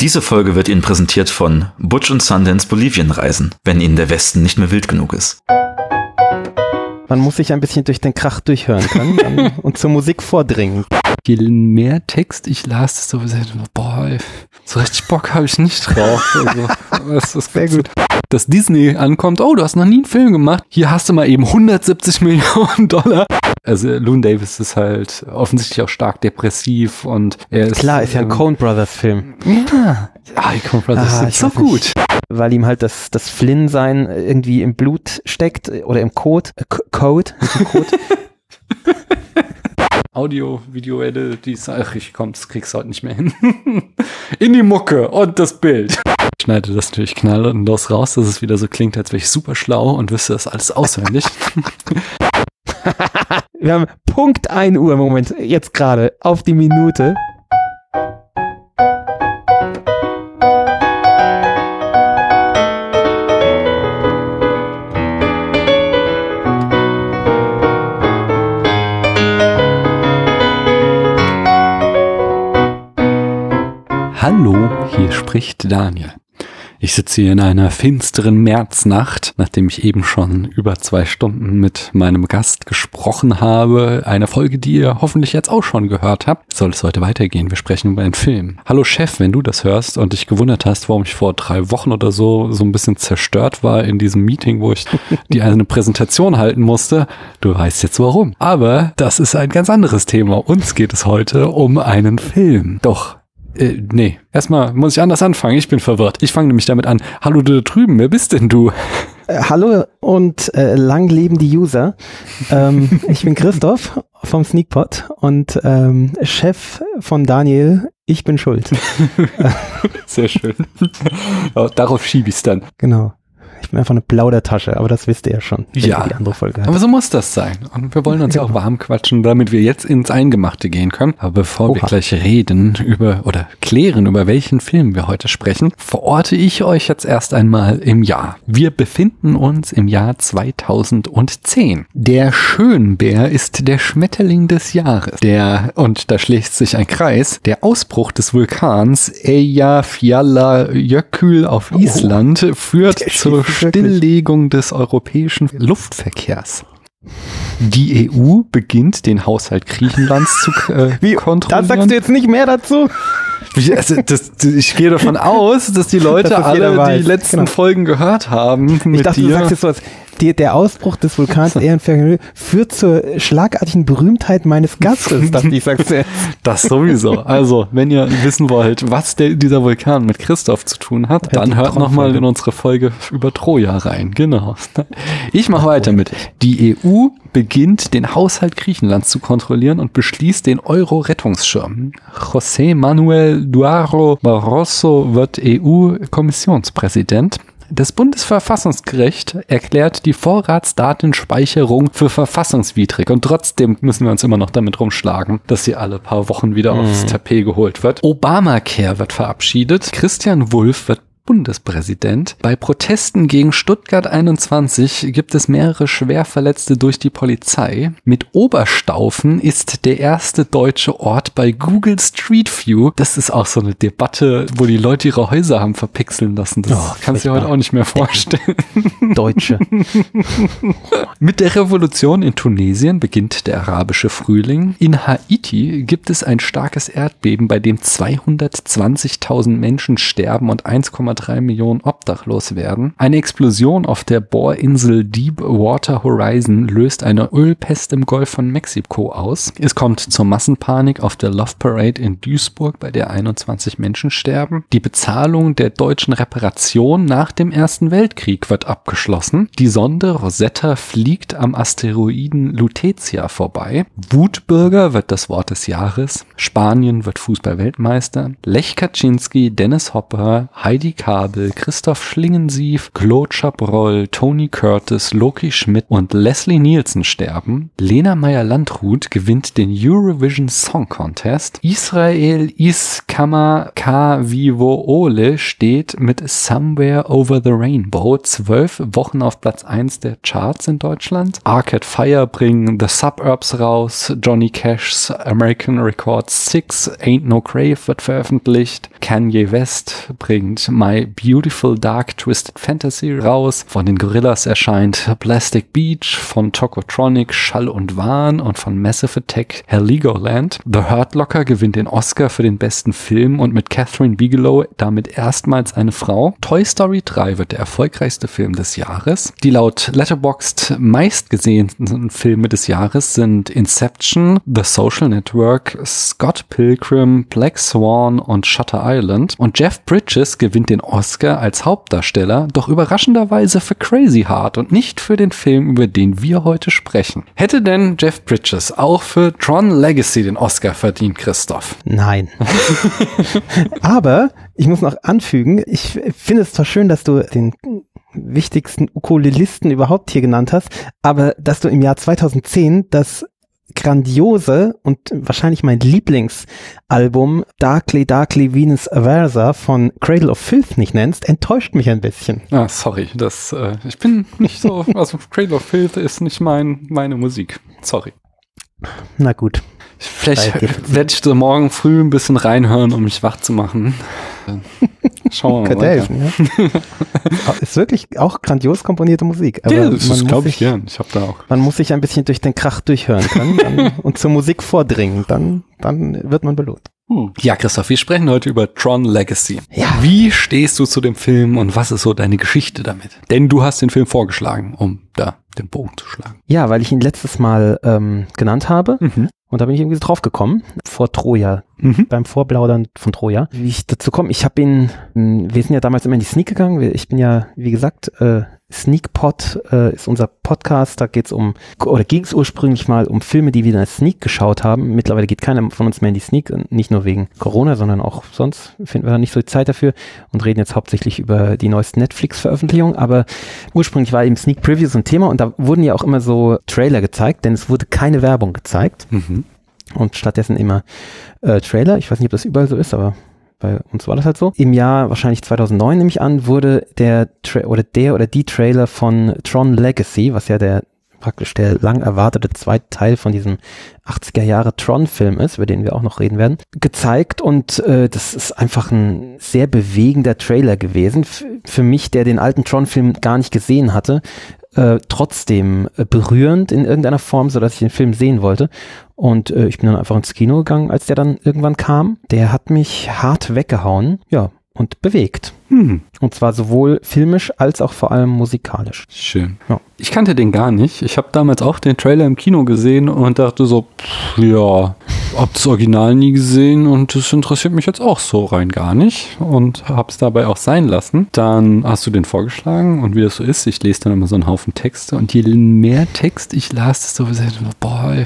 Diese Folge wird Ihnen präsentiert von Butch und Sundance Bolivien reisen, wenn Ihnen der Westen nicht mehr wild genug ist. Man muss sich ein bisschen durch den Krach durchhören können und zur Musik vordringen. Je mehr Text ich las, desto boah, so richtig Bock habe ich nicht drauf. Also, das ist sehr gut. Dass Disney ankommt, oh, du hast noch nie einen Film gemacht. Hier hast du mal eben 170 Millionen Dollar. Also Loon Davis ist halt offensichtlich auch stark depressiv und er ist. Klar, ist ja ein ähm, Coen Brothers Film. Ja, ah, die Coen Brothers ah, sind so gut. Weil ihm halt das, das Flynn-Sein irgendwie im Blut steckt oder im Code. Äh, Code, Code. Audio, Video, Edit, dies, ach, ich komm, das kriegst du heute nicht mehr hin. In die Mucke und das Bild. Ich schneide das natürlich knalllos raus, dass es wieder so klingt, als wäre ich super schlau und wüsste das alles auswendig. Wir haben Punkt 1 Uhr im Moment, jetzt gerade, auf die Minute. Hallo, hier spricht Daniel. Ich sitze hier in einer finsteren Märznacht, nachdem ich eben schon über zwei Stunden mit meinem Gast gesprochen habe. Eine Folge, die ihr hoffentlich jetzt auch schon gehört habt. Soll es heute weitergehen? Wir sprechen über einen Film. Hallo Chef, wenn du das hörst und dich gewundert hast, warum ich vor drei Wochen oder so so ein bisschen zerstört war in diesem Meeting, wo ich die eine Präsentation halten musste. Du weißt jetzt warum. Aber das ist ein ganz anderes Thema. Uns geht es heute um einen Film. Doch äh, nee, erstmal muss ich anders anfangen. Ich bin verwirrt. Ich fange nämlich damit an. Hallo du da drüben, wer bist denn du? Äh, hallo und äh, lang leben die User. Ähm, ich bin Christoph vom Sneakpot und ähm, Chef von Daniel. Ich bin schuld. Sehr schön. Darauf schiebe ich es dann. Genau. Ich bin einfach eine Plaudertasche, aber das wisst ihr ja schon. Ja, die andere Folge aber so muss das sein. Und wir wollen uns ja auch warm quatschen, damit wir jetzt ins Eingemachte gehen können. Aber bevor Oha. wir gleich reden über oder klären, über welchen Film wir heute sprechen, verorte ich euch jetzt erst einmal im Jahr. Wir befinden uns im Jahr 2010. Der Schönbär ist der Schmetterling des Jahres. Der, und da schlägt sich ein Kreis, der Ausbruch des Vulkans Eyjafjallajökull auf oh. Island oh, führt zur Stilllegung des europäischen Luftverkehrs. Die EU beginnt den Haushalt Griechenlands zu äh, Wie, kontrollieren. Da sagst du jetzt nicht mehr dazu. Also das, ich gehe davon aus, dass die Leute dass alle die letzten genau. Folgen gehört haben. Ich dachte, dir. du sagst jetzt sowas die, der Ausbruch des Vulkans Ehrenfeld führt zur schlagartigen Berühmtheit meines Gastes, dachte ich, sag's jetzt. Das sowieso. Also, wenn ihr wissen wollt, was der, dieser Vulkan mit Christoph zu tun hat, ja, dann hört nochmal in unsere Folge über Troja rein. Genau. Ich mache weiter mit. Die EU beginnt, den Haushalt Griechenlands zu kontrollieren und beschließt den Euro-Rettungsschirm. José Manuel Duaro Barroso wird EU-Kommissionspräsident. Das Bundesverfassungsgericht erklärt die Vorratsdatenspeicherung für verfassungswidrig und trotzdem müssen wir uns immer noch damit rumschlagen, dass sie alle paar Wochen wieder mhm. aufs Tapet geholt wird. Obamacare wird verabschiedet. Christian Wulff wird Bundespräsident. Bei Protesten gegen Stuttgart 21 gibt es mehrere Schwerverletzte durch die Polizei. Mit Oberstaufen ist der erste deutsche Ort bei Google Street View. Das ist auch so eine Debatte, wo die Leute ihre Häuser haben verpixeln lassen. Das oh, kannst du dir heute auch nicht mehr vorstellen. Deutsche. Mit der Revolution in Tunesien beginnt der arabische Frühling. In Haiti gibt es ein starkes Erdbeben, bei dem 220.000 Menschen sterben und 1,3 1,3 Millionen obdachlos werden. Eine Explosion auf der Bohrinsel Deepwater Horizon löst eine Ölpest im Golf von Mexiko aus. Es kommt zur Massenpanik auf der Love Parade in Duisburg, bei der 21 Menschen sterben. Die Bezahlung der deutschen Reparation nach dem Ersten Weltkrieg wird abgeschlossen. Die Sonde Rosetta fliegt am Asteroiden Lutetia vorbei. Wutbürger wird das Wort des Jahres. Spanien wird Fußballweltmeister. Lech Kaczynski, Dennis Hopper, Heidi Kabel, Christoph Schlingensief, Claude Chabrol, Tony Curtis, Loki Schmidt und Leslie Nielsen sterben. Lena Meyer-Landrut gewinnt den Eurovision Song Contest. Israel Iskama Kavivoole steht mit Somewhere Over the Rainbow zwölf Wochen auf Platz 1 der Charts in Deutschland. Arcade Fire bringen The Suburbs raus. Johnny Cash's American Records 6 Ain't No Grave wird veröffentlicht. Kanye West bringt My Beautiful Dark Twisted Fantasy raus. Von den Gorillas erscheint Plastic Beach, von Tokotronic Schall und Wahn und von Massive Attack Heligoland. The Hurt Locker gewinnt den Oscar für den besten Film und mit Catherine Bigelow damit erstmals eine Frau. Toy Story 3 wird der erfolgreichste Film des Jahres. Die laut Letterboxd meistgesehenen Filme des Jahres sind Inception, The Social Network, Scott Pilgrim, Black Swan und Shutter Island. Und Jeff Bridges gewinnt den Oscar als Hauptdarsteller, doch überraschenderweise für Crazy Heart und nicht für den Film, über den wir heute sprechen. Hätte denn Jeff Bridges auch für Tron Legacy den Oscar verdient, Christoph? Nein. Aber ich muss noch anfügen, ich finde es zwar schön, dass du den wichtigsten Ukulelisten überhaupt hier genannt hast, aber dass du im Jahr 2010 das grandiose und wahrscheinlich mein Lieblingsalbum Darkly Darkly Venus Aversa von Cradle of Filth nicht nennst, enttäuscht mich ein bisschen. Ah, sorry, das äh, ich bin nicht so, also Cradle of Filth ist nicht mein meine Musik. Sorry. Na gut. Vielleicht werde ich so morgen früh ein bisschen reinhören, um mich wach zu machen. Schauen wir mal. Könnte helfen, ja. Ist wirklich auch grandios komponierte Musik. Aber ja, das glaube ich gern. Ich habe da auch. Man muss sich ein bisschen durch den Krach durchhören können dann, und zur Musik vordringen. Dann, dann wird man belohnt. Hm. Ja, Christoph, wir sprechen heute über Tron Legacy. Ja. Wie stehst du zu dem Film und was ist so deine Geschichte damit? Denn du hast den Film vorgeschlagen, um da den Bogen zu schlagen. Ja, weil ich ihn letztes Mal ähm, genannt habe. Mhm. Und da bin ich irgendwie drauf gekommen, vor Troja, mhm. beim Vorblaudern von Troja. Wie ich dazu komme, ich habe ihn, wir sind ja damals immer in die Sneak gegangen. Ich bin ja, wie gesagt, äh, Sneakpot äh, ist unser Podcast. Da geht es um, oder ging es ursprünglich mal um Filme, die wir in der Sneak geschaut haben. Mittlerweile geht keiner von uns mehr in die Sneak, nicht nur wegen Corona, sondern auch sonst finden wir da nicht so die Zeit dafür und reden jetzt hauptsächlich über die neuesten Netflix-Veröffentlichungen. Aber ursprünglich war eben Sneak Previews ein Thema und da wurden ja auch immer so Trailer gezeigt, denn es wurde keine Werbung gezeigt. Mhm. Und stattdessen immer äh, Trailer. Ich weiß nicht, ob das überall so ist, aber bei uns war das halt so. Im Jahr wahrscheinlich 2009 nehme ich an, wurde der Tra oder der oder die Trailer von Tron Legacy, was ja der praktisch der lang erwartete zweite Teil von diesem 80er Jahre Tron-Film ist, über den wir auch noch reden werden, gezeigt und äh, das ist einfach ein sehr bewegender Trailer gewesen. F für mich, der den alten Tron-Film gar nicht gesehen hatte, äh, trotzdem äh, berührend in irgendeiner Form, so dass ich den Film sehen wollte. Und äh, ich bin dann einfach ins Kino gegangen, als der dann irgendwann kam. Der hat mich hart weggehauen, ja, und bewegt. Hm. Und zwar sowohl filmisch als auch vor allem musikalisch. Schön. Ja. Ich kannte den gar nicht. Ich habe damals auch den Trailer im Kino gesehen und dachte so, pff, ja, hab das Original nie gesehen und das interessiert mich jetzt auch so rein gar nicht und habe es dabei auch sein lassen. Dann hast du den vorgeschlagen und wie das so ist, ich lese dann immer so einen Haufen Texte und je mehr Text ich las, desto boah,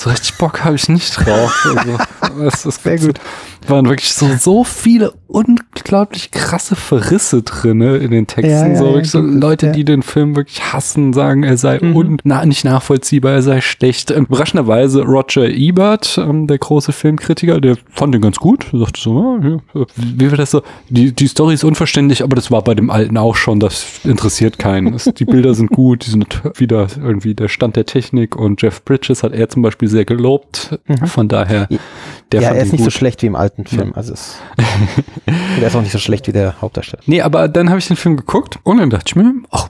so richtig Bock habe ich nicht drauf. Also, das ist sehr gut. Waren wirklich so, so viele unglaublich krasse Verrisse drinne in den Texten. Ja, ja, so wirklich so Leute, ja. die den Film wirklich hassen, sagen, er sei mhm. un na, nicht nachvollziehbar, er sei schlecht. Überraschenderweise Roger Ebert, ähm, der große Filmkritiker, der fand den ganz gut. Er sagte so, ah, wie war das so? Die, die Story ist unverständlich, aber das war bei dem alten auch schon. Das interessiert keinen. Die Bilder sind gut, die sind wieder irgendwie der Stand der Technik und Jeff Bridges hat er zum Beispiel sehr gelobt. Mhm. Von daher, der Ja, er ist nicht gut. so schlecht wie im alten Film. Ja. Also es, der ist auch nicht so schlecht wie der Hauptdarsteller. Nee, aber dann habe ich den Film geguckt und dann dachte ich mir, ach,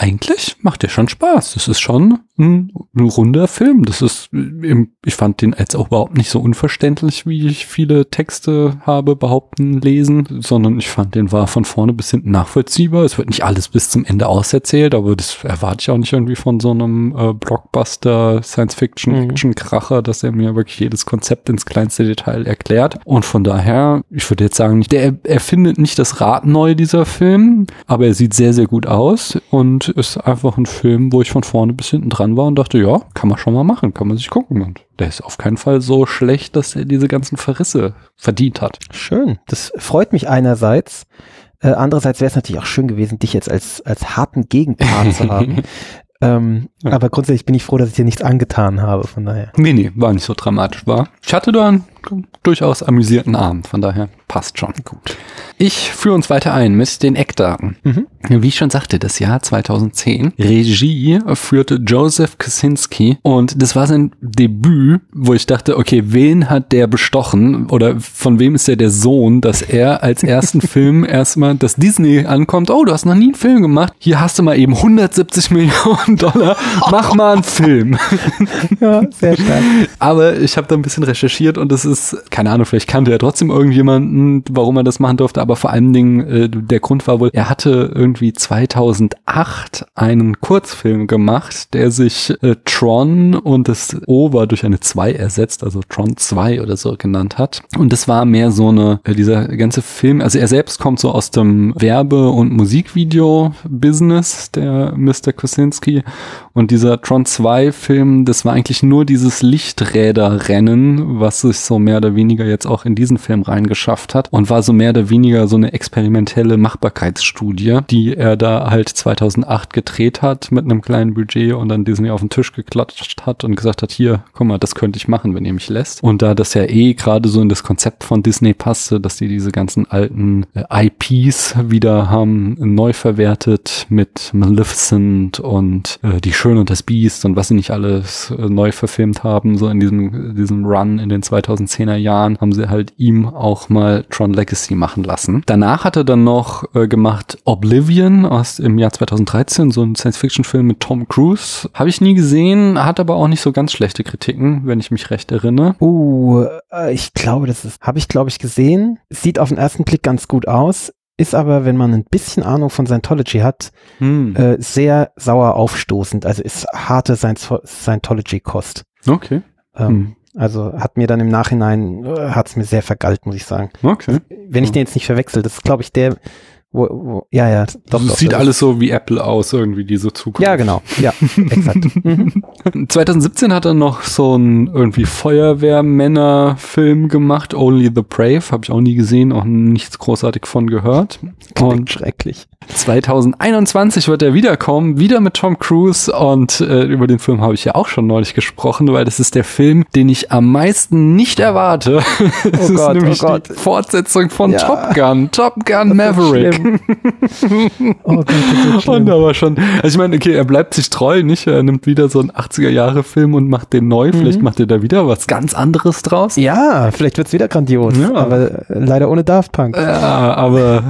eigentlich macht der schon Spaß. Das ist schon ein, ein runder Film. Das ist, ich fand den jetzt auch überhaupt nicht so unverständlich, wie ich viele Texte habe behaupten lesen, sondern ich fand den war von vorne bis hinten nachvollziehbar. Es wird nicht alles bis zum Ende auserzählt, aber das erwarte ich auch nicht irgendwie von so einem äh, Blockbuster Science-Fiction-Action-Kracher, mhm. dass er mir wirklich jedes Konzept ins kleinste Detail erklärt. Und von daher, ich würde jetzt sagen, der erfindet nicht das Rad neu, dieser Film, aber er sieht sehr, sehr gut aus und ist einfach ein Film, wo ich von vorne bis hinten dran war und dachte, ja, kann man schon mal machen, kann man sich gucken. Und der ist auf keinen Fall so schlecht, dass er diese ganzen Verrisse verdient hat. Schön. Das freut mich einerseits, Äh, andererseits wäre es natürlich auch schön gewesen, dich jetzt als, als harten Gegenpart zu haben. Ähm, ja. Aber grundsätzlich bin ich froh, dass ich dir nichts angetan habe, von daher. Nee, nee, war nicht so dramatisch, war. Ich hatte da einen durchaus amüsierten Abend, von daher passt schon. Gut. Ich führe uns weiter ein mit den Eckdaten. Mhm. Wie ich schon sagte, das Jahr 2010. Regie führte Joseph Kaczynski und das war sein Debüt, wo ich dachte, okay, wen hat der bestochen oder von wem ist der der Sohn, dass er als ersten Film erstmal, dass Disney ankommt, oh, du hast noch nie einen Film gemacht, hier hast du mal eben 170 Millionen Dollar, mach mal einen Film. Ja, sehr stark. Aber ich habe da ein bisschen recherchiert und es ist, keine Ahnung, vielleicht kannte er trotzdem irgendjemanden, warum er das machen durfte, aber vor allen Dingen äh, der Grund war wohl, er hatte irgendwie 2008 einen Kurzfilm gemacht, der sich äh, Tron und das O war durch eine 2 ersetzt, also Tron 2 oder so genannt hat. Und das war mehr so eine, äh, dieser ganze Film, also er selbst kommt so aus dem Werbe- und Musikvideo-Business, der Mr. Kosinski. Und dieser Tron 2 Film, das war eigentlich nur dieses Lichträderrennen, was sich so mehr oder weniger jetzt auch in diesen Film reingeschafft hat und war so mehr oder weniger so eine experimentelle Machbarkeitsstudie, die er da halt 2008 gedreht hat mit einem kleinen Budget und dann Disney auf den Tisch geklatscht hat und gesagt hat, hier, guck mal, das könnte ich machen, wenn ihr mich lässt. Und da das ja eh gerade so in das Konzept von Disney passte, dass die diese ganzen alten äh, IPs wieder haben neu verwertet mit Maleficent und äh, die Schön und das Biest und was sie nicht alles äh, neu verfilmt haben, so in diesem, diesem Run in den 2010er Jahren, haben sie halt ihm auch mal Tron Legacy machen lassen. Danach hat er dann noch äh, gemacht Oblivion aus im Jahr 2013, so ein Science-Fiction-Film mit Tom Cruise. Habe ich nie gesehen, hat aber auch nicht so ganz schlechte Kritiken, wenn ich mich recht erinnere. Uh, ich glaube, das ist, habe ich glaube ich gesehen. Sieht auf den ersten Blick ganz gut aus ist aber, wenn man ein bisschen Ahnung von Scientology hat, hm. äh, sehr sauer aufstoßend. Also ist harte Scientology-Kost. Okay. Ähm, hm. Also hat mir dann im Nachhinein, äh, hat es mir sehr vergalt, muss ich sagen. Okay. Wenn ich den jetzt nicht verwechsel, das ist, glaube ich, der, wo, wo, ja, ja. Doch, doch, sieht alles so wie Apple aus, irgendwie diese Zukunft. Ja, genau. Ja, exakt. 2017 mhm. hat er noch so einen irgendwie Feuerwehrmänner-Film gemacht, Only the Brave. Habe ich auch nie gesehen, auch nichts großartig von gehört. Klingt und schrecklich. 2021 wird er wiederkommen, wieder mit Tom Cruise und äh, über den Film habe ich ja auch schon neulich gesprochen, weil das ist der Film, den ich am meisten nicht erwarte. Es oh ist Gott, nämlich oh die Fortsetzung von ja. Top Gun, Top Gun Maverick. oh Gott, das und aber schon, also ich meine, okay, er bleibt sich treu, nicht? Er nimmt wieder so einen 80er Jahre Film und macht den neu, mhm. vielleicht macht er da wieder was ganz anderes draus. Ja, vielleicht wird's wieder grandios, ja. aber leider ohne Daft Punk. Ja, aber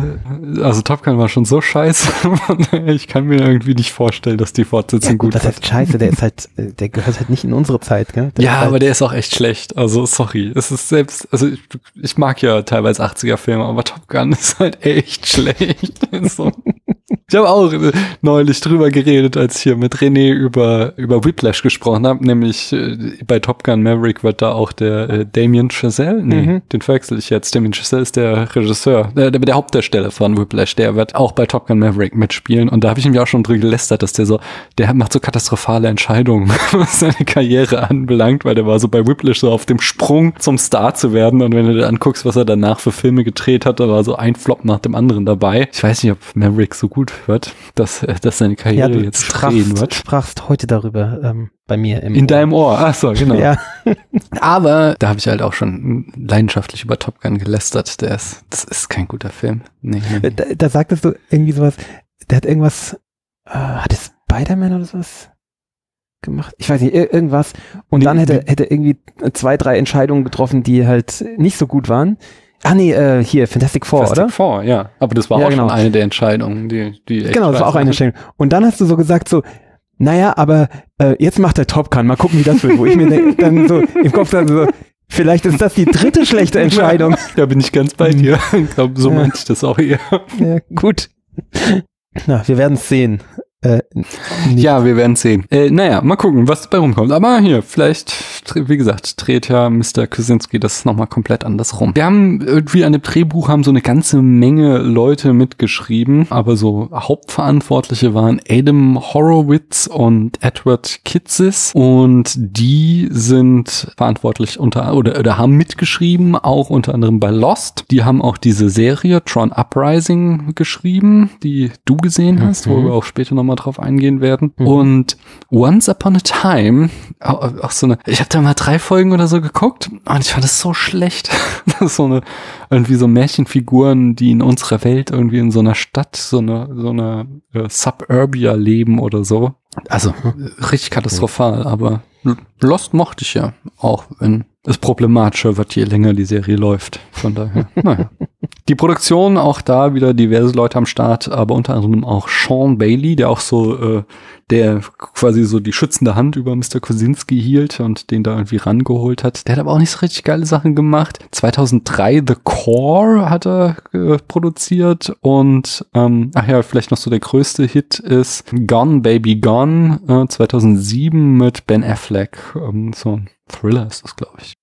also Top Gun war schon so scheiße. ich kann mir irgendwie nicht vorstellen, dass die Fortsetzung ja, gut, gut Das heißt scheiße, der ist halt, äh, der gehört halt nicht in unsere Zeit, gell? Der ja, aber halt der ist auch echt schlecht. Also sorry, es ist selbst, also ich, ich mag ja teilweise 80er Filme, aber Top Gun ist halt echt schlecht. so. Ich habe auch äh, neulich drüber geredet, als ich hier mit René über, über Whiplash gesprochen habe, nämlich äh, bei Top Gun Maverick wird da auch der äh, Damien Chazelle, nee, mhm. den verwechsel ich jetzt. Damien Chazelle ist der Regisseur, der, der Hauptdarsteller von Whiplash, der wird auch bei Top Gun Maverick mitspielen und da habe ich nämlich auch schon drüber gelästert, dass der so, der macht so katastrophale Entscheidungen, was seine Karriere anbelangt, weil der war so bei Whiplash so auf dem Sprung zum Star zu werden und wenn du dir anguckst, was er danach für Filme gedreht hat, da war so ein Flop nach dem anderen dabei. Ich weiß nicht, ob Maverick so gut wird, dass, äh, dass seine Karriere ja, jetzt sprachst, drehen wird. Du sprachst heute darüber ähm, bei mir im In Ohr. deinem Ohr, ach so, genau. ja. Aber da habe ich halt auch schon leidenschaftlich über Top Gun gelästert. Der ist, das ist kein guter Film. Nee, nee. Da, da sagtest du irgendwie sowas, der hat irgendwas, äh, hat es Spider-Man oder sowas? gemacht. Ich weiß nicht, irgendwas. Und nee, dann hätte, hätte irgendwie zwei, drei Entscheidungen getroffen, die halt nicht so gut waren. Ah nee, äh, hier, Fantastic Four, Fantastic oder? Fantastic Four, ja. Aber das war ja, auch genau. schon eine der Entscheidungen, die, die Genau, das war auch eine Entscheidung. Und dann hast du so gesagt, so, naja, aber äh, jetzt macht der Top Gun, mal gucken, wie das wird. Wo ich mir denk, dann so im Kopf dann so, vielleicht ist das die dritte schlechte Entscheidung. da bin ich ganz bei dir. Ich glaube, so ja. meinte ich das auch eher. Ja, gut. Na, wir werden es sehen. Äh, ja, wir werden sehen. Äh, naja, mal gucken, was dabei rumkommt. Aber hier, vielleicht, wie gesagt, dreht ja Mr. Kusinski das nochmal komplett anders rum. Wir haben irgendwie an dem Drehbuch haben so eine ganze Menge Leute mitgeschrieben, aber so Hauptverantwortliche waren Adam Horowitz und Edward Kitzis und die sind verantwortlich unter oder, oder haben mitgeschrieben, auch unter anderem bei Lost. Die haben auch diese Serie Tron Uprising geschrieben, die du gesehen hast, mhm. wo wir auch später nochmal drauf eingehen werden. Mhm. Und Once Upon a Time, auch, auch so eine, ich habe da mal drei Folgen oder so geguckt und ich fand das so schlecht. das ist so eine, irgendwie so Märchenfiguren, die in unserer Welt irgendwie in so einer Stadt, so eine, so eine äh, Suburbia leben oder so. Also richtig katastrophal, aber Lost mochte ich ja, auch wenn es problematischer wird, je länger die Serie läuft. Von daher, naja. Die Produktion, auch da wieder diverse Leute am Start, aber unter anderem auch Sean Bailey, der auch so, äh, der quasi so die schützende Hand über Mr. Kosinski hielt und den da irgendwie rangeholt hat. Der hat aber auch nicht so richtig geile Sachen gemacht. 2003 The Core hat er äh, produziert und, ähm, ach ja, vielleicht noch so der größte Hit ist Gone Baby Gone äh, 2007 mit Ben Affleck. Ähm, so ein Thriller ist das, glaube ich.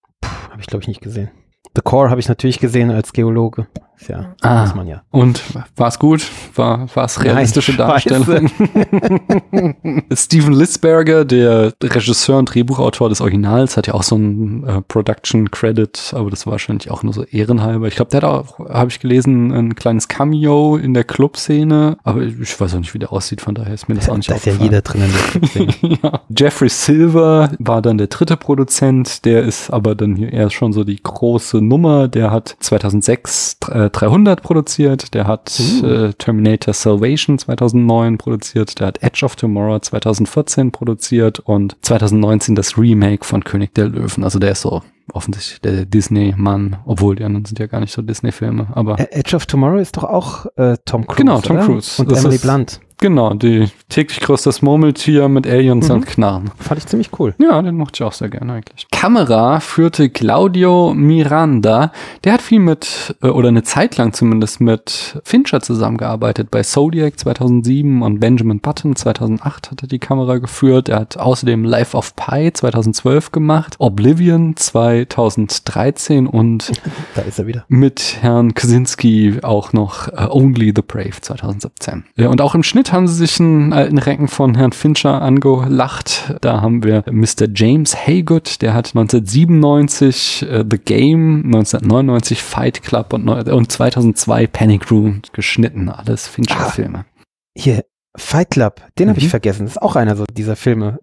Habe ich, glaube ich, nicht gesehen. The Core habe ich natürlich gesehen als Geologe. Ja, ah, muss man ja. Und war es gut? War es realistische Nein, Darstellung? Steven Lisberger, der Regisseur und Drehbuchautor des Originals, hat ja auch so einen äh, Production Credit, aber das war wahrscheinlich auch nur so ehrenhalber. Ich glaube, der hat auch, habe ich gelesen, ein kleines Cameo in der Clubszene, aber ich, weiß auch nicht, wie der aussieht, von daher ist mir das ja, auch nicht da aufgefallen. Da ist ja jeder drin in der Clubszene. ja. Jeffrey Silver war dann der dritte Produzent, der ist aber dann hier eher schon so die große Nummer, der hat 2006 äh, 300 produziert, der hat uh. äh, Terminator Salvation 2009 produziert, der hat Edge of Tomorrow 2014 produziert und 2019 das Remake von König der Löwen. Also der ist so offensichtlich der Disney-Mann, obwohl die anderen sind ja gar nicht so Disney-Filme, aber. Edge of Tomorrow ist doch auch äh, Tom Cruise. Genau, Tom oder? Cruise. Und das Emily Blunt. Genau, die täglich größtes Murmeltier mit Aliens mhm. und Knarren. Fand ich ziemlich cool. Ja, den mochte ich auch sehr gerne eigentlich. Kamera führte Claudio Miranda. Der hat viel mit, äh, oder eine Zeit lang zumindest mit Fincher zusammengearbeitet. Bei Zodiac 2007 und Benjamin Button 2008 hat er die Kamera geführt. Er hat außerdem Life of Pi 2012 gemacht, Oblivion 2013 und da ist er wieder. mit Herrn Kaczynski auch noch uh, Only the Brave 2017. Ja, und auch im Schnitt haben sie sich einen alten Recken von Herrn Fincher angelacht. Da haben wir Mr. James Haygood, der hat 1997 uh, The Game, 1999 Fight Club und, und 2002 Panic Room geschnitten. Alles Fincher-Filme. Ah, hier, Fight Club, den mhm. habe ich vergessen. Das ist auch einer so dieser Filme,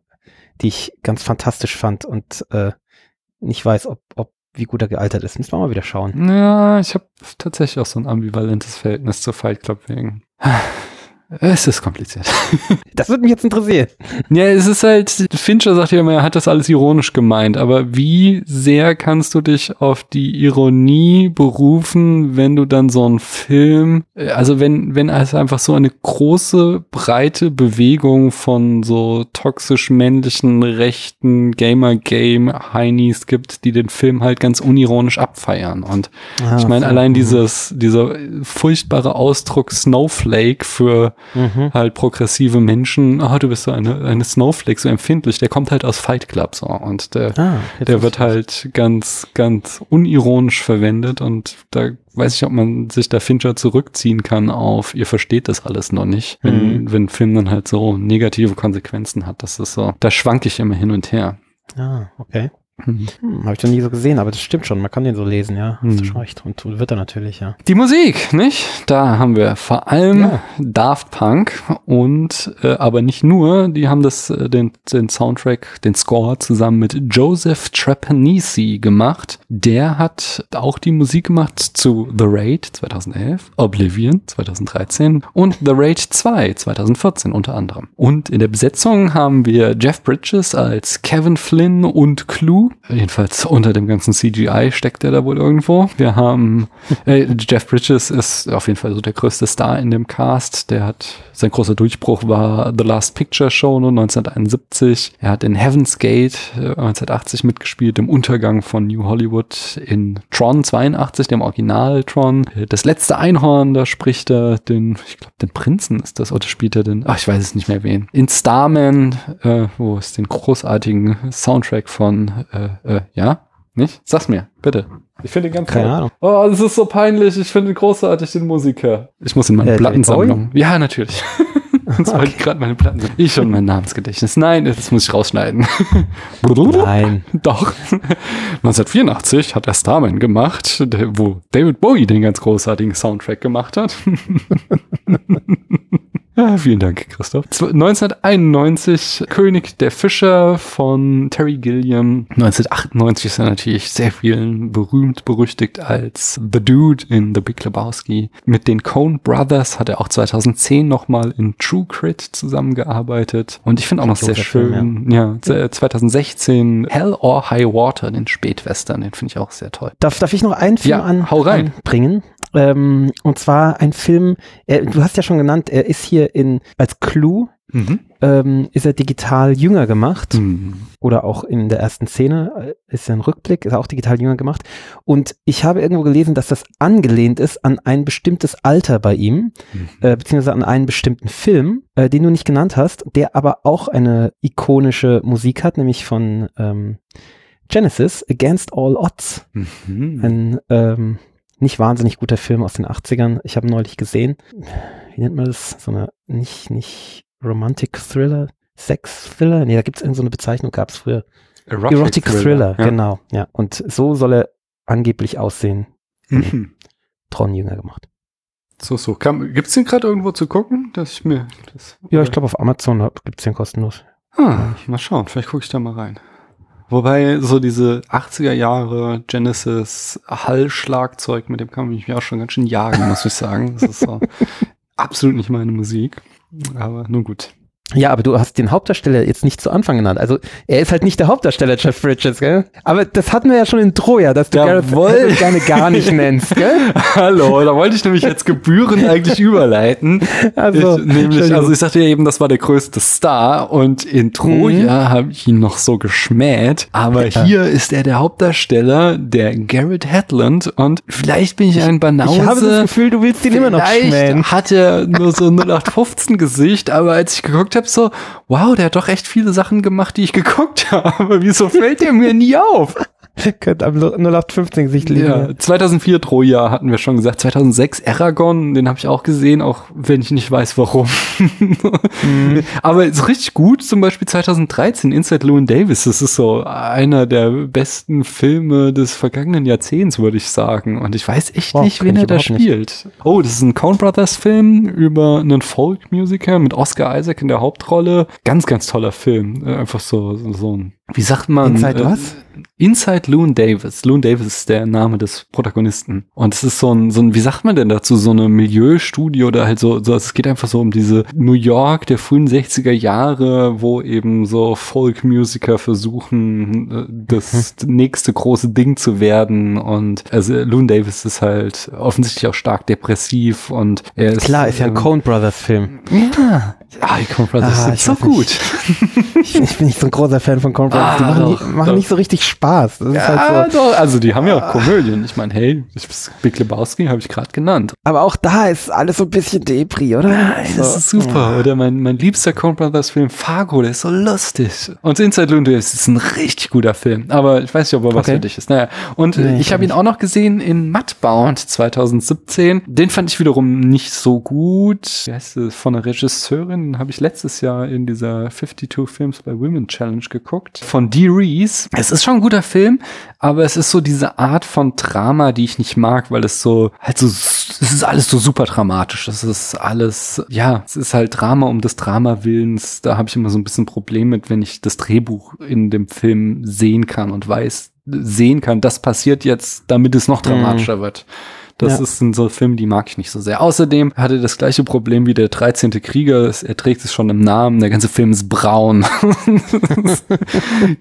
die ich ganz fantastisch fand und äh, nicht weiß, ob, ob wie gut er gealtert ist. Müssen wir mal wieder schauen. Ja, ich habe tatsächlich auch so ein ambivalentes Verhältnis zu Fight Club wegen. Es ist kompliziert. Das würde mich jetzt interessieren. Ja, es ist halt, Fincher sagt ja immer, er hat das alles ironisch gemeint, aber wie sehr kannst du dich auf die Ironie berufen, wenn du dann so einen Film, also wenn, wenn es einfach so eine große, breite Bewegung von so toxisch männlichen, rechten Gamer-Game-Heinis gibt, die den Film halt ganz unironisch abfeiern. Und ah, ich meine, allein dieses, dieser furchtbare Ausdruck Snowflake für mhm. halt progressive Menschen, ah, du bist so eine, eine Snowflake, so empfindlich, der kommt halt aus Fight Club so und der, ah, der wird halt ganz, ganz unironisch verwendet und da weiß ich, ob man sich da Fincher zurückziehen kann auf, ihr versteht das alles noch nicht, wenn, mhm. wenn Film dann halt so negative Konsequenzen hat. Das ist so, da schwanke ich immer hin und her. Ah, okay. Hm, Habe ich noch nie so gesehen, aber das stimmt schon. Man kann den so lesen, ja. Hast du schon recht. Und wird er natürlich, ja. Die Musik, nicht? Da haben wir vor allem ja. Daft Punk und äh, aber nicht nur. Die haben das äh, den, den Soundtrack, den Score zusammen mit Joseph Trapanese gemacht. Der hat auch die Musik gemacht zu The Raid 2011, Oblivion 2013 und The Raid 2 2014 unter anderem. Und in der Besetzung haben wir Jeff Bridges als Kevin Flynn und Clue Jedenfalls unter dem ganzen CGI steckt er da wohl irgendwo. Wir haben äh, Jeff Bridges ist auf jeden Fall so der größte Star in dem Cast. Der hat sein großer Durchbruch war The Last Picture Show 1971. Er hat in Heaven's Gate 1980 äh, mitgespielt, im Untergang von New Hollywood in Tron 82, dem Original Tron. Das letzte Einhorn, da spricht er den, ich glaube, den Prinzen ist das, oder spielt er den, ach, ich weiß es nicht mehr wen. In Starman, äh, wo es den großartigen Soundtrack von, äh, äh, ja, nicht? Sag's mir, bitte. Ich finde den ganz Keine toll. Ahnung. Oh, das ist so peinlich. Ich finde großartig den Musiker. Ich muss in meine äh, Plattensammlung. Ja, natürlich. Sonst okay. ich gerade meine Platten. Ich und mein Namensgedächtnis. Nein, das muss ich rausschneiden. Nein. Doch. 1984 hat er Starman gemacht, wo David Bowie den ganz großartigen Soundtrack gemacht hat. Ja, vielen Dank, Christoph. 1991 König der Fischer von Terry Gilliam. 1998 ist er natürlich sehr vielen berühmt berüchtigt als The Dude in The Big Lebowski. Mit den Coen Brothers hat er auch 2010 nochmal in True Crit zusammengearbeitet. Und ich finde auch noch sehr schön, ja. ja, 2016 Hell or High Water, den Spätwestern, den finde ich auch sehr toll. Darf, darf ich noch einen Film ja, an, hau rein. anbringen? Ähm, und zwar ein Film, er, du hast ja schon genannt, er ist hier in als Clue Mhm. Ähm, ist er digital jünger gemacht. Mhm. Oder auch in der ersten Szene äh, ist er ein Rückblick, ist er auch digital jünger gemacht. Und ich habe irgendwo gelesen, dass das angelehnt ist an ein bestimmtes Alter bei ihm, mhm. äh, beziehungsweise an einen bestimmten Film, äh, den du nicht genannt hast, der aber auch eine ikonische Musik hat, nämlich von ähm, Genesis, Against All Odds. Mhm. Ein ähm, nicht wahnsinnig guter Film aus den 80ern. Ich habe neulich gesehen. Wie nennt man das? So eine, nicht, nicht Romantic Thriller, Sex Thriller? Nee, da gibt es irgendeine so Bezeichnung, gab es früher. Erotic, Erotic Thriller, Thriller ja. genau. Ja, und so soll er angeblich aussehen. Mhm. Tron jünger gemacht. So, so. Gibt es den gerade irgendwo zu gucken? Dass ich mir das, ja, ich glaube auf Amazon gibt es den kostenlos. Ah, mal schauen, vielleicht gucke ich da mal rein. Wobei so diese 80er Jahre Genesis Hall-Schlagzeug, mit dem kann man mich auch schon ganz schön jagen, muss ich sagen. Das ist so absolut nicht meine Musik. Aber nun gut. Ja, aber du hast den Hauptdarsteller jetzt nicht zu Anfang genannt. Also er ist halt nicht der Hauptdarsteller, Jeff Bridges, gell? Aber das hatten wir ja schon in Troja, dass du Gareth gerne gar nicht nennst, gell? Hallo, da wollte ich nämlich jetzt Gebühren eigentlich überleiten. Also, ich, nämlich, also ich sagte ja eben, das war der größte Star und in Troja mhm. habe ich ihn noch so geschmäht. Aber ja. hier ist er der Hauptdarsteller, der Garrett Hedlund und vielleicht bin ich ein Banause. Ich habe das Gefühl, du willst ihn immer noch schmähen. hat er nur so 0815 Gesicht, aber als ich geguckt geguckt habe, so, wow, der hat doch echt viele Sachen gemacht, die ich geguckt habe. Wieso fällt der mir nie auf? Könnte am 0815 Gesicht liegen. Ja, 2004 Troja hatten wir schon gesagt. 2006 Aragon, den habe ich auch gesehen, auch wenn ich nicht weiß, warum. mhm. Aber ist richtig gut. Zum Beispiel 2013 Inside Llewyn Davis. Das ist so einer der besten Filme des vergangenen Jahrzehnts, würde ich sagen. Und ich weiß echt wow, nicht, wen er da spielt. Nicht. Oh, das ist ein Coen Brothers Film über einen Folk-Musiker mit Oscar Isaac in der Hauptrolle. Ganz, ganz toller Film. Einfach so, so ein wie sagt man? Inside äh, was? Inside Loon Davis. Loon Davis ist der Name des Protagonisten. Und es ist so ein, so ein, wie sagt man denn dazu, so eine Milieustudie oder halt so, so, es geht einfach so um diese New York der frühen 60er Jahre, wo eben so Folk-Musiker versuchen, äh, das mhm. nächste große Ding zu werden. Und also Loon Davis ist halt offensichtlich auch stark depressiv und er ist. Klar, ist ja ein ähm, Coen Brothers Film. Ja. Ah, die Brothers ah, sind so gut. ich, ich, bin nicht so ein großer Fan von Brothers. Ah, die machen, doch, die, machen nicht so richtig Spaß. Das ja, halt so. doch. Also die haben ja auch Komödien. Ich meine, hey, Big Lebowski habe ich gerade genannt. Aber auch da ist alles so ein bisschen Depri, oder? Nein, so. das ist super. Oder mein, mein liebster Coen Brothers Film Fargo, der ist so lustig. Und Inside Loon ist ein richtig guter Film. Aber ich weiß nicht, ob er was okay. für dich ist. Naja. Und nee, ich habe ihn auch noch gesehen in Mudbound 2017. Den fand ich wiederum nicht so gut. Wie heißt das? Von einer Regisseurin habe ich letztes Jahr in dieser 52 Films by Women Challenge geguckt. Von Dee Reese. Es ist schon ein guter Film, aber es ist so diese Art von Drama, die ich nicht mag, weil es so, halt so, es ist alles so super dramatisch. Es ist alles, ja, es ist halt Drama um des Drama Willens. Da habe ich immer so ein bisschen Problem mit, wenn ich das Drehbuch in dem Film sehen kann und weiß, sehen kann, das passiert jetzt, damit es noch mhm. dramatischer mm. wird. Das ja. ist ein so Film, die mag ich nicht so sehr. Außerdem hatte das gleiche Problem wie der 13. Krieger. Er trägt es schon im Namen. Der ganze Film ist braun.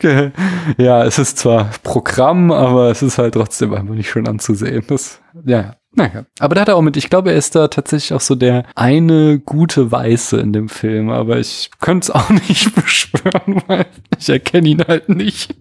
ja, es ist zwar Programm, aber es ist halt trotzdem einfach nicht schön anzusehen. Das, ja, naja, aber da hat er auch mit, ich glaube, er ist da tatsächlich auch so der eine gute Weiße in dem Film, aber ich könnte es auch nicht beschwören, weil ich erkenne ihn halt nicht.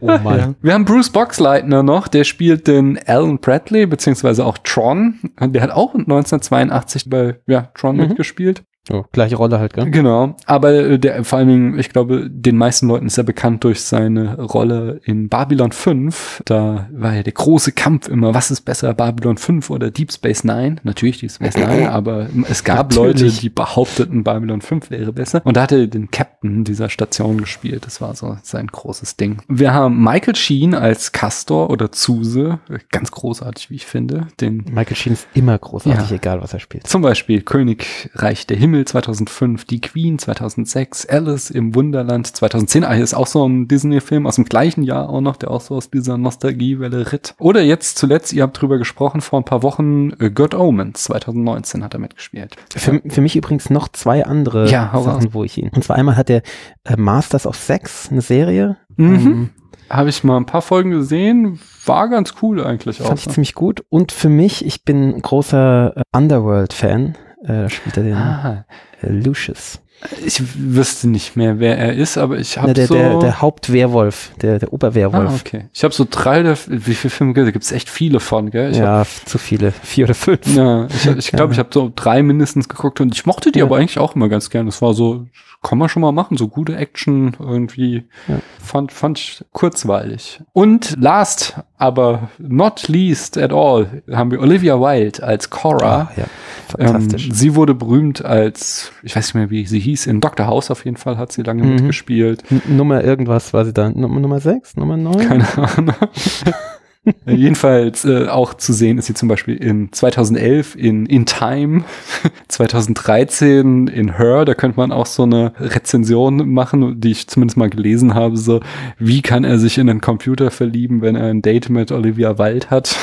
Oh Mann. Ja. Wir haben Bruce Boxleitner noch, der spielt den Alan Bradley, beziehungsweise auch Tron. Der hat auch 1982 bei ja, Tron mhm. mitgespielt. Oh, gleiche Rolle halt, gell? Genau. Aber äh, der, vor allen Dingen, ich glaube, den meisten Leuten ist er bekannt durch seine Rolle in Babylon 5. Da war ja der große Kampf immer, was ist besser, Babylon 5 oder Deep Space Nine? Natürlich Deep Space Nine, aber es gab Natürlich. Leute, die behaupteten, Babylon 5 wäre besser. Und da hat er den Captain dieser Station gespielt. Das war so sein großes Ding. Wir haben Michael Sheen als Castor oder Zuse. Ganz großartig, wie ich finde. Den Michael Sheen ist immer großartig, ja. egal was er spielt. Zum Beispiel Königreich der Himmel Himmel 2005, Die Queen 2006, Alice im Wunderland 2010. Ah, hier ist auch so ein Disney-Film aus dem gleichen Jahr auch noch, der auch so aus dieser Nostalgiewelle ritt. Oder jetzt zuletzt, ihr habt drüber gesprochen, vor ein paar Wochen, uh, Good Omens 2019 hat er mitgespielt. Für, für mich übrigens noch zwei andere ja, Sachen, wo ich ihn. Und zwar einmal hat er äh, Masters of Sex, eine Serie. Mhm. Ähm, habe ich mal ein paar Folgen gesehen, war ganz cool eigentlich auch. Fand ich ziemlich gut. Und für mich, ich bin großer äh, Underworld-Fan äh, da spielt er den ah. Lucius. Ich wüsste nicht mehr, wer er ist, aber ich habe so... Der, der Hauptwehrwolf, der, der Oberwehrwolf. Ah, okay. Ich habe so drei oder... Wie viele Filme gibt? Da gibt es echt viele von, gell? Ich ja, hab, zu viele. Vier oder fünf. Ja, ich glaube, ich, glaub, ja. ich habe so drei mindestens geguckt und ich mochte die ja. aber eigentlich auch immer ganz gern. Das war so kann man schon mal machen. So gute Action irgendwie ja. fand, fand ich kurzweilig. Und last, aber not least at all, haben wir Olivia Wilde als Cora. Oh, ja. Fantastisch. Ähm, sie wurde berühmt als, ich weiß nicht mehr, wie sie hieß, in Dr. House auf jeden Fall hat sie lange mhm. mitgespielt. N Nummer irgendwas war sie da. Nummer, Nummer 6? Nummer 9? Keine Ahnung. Äh, jedenfalls äh, auch zu sehen ist sie zum Beispiel in 2011 in In Time, 2013 in Her, da könnte man auch so eine Rezension machen, die ich zumindest mal gelesen habe, so wie kann er sich in einen Computer verlieben, wenn er ein Date mit Olivia Wilde hat.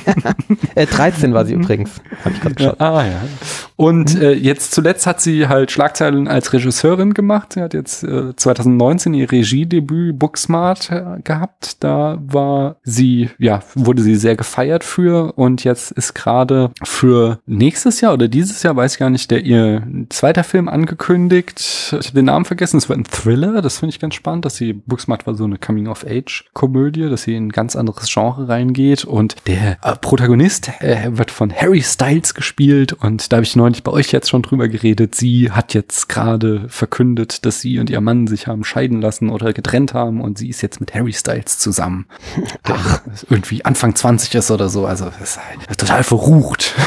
äh, 13 war sie übrigens, gerade geschaut. Ja, ah ja. Und äh, jetzt zuletzt hat sie halt Schlagzeilen als Regisseurin gemacht. Sie hat jetzt äh, 2019 ihr Regiedebüt Booksmart äh, gehabt. Da war sie ja, wurde sie sehr gefeiert für und jetzt ist gerade für nächstes Jahr oder dieses Jahr, weiß ich gar nicht, der ihr zweiter Film angekündigt. Ich habe den Namen vergessen, es wird ein Thriller, das finde ich ganz spannend, dass sie, Booksmart war so eine Coming-of-Age-Komödie, dass sie in ein ganz anderes Genre reingeht und der äh, Protagonist äh, wird von Harry Styles gespielt und da habe ich neulich bei euch jetzt schon drüber geredet. Sie hat jetzt gerade verkündet, dass sie und ihr Mann sich haben scheiden lassen oder getrennt haben und sie ist jetzt mit Harry Styles zusammen. Ach, irgendwie Anfang 20 ist oder so. Also ist halt total verrucht.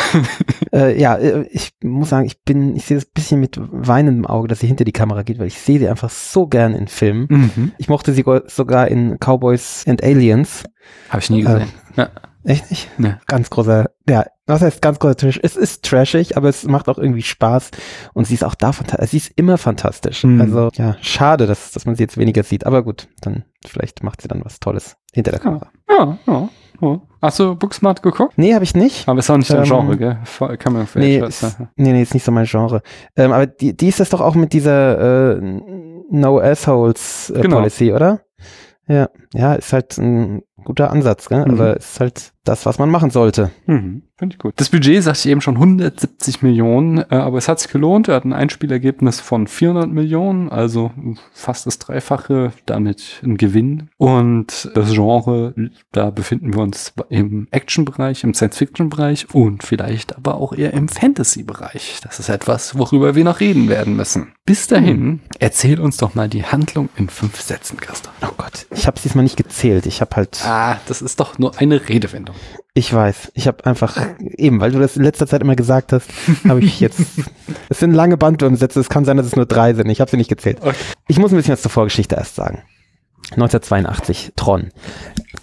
Äh, ja, äh, ich muss sagen, ich bin, ich sehe das bisschen mit weinendem Auge, dass sie hinter die Kamera geht, weil ich sehe sie einfach so gern in Filmen. Mhm. Ich mochte sie sogar in Cowboys and Aliens. Habe ich nie gesehen. Äh, ja. Echt nicht? Ja. Ganz großer, ja, was heißt ganz großer Trash? Es ist trashig, aber es macht auch irgendwie Spaß und sie ist auch da fantastisch. Sie ist immer fantastisch. Mhm. Also, ja, schade, dass, dass man sie jetzt weniger sieht, aber gut, dann vielleicht macht sie dann was Tolles hinter der Kamera. Ja, ja. ja. Hast du Booksmart geguckt? Nee, habe ich nicht. Aber ist auch nicht dein ähm, Genre, gell? Kann man nee, ist, nee, nee, ist nicht so mein Genre. Ähm, aber die, die ist das doch auch mit dieser äh, No Assholes äh, genau. Policy, oder? Ja, ja, ist halt ein guter Ansatz, gell? Mhm. aber ist halt das, was man machen sollte. Mhm. Finde ich gut. Das Budget, sagte ich eben schon, 170 Millionen, äh, aber es hat sich gelohnt. Er hat ein Einspielergebnis von 400 Millionen, also fast das Dreifache, damit ein Gewinn. Und das Genre, da befinden wir uns im Action-Bereich, im Science-Fiction-Bereich und vielleicht aber auch eher im Fantasy-Bereich. Das ist etwas, worüber wir noch reden werden müssen. Bis dahin, mhm. erzähl uns doch mal die Handlung in fünf Sätzen, Christoph. Oh Gott, ich habe es diesmal nicht gezählt. Ich habe halt... Ah, das ist doch nur eine Redewendung. Ich weiß. Ich habe einfach, eben, weil du das in letzter Zeit immer gesagt hast, habe ich jetzt. Es sind lange Bandwurmsätze. Es kann sein, dass es nur drei sind. Ich habe sie nicht gezählt. Okay. Ich muss ein bisschen was zur Vorgeschichte erst sagen. 1982, Tron.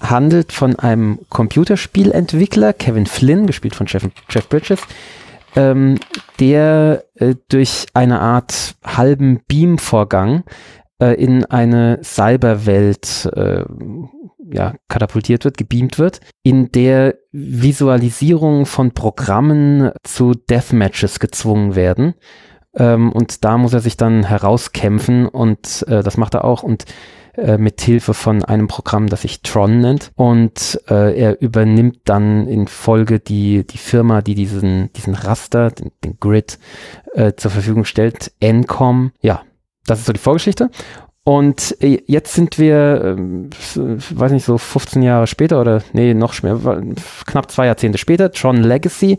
Handelt von einem Computerspielentwickler, Kevin Flynn, gespielt von Jeff, Jeff Bridges, ähm, der äh, durch eine Art halben Beam-Vorgang äh, in eine Cyberwelt äh, ja, katapultiert wird, gebeamt wird, in der Visualisierung von Programmen zu Deathmatches gezwungen werden. Ähm, und da muss er sich dann herauskämpfen und äh, das macht er auch und äh, mit Hilfe von einem Programm, das sich Tron nennt. Und äh, er übernimmt dann in Folge die, die Firma, die diesen, diesen Raster, den, den Grid äh, zur Verfügung stellt, Encom. Ja, das ist so die Vorgeschichte. Und äh, jetzt sind wir, äh, weiß nicht, so 15 Jahre später oder nee, noch mehr, knapp zwei Jahrzehnte später, John Legacy.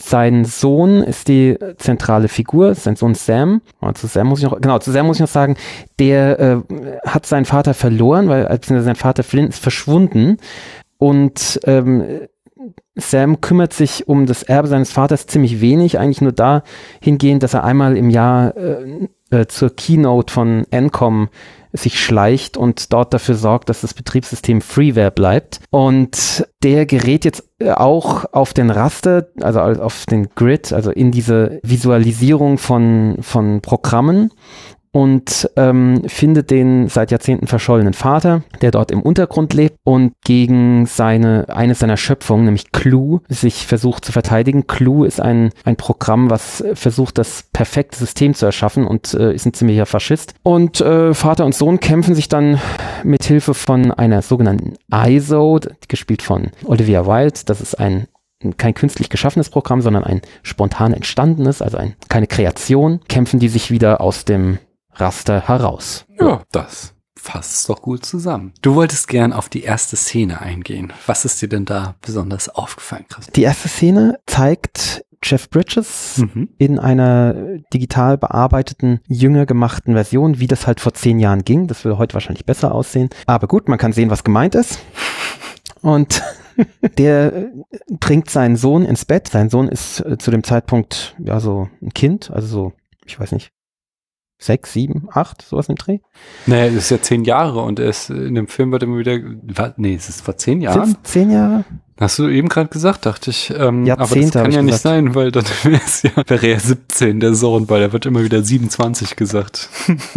Sein Sohn ist die zentrale Figur, sein Sohn Sam. Zu Sam muss ich noch, genau, zu Sam muss ich noch sagen, der äh, hat seinen Vater verloren, weil beziehungsweise sein Vater Flynn ist verschwunden. Und ähm, Sam kümmert sich um das Erbe seines Vaters ziemlich wenig, eigentlich nur dahingehend, dass er einmal im Jahr äh, äh, zur Keynote von Encom sich schleicht und dort dafür sorgt, dass das Betriebssystem Freeware bleibt. Und der gerät jetzt äh, auch auf den Raster, also auf den Grid, also in diese Visualisierung von, von Programmen und ähm, findet den seit Jahrzehnten verschollenen Vater, der dort im Untergrund lebt und gegen seine, eines seiner Schöpfungen, nämlich Clue, sich versucht zu verteidigen. Clue ist ein, ein Programm, was versucht, das perfekte System zu erschaffen und äh, ist ein ziemlicher Faschist. Und äh, Vater und Sohn kämpfen sich dann mit Hilfe von einer sogenannten ISO, gespielt von Olivia Wilde. Das ist ein kein künstlich geschaffenes Programm, sondern ein spontan entstandenes, also ein, keine Kreation, kämpfen die sich wieder aus dem Raster heraus. Ja, das fasst doch gut zusammen. Du wolltest gern auf die erste Szene eingehen. Was ist dir denn da besonders aufgefallen, Chris? Die erste Szene zeigt Jeff Bridges mhm. in einer digital bearbeiteten, jünger gemachten Version, wie das halt vor zehn Jahren ging. Das würde heute wahrscheinlich besser aussehen. Aber gut, man kann sehen, was gemeint ist. Und der bringt seinen Sohn ins Bett. Sein Sohn ist äh, zu dem Zeitpunkt ja so ein Kind, also so, ich weiß nicht, sechs, sieben, acht, sowas im Dreh. Naja, das ist ja zehn Jahre und ist, in dem Film wird immer wieder, nee, es ist vor zehn Jahren. Sind's zehn Jahre? Hast du eben gerade gesagt, dachte ich. Ähm, aber das kann ja nicht sein, weil dann wäre es ja, wäre er 17, der Sohn, weil er wird immer wieder 27 gesagt.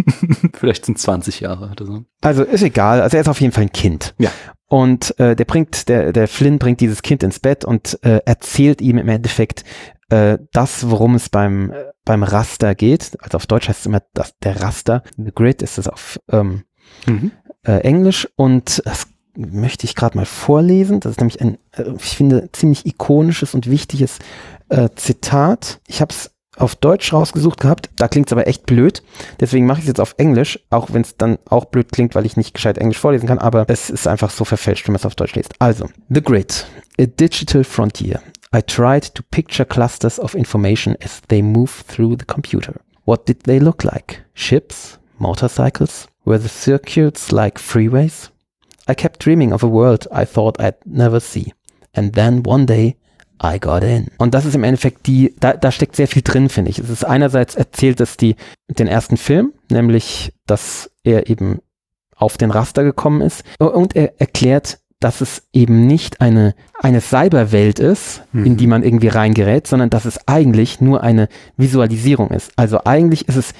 Vielleicht sind 20 Jahre oder so. Also ist egal, also er ist auf jeden Fall ein Kind. Ja. Und äh, der bringt, der, der Flynn bringt dieses Kind ins Bett und äh, erzählt ihm im Endeffekt äh, das, worum es beim äh, beim Raster geht. Also auf Deutsch heißt es immer das, der Raster. The Grid ist es auf ähm, mhm. äh, Englisch und das möchte ich gerade mal vorlesen. Das ist nämlich ein, äh, ich finde, ziemlich ikonisches und wichtiges Zitat. Ich habe es auf Deutsch rausgesucht gehabt. Da klingt es aber echt blöd. Deswegen mache ich es jetzt auf Englisch, auch wenn es dann auch blöd klingt, weil ich nicht gescheit Englisch vorlesen kann. Aber es ist einfach so verfälscht, wenn man es auf Deutsch liest. Also, The Grid, a digital frontier. I tried to picture clusters of information as they move through the computer. What did they look like? Ships? Motorcycles? Were the circuits like freeways? I kept dreaming of a world I thought I'd never see. And then one day I got in. Und das ist im Endeffekt die, da, da steckt sehr viel drin, finde ich. Es ist einerseits erzählt es die, den ersten Film, nämlich, dass er eben auf den Raster gekommen ist. Und er erklärt dass es eben nicht eine, eine Cyberwelt ist, mhm. in die man irgendwie reingerät, sondern dass es eigentlich nur eine Visualisierung ist. Also eigentlich ist es,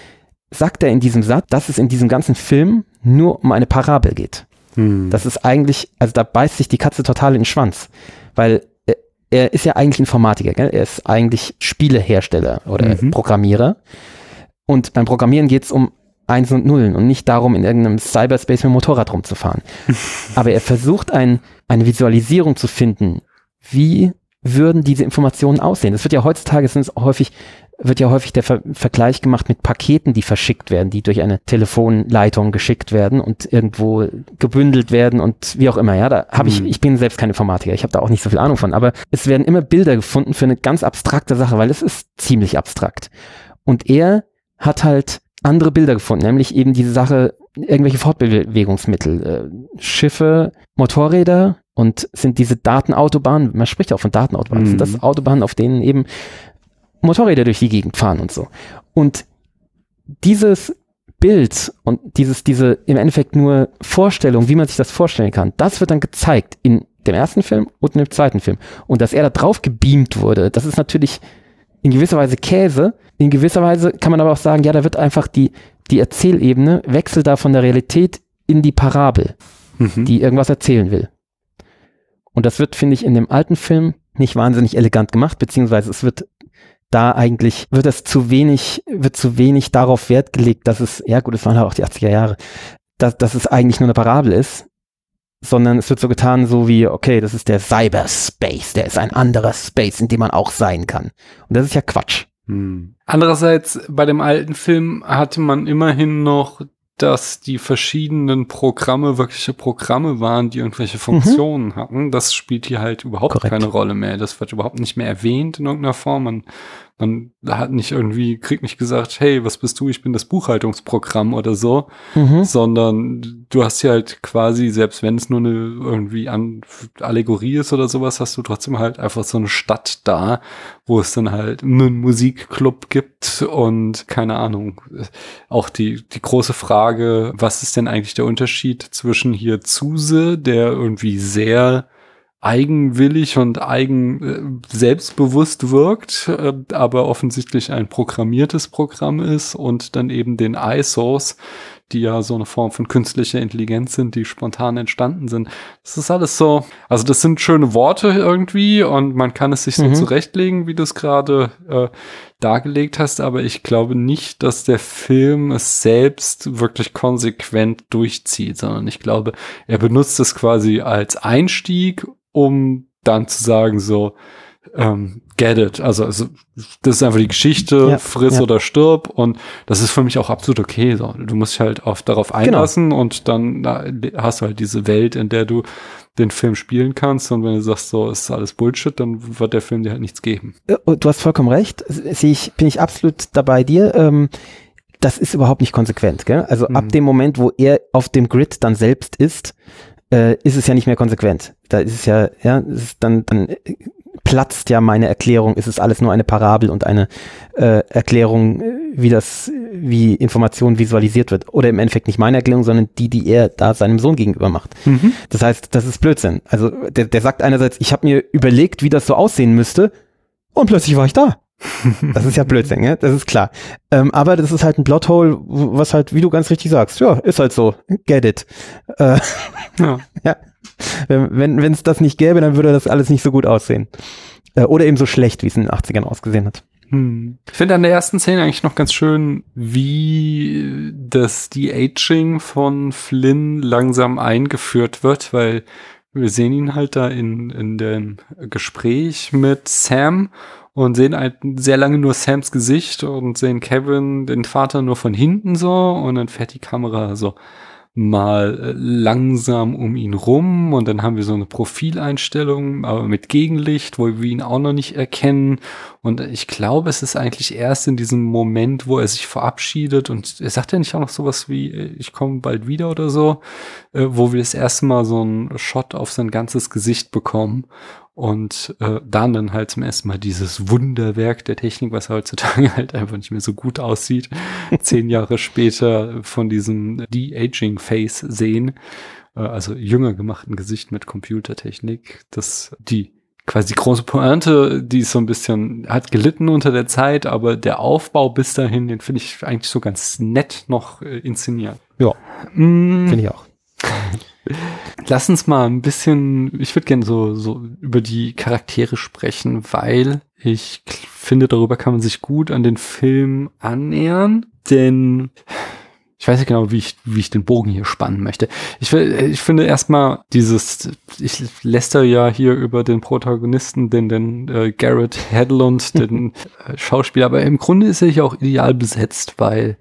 sagt er in diesem Satz, dass es in diesem ganzen Film nur um eine Parabel geht. Mhm. Das ist eigentlich, also da beißt sich die Katze total in den Schwanz, weil er, er ist ja eigentlich Informatiker, gell? er ist eigentlich Spielehersteller oder mhm. Programmierer. Und beim Programmieren geht es um Einsen und Nullen und nicht darum, in irgendeinem Cyberspace mit dem Motorrad rumzufahren. Aber er versucht ein, eine Visualisierung zu finden. Wie würden diese Informationen aussehen? Das wird ja heutzutage sind es häufig wird ja häufig der Ver Vergleich gemacht mit Paketen, die verschickt werden, die durch eine Telefonleitung geschickt werden und irgendwo gebündelt werden und wie auch immer. Ja, da habe ich, mhm. ich bin selbst kein Informatiker, ich habe da auch nicht so viel Ahnung von, aber es werden immer Bilder gefunden für eine ganz abstrakte Sache, weil es ist ziemlich abstrakt. Und er hat halt andere Bilder gefunden, nämlich eben diese Sache, irgendwelche Fortbewegungsmittel, äh, Schiffe, Motorräder und sind diese Datenautobahnen, man spricht ja auch von Datenautobahnen, mhm. sind das Autobahnen, auf denen eben Motorräder durch die Gegend fahren und so. Und dieses Bild und dieses, diese im Endeffekt nur Vorstellung, wie man sich das vorstellen kann, das wird dann gezeigt in dem ersten Film und in dem zweiten Film. Und dass er da drauf gebeamt wurde, das ist natürlich in gewisser Weise Käse. In gewisser Weise kann man aber auch sagen, ja, da wird einfach die, die Erzählebene wechselt da von der Realität in die Parabel. mhm. die irgendwas erzählen will. Und das wird, finde ich, in dem alten Film nicht wahnsinnig elegant gemacht, beziehungsweise es wird da eigentlich, wird es zu wenig, wird zu wenig darauf Wert gelegt, dass es, ja gut, es waren halt auch die 80er Jahre, dass, dass es eigentlich nur eine Parabel ist, sondern es wird so getan, so wie, okay, das ist der Cyberspace, der ist ein anderer Space, in dem man auch sein kann. Und das ist ja Quatsch. Hm. Andererseits, bei dem alten Film hatte man immerhin noch dass die verschiedenen Programme wirkliche Programme waren, die irgendwelche Funktionen mhm. hatten. Das spielt hier halt überhaupt Korrekt. keine Rolle mehr. Das wird überhaupt nicht mehr erwähnt in irgendeiner Form. Man man hat nicht irgendwie, kriegt nicht gesagt, hey, was bist du? Ich bin das Buchhaltungsprogramm oder so, mhm. sondern du hast ja halt quasi, selbst wenn es nur eine irgendwie an Allegorie ist oder sowas, hast du trotzdem halt einfach so eine Stadt da, wo es dann halt einen Musikclub gibt und keine Ahnung. Auch die, die große Frage, was ist denn eigentlich der Unterschied zwischen hier Zuse, der irgendwie sehr eigenwillig und eigen äh, selbstbewusst wirkt, äh, aber offensichtlich ein programmiertes Programm ist und dann eben den iSource, die ja so eine Form von künstlicher Intelligenz sind, die spontan entstanden sind. Das ist alles so, also das sind schöne Worte irgendwie und man kann es sich so mhm. zurechtlegen, wie du es gerade äh, dargelegt hast, aber ich glaube nicht, dass der Film es selbst wirklich konsequent durchzieht, sondern ich glaube, er benutzt es quasi als Einstieg um dann zu sagen, so, ähm, get it. Also, also das ist einfach die Geschichte, ja, friss ja. oder stirb und das ist für mich auch absolut okay. So. Du musst dich halt auf, darauf genau. einlassen genau. und dann na, hast du halt diese Welt, in der du den Film spielen kannst und wenn du sagst, so ist alles Bullshit, dann wird der Film dir halt nichts geben. Du hast vollkommen recht. Sehe ich, bin ich absolut dabei dir. Ähm, das ist überhaupt nicht konsequent, gell? Also mhm. ab dem Moment, wo er auf dem Grid dann selbst ist, äh, ist es ja nicht mehr konsequent. Da ist es ja, ja, ist dann, dann platzt ja meine Erklärung, ist es alles nur eine Parabel und eine äh, Erklärung, wie das, wie Information visualisiert wird. Oder im Endeffekt nicht meine Erklärung, sondern die, die er da seinem Sohn gegenüber macht. Mhm. Das heißt, das ist Blödsinn. Also der, der sagt einerseits, ich habe mir überlegt, wie das so aussehen müsste, und plötzlich war ich da. Das ist ja Blödsinn, ne? das ist klar. Ähm, aber das ist halt ein Plothole, was halt, wie du ganz richtig sagst, ja, ist halt so, get it. Äh, ja. ja. Wenn es das nicht gäbe, dann würde das alles nicht so gut aussehen. Äh, oder eben so schlecht, wie es in den 80ern ausgesehen hat. Hm. Ich finde an der ersten Szene eigentlich noch ganz schön, wie das De-Aging von Flynn langsam eingeführt wird, weil wir sehen ihn halt da in, in dem Gespräch mit Sam und sehen halt sehr lange nur Sams Gesicht und sehen Kevin, den Vater, nur von hinten so. Und dann fährt die Kamera so mal äh, langsam um ihn rum. Und dann haben wir so eine Profileinstellung, aber mit Gegenlicht, wo wir ihn auch noch nicht erkennen. Und ich glaube, es ist eigentlich erst in diesem Moment, wo er sich verabschiedet. Und er sagt ja nicht auch noch sowas wie, äh, ich komme bald wieder oder so, äh, wo wir das erste Mal so einen Shot auf sein ganzes Gesicht bekommen und äh, dann dann halt zum ersten Mal dieses Wunderwerk der Technik, was heutzutage halt einfach nicht mehr so gut aussieht, zehn Jahre später von diesem De-Aging-Face sehen, äh, also jünger gemachten Gesicht mit Computertechnik, dass die quasi die große Pointe, die ist so ein bisschen, hat gelitten unter der Zeit, aber der Aufbau bis dahin, den finde ich eigentlich so ganz nett noch äh, inszeniert. Ja, mm. finde ich auch. Lass uns mal ein bisschen, ich würde gerne so, so über die Charaktere sprechen, weil ich finde, darüber kann man sich gut an den Film annähern, denn ich weiß nicht genau, wie ich, wie ich den Bogen hier spannen möchte. Ich, ich finde erstmal dieses, ich läster ja hier über den Protagonisten, den, den äh, Garrett Hedlund, den äh, Schauspieler, aber im Grunde ist er hier auch ideal besetzt, weil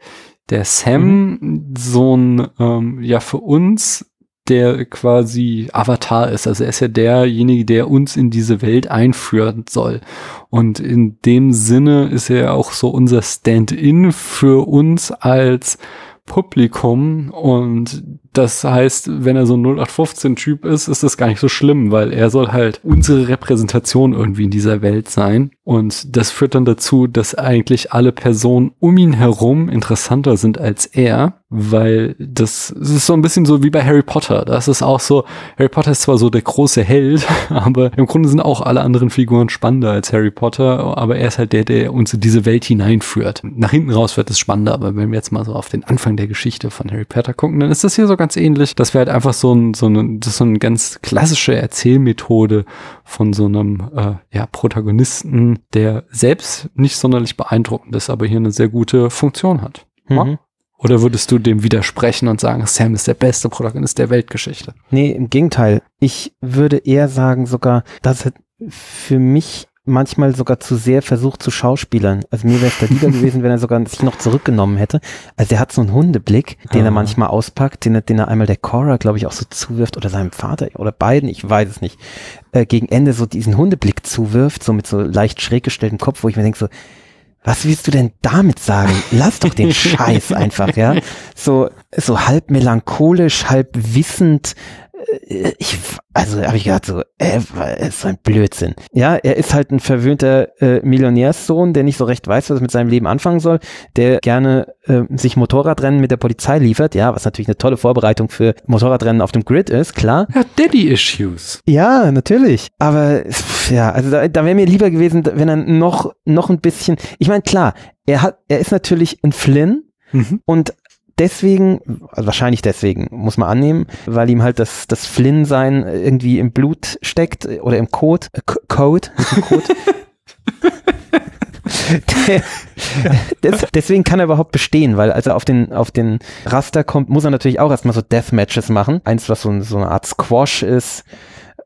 der Sam mhm. so ein, ähm, ja, für uns der quasi Avatar ist. Also er ist ja derjenige, der uns in diese Welt einführen soll. Und in dem Sinne ist er auch so unser Stand-in für uns als Publikum und das heißt, wenn er so ein 0815-Typ ist, ist das gar nicht so schlimm, weil er soll halt unsere Repräsentation irgendwie in dieser Welt sein. Und das führt dann dazu, dass eigentlich alle Personen um ihn herum interessanter sind als er, weil das, ist so ein bisschen so wie bei Harry Potter. Das ist auch so, Harry Potter ist zwar so der große Held, aber im Grunde sind auch alle anderen Figuren spannender als Harry Potter, aber er ist halt der, der uns in diese Welt hineinführt. Nach hinten raus wird es spannender, aber wenn wir jetzt mal so auf den Anfang der Geschichte von Harry Potter gucken, dann ist das hier sogar ganz ähnlich, dass wir halt einfach so ein, so eine, das ist so eine ganz klassische Erzählmethode von so einem äh, ja, Protagonisten, der selbst nicht sonderlich beeindruckend ist, aber hier eine sehr gute Funktion hat. Mhm. Oder würdest du dem widersprechen und sagen, Sam ist der beste Protagonist der Weltgeschichte? Nee, im Gegenteil. Ich würde eher sagen sogar, dass für mich manchmal sogar zu sehr versucht zu schauspielern. Also mir wäre es da lieber gewesen, wenn er sogar sich noch zurückgenommen hätte. Also er hat so einen Hundeblick, den ah. er manchmal auspackt, den er, den er einmal der Cora, glaube ich, auch so zuwirft oder seinem Vater oder beiden, ich weiß es nicht, äh, gegen Ende so diesen Hundeblick zuwirft, so mit so leicht schräg gestelltem Kopf, wo ich mir denke so, was willst du denn damit sagen? Lass doch den Scheiß einfach, ja. So, so halb melancholisch, halb wissend, ich, also habe ich gedacht so, äh, ist so ein Blödsinn. Ja, er ist halt ein verwöhnter äh, Millionärssohn, der nicht so recht weiß, was er mit seinem Leben anfangen soll, der gerne äh, sich Motorradrennen mit der Polizei liefert, ja, was natürlich eine tolle Vorbereitung für Motorradrennen auf dem Grid ist, klar. Ja, Daddy-Issues. Ja, natürlich. Aber ja, also da, da wäre mir lieber gewesen, wenn er noch, noch ein bisschen, ich meine, klar, er hat, er ist natürlich ein Flynn, Mhm. Und deswegen, also wahrscheinlich deswegen, muss man annehmen, weil ihm halt das, das Flynn-Sein irgendwie im Blut steckt oder im Code, äh, Code, Code. des, deswegen kann er überhaupt bestehen, weil als er auf den, auf den Raster kommt, muss er natürlich auch erstmal so Deathmatches machen. Eins, was so, so eine Art Squash ist,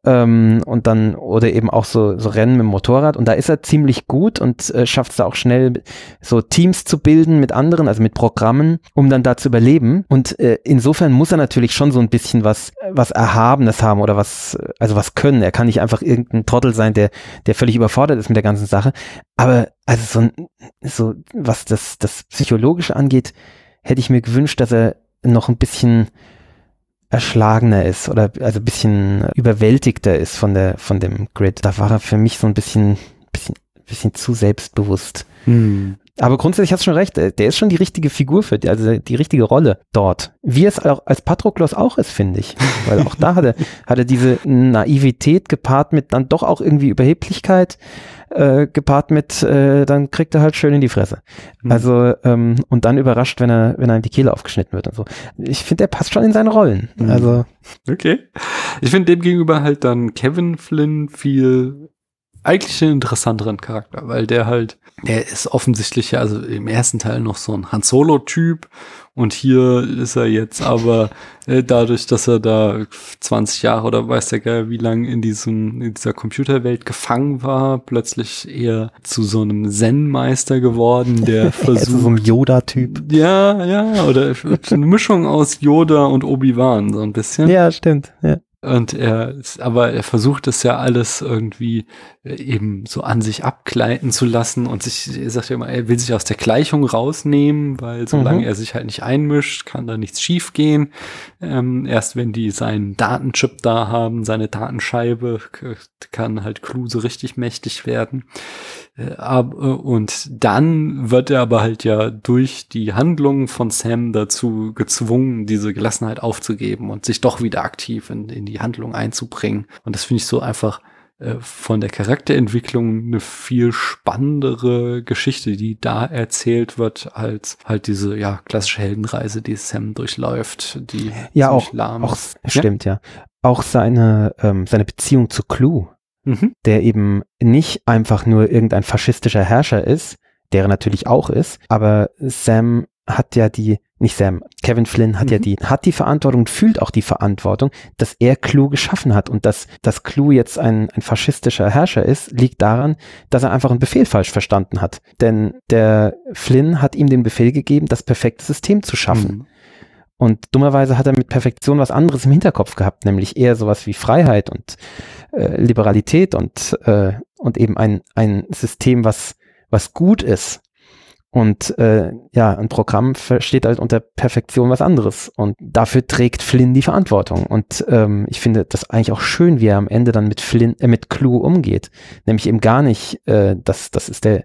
ähm, und dann oder eben auch so, so Rennen mit dem Motorrad. Und da ist er ziemlich gut und äh, schafft es da auch schnell so Teams zu bilden mit anderen, also mit Programmen, um dann da zu überleben. Und äh, insofern muss er natürlich schon so ein bisschen was was Erhabenes haben oder was also was können. Er kann nicht einfach irgendein Trottel sein, der der völlig überfordert ist mit der ganzen Sache, aber also so, so was das das psychologische angeht, hätte ich mir gewünscht, dass er noch ein bisschen erschlagener ist oder also ein bisschen überwältigter ist von der von dem Grid. Da war er für mich so ein bisschen bisschen bisschen zu selbstbewusst. Hm. Aber grundsätzlich hast du schon recht, der ist schon die richtige Figur für die, also die richtige Rolle dort. Wie es auch als Patroklos auch ist, finde ich. Weil auch da hat er diese Naivität gepaart mit dann doch auch irgendwie Überheblichkeit äh, gepaart mit, äh, dann kriegt er halt schön in die Fresse. Mhm. Also, ähm, und dann überrascht, wenn er, wenn er in die Kehle aufgeschnitten wird und so. Ich finde, er passt schon in seine Rollen. Mhm. Also. Okay. Ich finde dem gegenüber halt dann Kevin Flynn viel eigentlich einen interessanteren Charakter, weil der halt, der ist offensichtlich ja, also im ersten Teil noch so ein Han Solo-Typ und hier ist er jetzt aber äh, dadurch, dass er da 20 Jahre oder weiß der Geil, wie lange in diesem, in dieser Computerwelt gefangen war, plötzlich eher zu so einem Zen-Meister geworden, der versucht. so ein Yoda-Typ. Ja, ja, oder eine Mischung aus Yoda und Obi-Wan, so ein bisschen. Ja, stimmt, ja. Und er, aber er versucht es ja alles irgendwie äh, eben so an sich abgleiten zu lassen und sich, er sagt ja immer, er will sich aus der Gleichung rausnehmen, weil solange mhm. er sich halt nicht einmischt, kann da nichts schiefgehen. Ähm, erst wenn die seinen Datenchip da haben, seine Datenscheibe, kann halt Clue so richtig mächtig werden. Äh, und dann wird er aber halt ja durch die Handlungen von Sam dazu gezwungen, diese Gelassenheit aufzugeben und sich doch wieder aktiv in, in die Handlung einzubringen. Und das finde ich so einfach äh, von der Charakterentwicklung eine viel spannendere Geschichte, die da erzählt wird, als halt diese ja klassische Heldenreise, die Sam durchläuft, die ja auch, lahm auch stimmt ja. Auch seine ähm, seine Beziehung zu Clue mhm. der eben nicht einfach nur irgendein faschistischer Herrscher ist, der er natürlich auch ist, aber Sam hat ja die, nicht Sam, Kevin Flynn hat mhm. ja die, hat die Verantwortung und fühlt auch die Verantwortung, dass er Clue geschaffen hat und dass, dass Clue jetzt ein, ein faschistischer Herrscher ist, liegt daran, dass er einfach einen Befehl falsch verstanden hat. Denn der Flynn hat ihm den Befehl gegeben, das perfekte System zu schaffen. Mhm. Und dummerweise hat er mit Perfektion was anderes im Hinterkopf gehabt, nämlich eher sowas wie Freiheit und äh, Liberalität und, äh, und eben ein, ein System, was, was gut ist. Und äh, ja, ein Programm versteht halt unter Perfektion was anderes. Und dafür trägt Flynn die Verantwortung. Und ähm, ich finde das eigentlich auch schön, wie er am Ende dann mit Flynn, äh, mit Clue umgeht. Nämlich eben gar nicht, äh, das, das ist der,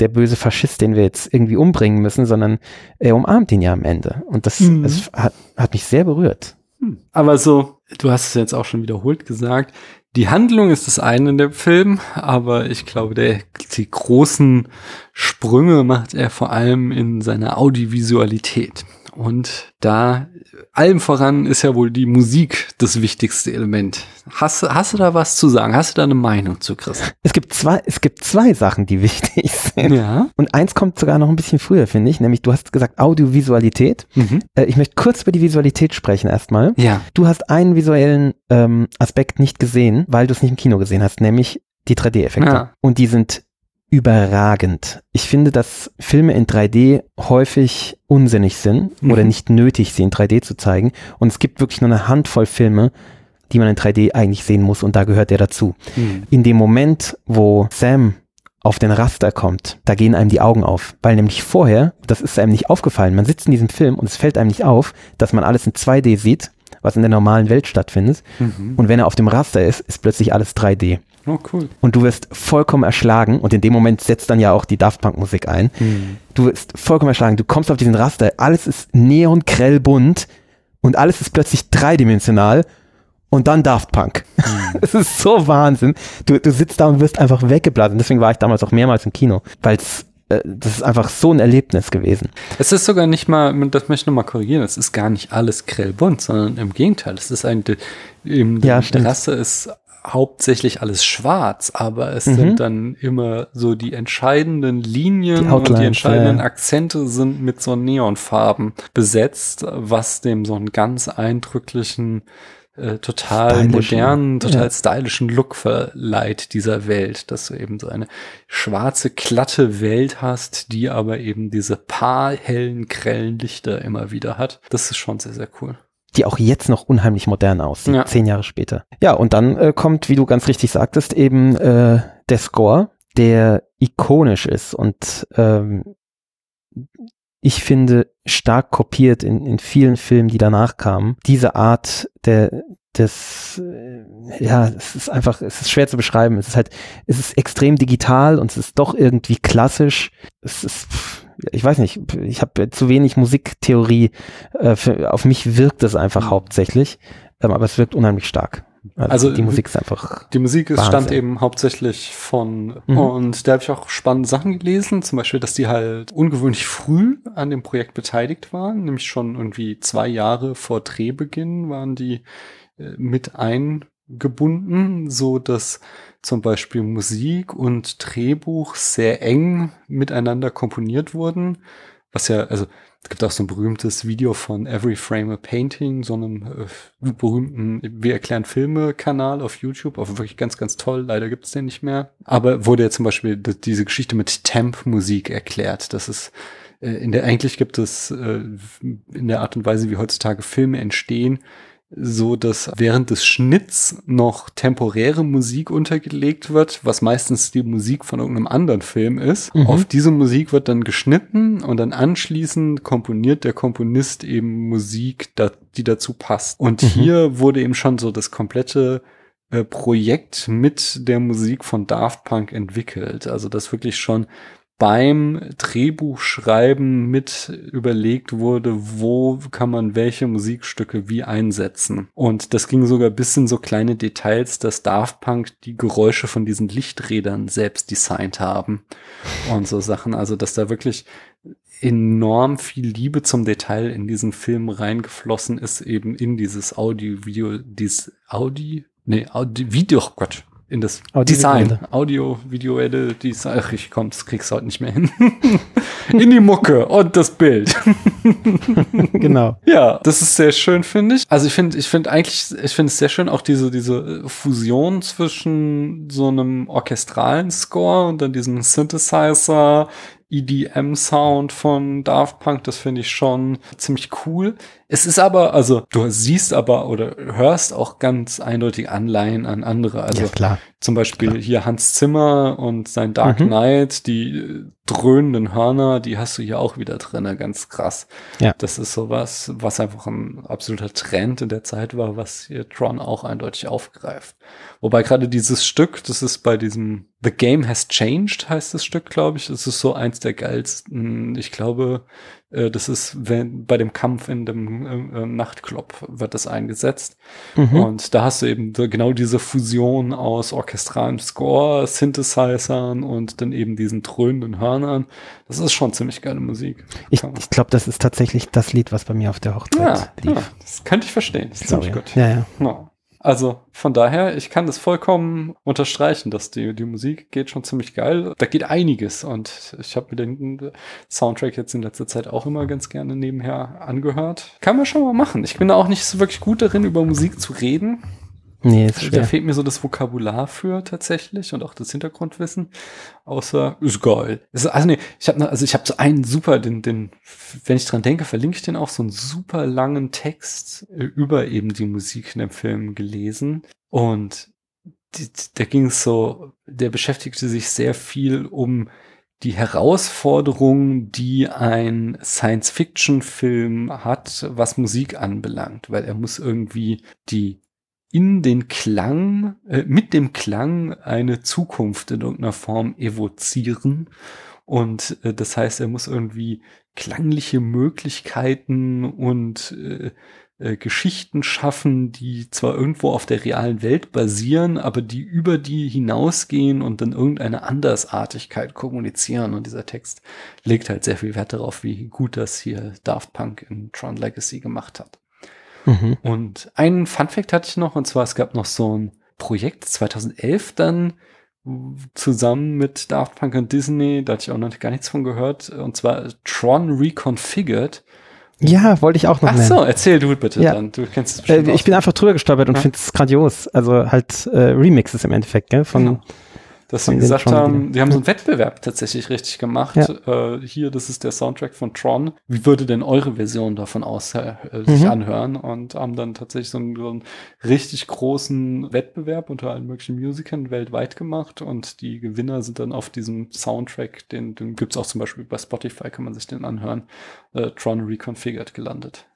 der böse Faschist, den wir jetzt irgendwie umbringen müssen, sondern er umarmt ihn ja am Ende. Und das, mhm. das hat, hat mich sehr berührt. Hm. Aber so, du hast es jetzt auch schon wiederholt gesagt, die Handlung ist das eine in dem Film, aber ich glaube, der, die großen Sprünge macht er vor allem in seiner Audiovisualität. Und da allem voran ist ja wohl die Musik das wichtigste Element. Hast, hast du da was zu sagen? Hast du da eine Meinung zu, Chris? Es gibt zwei, es gibt zwei Sachen, die wichtig sind. Ja. Und eins kommt sogar noch ein bisschen früher, finde ich. Nämlich, du hast gesagt Audiovisualität. Mhm. Äh, ich möchte kurz über die Visualität sprechen erstmal. Ja. Du hast einen visuellen ähm, Aspekt nicht gesehen, weil du es nicht im Kino gesehen hast, nämlich die 3D-Effekte. Ja. Und die sind überragend. Ich finde, dass Filme in 3D häufig unsinnig sind Mhm. oder nicht nötig, sie in 3D zu zeigen. Und es gibt wirklich nur eine Handvoll Filme, die man in 3D eigentlich sehen muss und da gehört der dazu. Mhm. In dem Moment, wo Sam auf den Raster kommt, da gehen einem die Augen auf, weil nämlich vorher, das ist einem nicht aufgefallen, man sitzt in diesem Film und es fällt einem nicht auf, dass man alles in 2D sieht, was in der normalen Welt stattfindet. Mhm. Und wenn er auf dem Raster ist, ist plötzlich alles 3D. Oh, cool. Und du wirst vollkommen erschlagen und in dem Moment setzt dann ja auch die Daft Punk Musik ein. Mhm. Du wirst vollkommen erschlagen, du kommst auf diesen Raster, alles ist neon grell bunt und alles ist plötzlich dreidimensional und dann Daft Punk. Es ist so Wahnsinn. Du, du sitzt da und wirst einfach weggeblasen. Deswegen war ich damals auch mehrmals im Kino, weil es äh, das ist einfach so ein Erlebnis gewesen. Es ist sogar nicht mal, das möchte ich nochmal korrigieren, es ist gar nicht alles grellbunt, sondern im Gegenteil. Es ist im Ja, die stimmt. Rasse ist hauptsächlich alles schwarz, aber es Mhm. sind dann immer so die entscheidenden Linien Die und die entscheidenden ja. Akzente sind mit so Neonfarben besetzt, was dem so einen ganz eindrücklichen äh, total Stylischen, modernen, total ja. stylischen Look verleiht dieser Welt, dass du eben so eine schwarze, glatte Welt hast, die aber eben diese paar hellen, grellen Lichter immer wieder hat. Das ist schon sehr, sehr cool. Die auch jetzt noch unheimlich modern aussieht, Ja. zehn Jahre später. Ja, und dann äh, kommt, wie du ganz richtig sagtest, eben äh, der Score, der ikonisch ist und ähm, ich finde stark kopiert in, in vielen Filmen, die danach kamen. Diese Art der des äh, ja, es ist einfach, es ist schwer zu beschreiben. Es ist halt, es ist extrem digital und es ist doch irgendwie klassisch. Es ist, ich weiß nicht, ich habe zu wenig Musiktheorie. Äh, für, auf mich wirkt es einfach Mhm. hauptsächlich, ähm, aber es wirkt unheimlich stark. Also, Also, die Musik ist einfach. Die Musik ist, stammt eben hauptsächlich von, Mhm. und da habe ich auch spannende Sachen gelesen, zum Beispiel, dass die halt ungewöhnlich früh an dem Projekt beteiligt waren, nämlich schon irgendwie zwei Jahre vor Drehbeginn waren die äh, mit eingebunden, so dass zum Beispiel Musik und Drehbuch sehr eng miteinander komponiert wurden, was ja, also es gibt auch so ein berühmtes Video von Every Frame a Painting, so einem äh, berühmten Wir erklären Filme-Kanal auf YouTube, auch wirklich ganz, ganz toll. Leider gibt es den nicht mehr. Aber wurde ja zum Beispiel diese Geschichte mit Temp-Musik erklärt. Das ist äh, in der eigentlich gibt es äh, in der Art und Weise, wie heutzutage Filme entstehen, so dass während des Schnitts noch temporäre Musik untergelegt wird, was meistens die Musik von irgendeinem anderen Film ist. Mhm. Auf diese Musik wird dann geschnitten und dann anschließend komponiert der Komponist eben Musik, die dazu passt. Und Mhm. hier wurde eben schon so das komplette äh, Projekt mit der Musik von Daft Punk entwickelt. Also das wirklich schon beim Drehbuchschreiben mit überlegt wurde, wo kann man welche Musikstücke wie einsetzen. Und das ging sogar bis in so kleine Details, dass Daft Punk die Geräusche von diesen Lichträdern selbst designt haben und so Sachen. Also, dass da wirklich enorm viel Liebe zum Detail in diesen Film reingeflossen ist, eben in dieses Audio-Video, dieses Audi, nee, Audi, Video, oh Gott, in das Audiovisuelle. Design, Audio-Visuelle Design, ach, ich komm, das kriegst du heute nicht mehr hin. in die Mucke und das Bild. genau. Ja, das ist sehr schön, finde ich. Also ich finde, ich finde eigentlich, ich finde es sehr schön, auch diese, diese Fusion zwischen so einem orchestralen Score und dann diesem Synthesizer, EDM-Sound von Daft Punk, das finde ich schon ziemlich cool. Es ist aber, also du siehst aber oder hörst auch ganz eindeutig Anleihen an andere. Also ja, klar. zum Beispiel Klar. hier Hans Zimmer und sein Dark Mhm. Knight, die äh, dröhnenden Hörner, die hast du hier auch wieder drin, ganz krass. Ja. Das ist sowas, was einfach ein absoluter Trend in der Zeit war, was hier Tron auch eindeutig aufgreift. Wobei gerade dieses Stück, das ist bei diesem The Game Has Changed, heißt das Stück, glaube ich. Das ist so eins der geilsten. Ich glaube, äh, das ist wenn, bei dem Kampf in dem äh, Nachtclub wird das eingesetzt. Mhm. Und da hast du eben genau diese Fusion aus orchestralem Score, Synthesizern und dann eben diesen dröhnenden Hörnern. Das ist schon ziemlich geile Musik. Ich, ich glaube, das ist tatsächlich das Lied, was bei mir auf der Hochzeit ja, lief. Ja, das könnte ich verstehen. Das ist ziemlich gut. Ja, ja. ja. Also von daher, ich kann das vollkommen unterstreichen, dass die, die Musik geht schon ziemlich geil. Da geht einiges und ich habe mir den Soundtrack jetzt in letzter Zeit auch immer ganz gerne nebenher angehört. Kann man schon mal machen. Ich bin da auch nicht so wirklich gut darin, über Musik zu reden. Nee, ist schwer. Da fehlt mir so das Vokabular für tatsächlich und auch das Hintergrundwissen. Außer ist geil. Also nee, ich habe also ich habe so einen super, den, den, wenn ich dran denke, verlinke ich den auch so einen super langen Text äh, über eben die Musik in dem Film gelesen und die, da ging es so, der beschäftigte sich sehr viel um die Herausforderung, die ein Science-Fiction-Film hat, was Musik anbelangt, weil er muss irgendwie die in den Klang, äh, mit dem Klang eine Zukunft in irgendeiner Form evozieren. Und äh, das heißt, er muss irgendwie klangliche Möglichkeiten und äh, äh, Geschichten schaffen, die zwar irgendwo auf der realen Welt basieren, aber die über die hinausgehen und dann irgendeine Andersartigkeit kommunizieren. Und dieser Text legt halt sehr viel Wert darauf, wie gut das hier Daft Punk in Tron Legacy gemacht hat. Mhm. Und einen Fun Fact hatte ich noch, und zwar es gab noch so ein Projekt 2011 dann zusammen mit Daft Punk und Disney, da hatte ich auch noch gar nichts von gehört, und zwar Tron Reconfigured. Ja, wollte ich auch noch Ach so, erzähl du bitte ja. dann. Du kennst es bestimmt. Äh, ich bin einfach drüber gestolpert und ja. finde es grandios. Also halt äh, Remixes im Endeffekt, gell? Von, genau dass sie gesagt haben, die haben so einen Wettbewerb tatsächlich richtig gemacht. Ja. Äh, hier, das ist der Soundtrack von Tron. Wie würde denn eure Version davon aus äh, sich mhm. anhören? Und haben dann tatsächlich so einen, so einen, richtig großen Wettbewerb unter allen möglichen Musikern weltweit gemacht. Und die Gewinner sind dann auf diesem Soundtrack, den, den gibt's auch zum Beispiel bei Spotify, kann man sich den anhören, äh, Tron Reconfigured gelandet.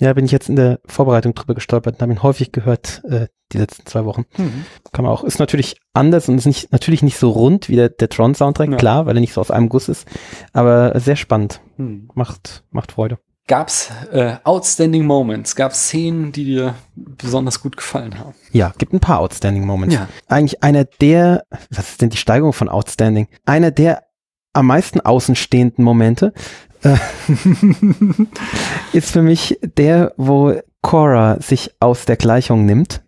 Ja, bin ich jetzt in der Vorbereitung drüber gestolpert und habe ihn häufig gehört äh, die letzten zwei Wochen. Mhm. Kann man auch, ist natürlich anders und ist nicht, natürlich nicht so rund wie der, der Tron-Soundtrack, ja. klar, weil er nicht so aus einem Guss ist, aber sehr spannend. Mhm. Macht, macht Freude. Gab's äh, Outstanding Moments? Gab's Szenen, die dir besonders gut gefallen haben? Ja, gibt ein paar Outstanding Moments. Ja. Eigentlich einer der, was ist denn die Steigerung von Outstanding? Einer der am meisten außenstehenden Momente äh, ist für mich der, wo Cora sich aus der Gleichung nimmt,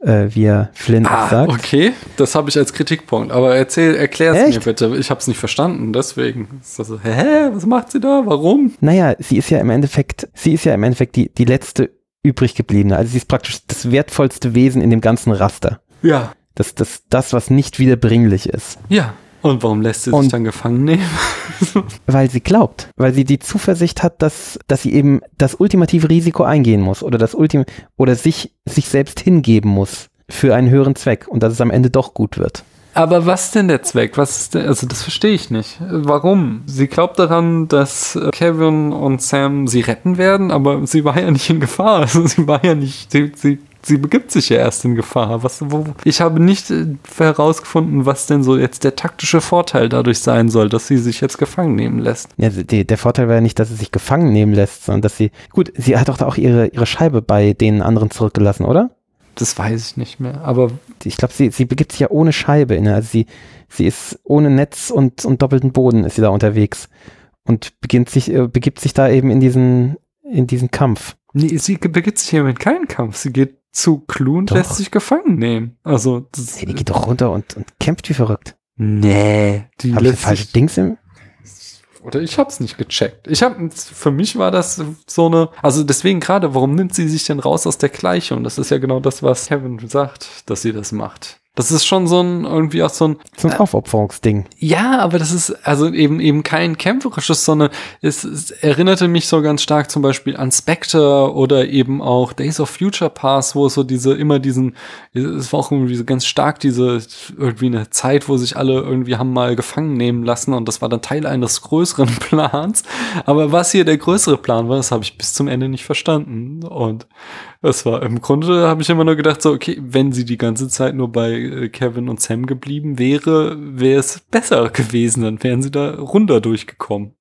äh, wie er Flynn ah, sagt. Okay, das habe ich als Kritikpunkt. Aber erzähl, erklär es mir bitte. Ich habe es nicht verstanden. Deswegen ist das so, hä, was macht sie da? Warum? Naja, sie ist ja im Endeffekt, sie ist ja im Endeffekt die, die letzte übrig gebliebene. Also sie ist praktisch das wertvollste Wesen in dem ganzen Raster. Ja. Das, das, das, was nicht wiederbringlich ist. Ja. Und warum lässt sie sich dann gefangen nehmen? weil sie glaubt, weil sie die Zuversicht hat, dass, dass sie eben das ultimative Risiko eingehen muss oder das Ultim oder sich, sich selbst hingeben muss für einen höheren Zweck und dass es am Ende doch gut wird. Aber was denn der Zweck? Was ist denn, also das verstehe ich nicht. Warum? Sie glaubt daran, dass äh, Kevin und Sam sie retten werden, aber sie war ja nicht in Gefahr. Also sie war ja nicht, sie, sie sie begibt sich ja erst in Gefahr. Was, wo, ich habe nicht äh, herausgefunden, was denn so jetzt der taktische Vorteil dadurch sein soll, dass sie sich jetzt gefangen nehmen lässt. Ja, die, der Vorteil wäre ja nicht, dass sie sich gefangen nehmen lässt, sondern dass sie, gut, sie hat doch auch ihre, ihre Scheibe bei den anderen zurückgelassen, oder? Das weiß ich nicht mehr, aber. Ich glaube, sie, sie begibt sich ja ohne Scheibe in, also sie, sie ist ohne Netz und, und doppelten Boden ist sie da unterwegs und beginnt sich, äh, begibt sich da eben in diesen, in diesen Kampf. Nee, sie begibt sich eben in keinen Kampf. Sie geht zu und lässt sich gefangen nehmen. Also, das, hey, die geht doch runter und, und kämpft wie verrückt. Nee, die Hab lässt ich falsche Dings im oder ich hab's nicht gecheckt. Ich hab für mich war das so eine also deswegen gerade, warum nimmt sie sich denn raus aus der Gleichung? Das ist ja genau das, was Kevin sagt, dass sie das macht. Das ist schon so ein, irgendwie auch so ein. So ein Aufopferungsding. Ja, aber das ist also eben eben kein kämpferisches, sondern es, es erinnerte mich so ganz stark zum Beispiel an Spectre oder eben auch Days of Future Past, wo es so diese, immer diesen, es war auch irgendwie so ganz stark diese, irgendwie eine Zeit, wo sich alle irgendwie haben mal gefangen nehmen lassen und das war dann Teil eines größeren Plans. Aber was hier der größere Plan war, das habe ich bis zum Ende nicht verstanden. Und Das war im Grunde habe ich immer nur gedacht so okay, wenn sie die ganze Zeit nur bei äh, Kevin und Sam geblieben wäre, wäre es besser gewesen, dann wären sie da runter durchgekommen.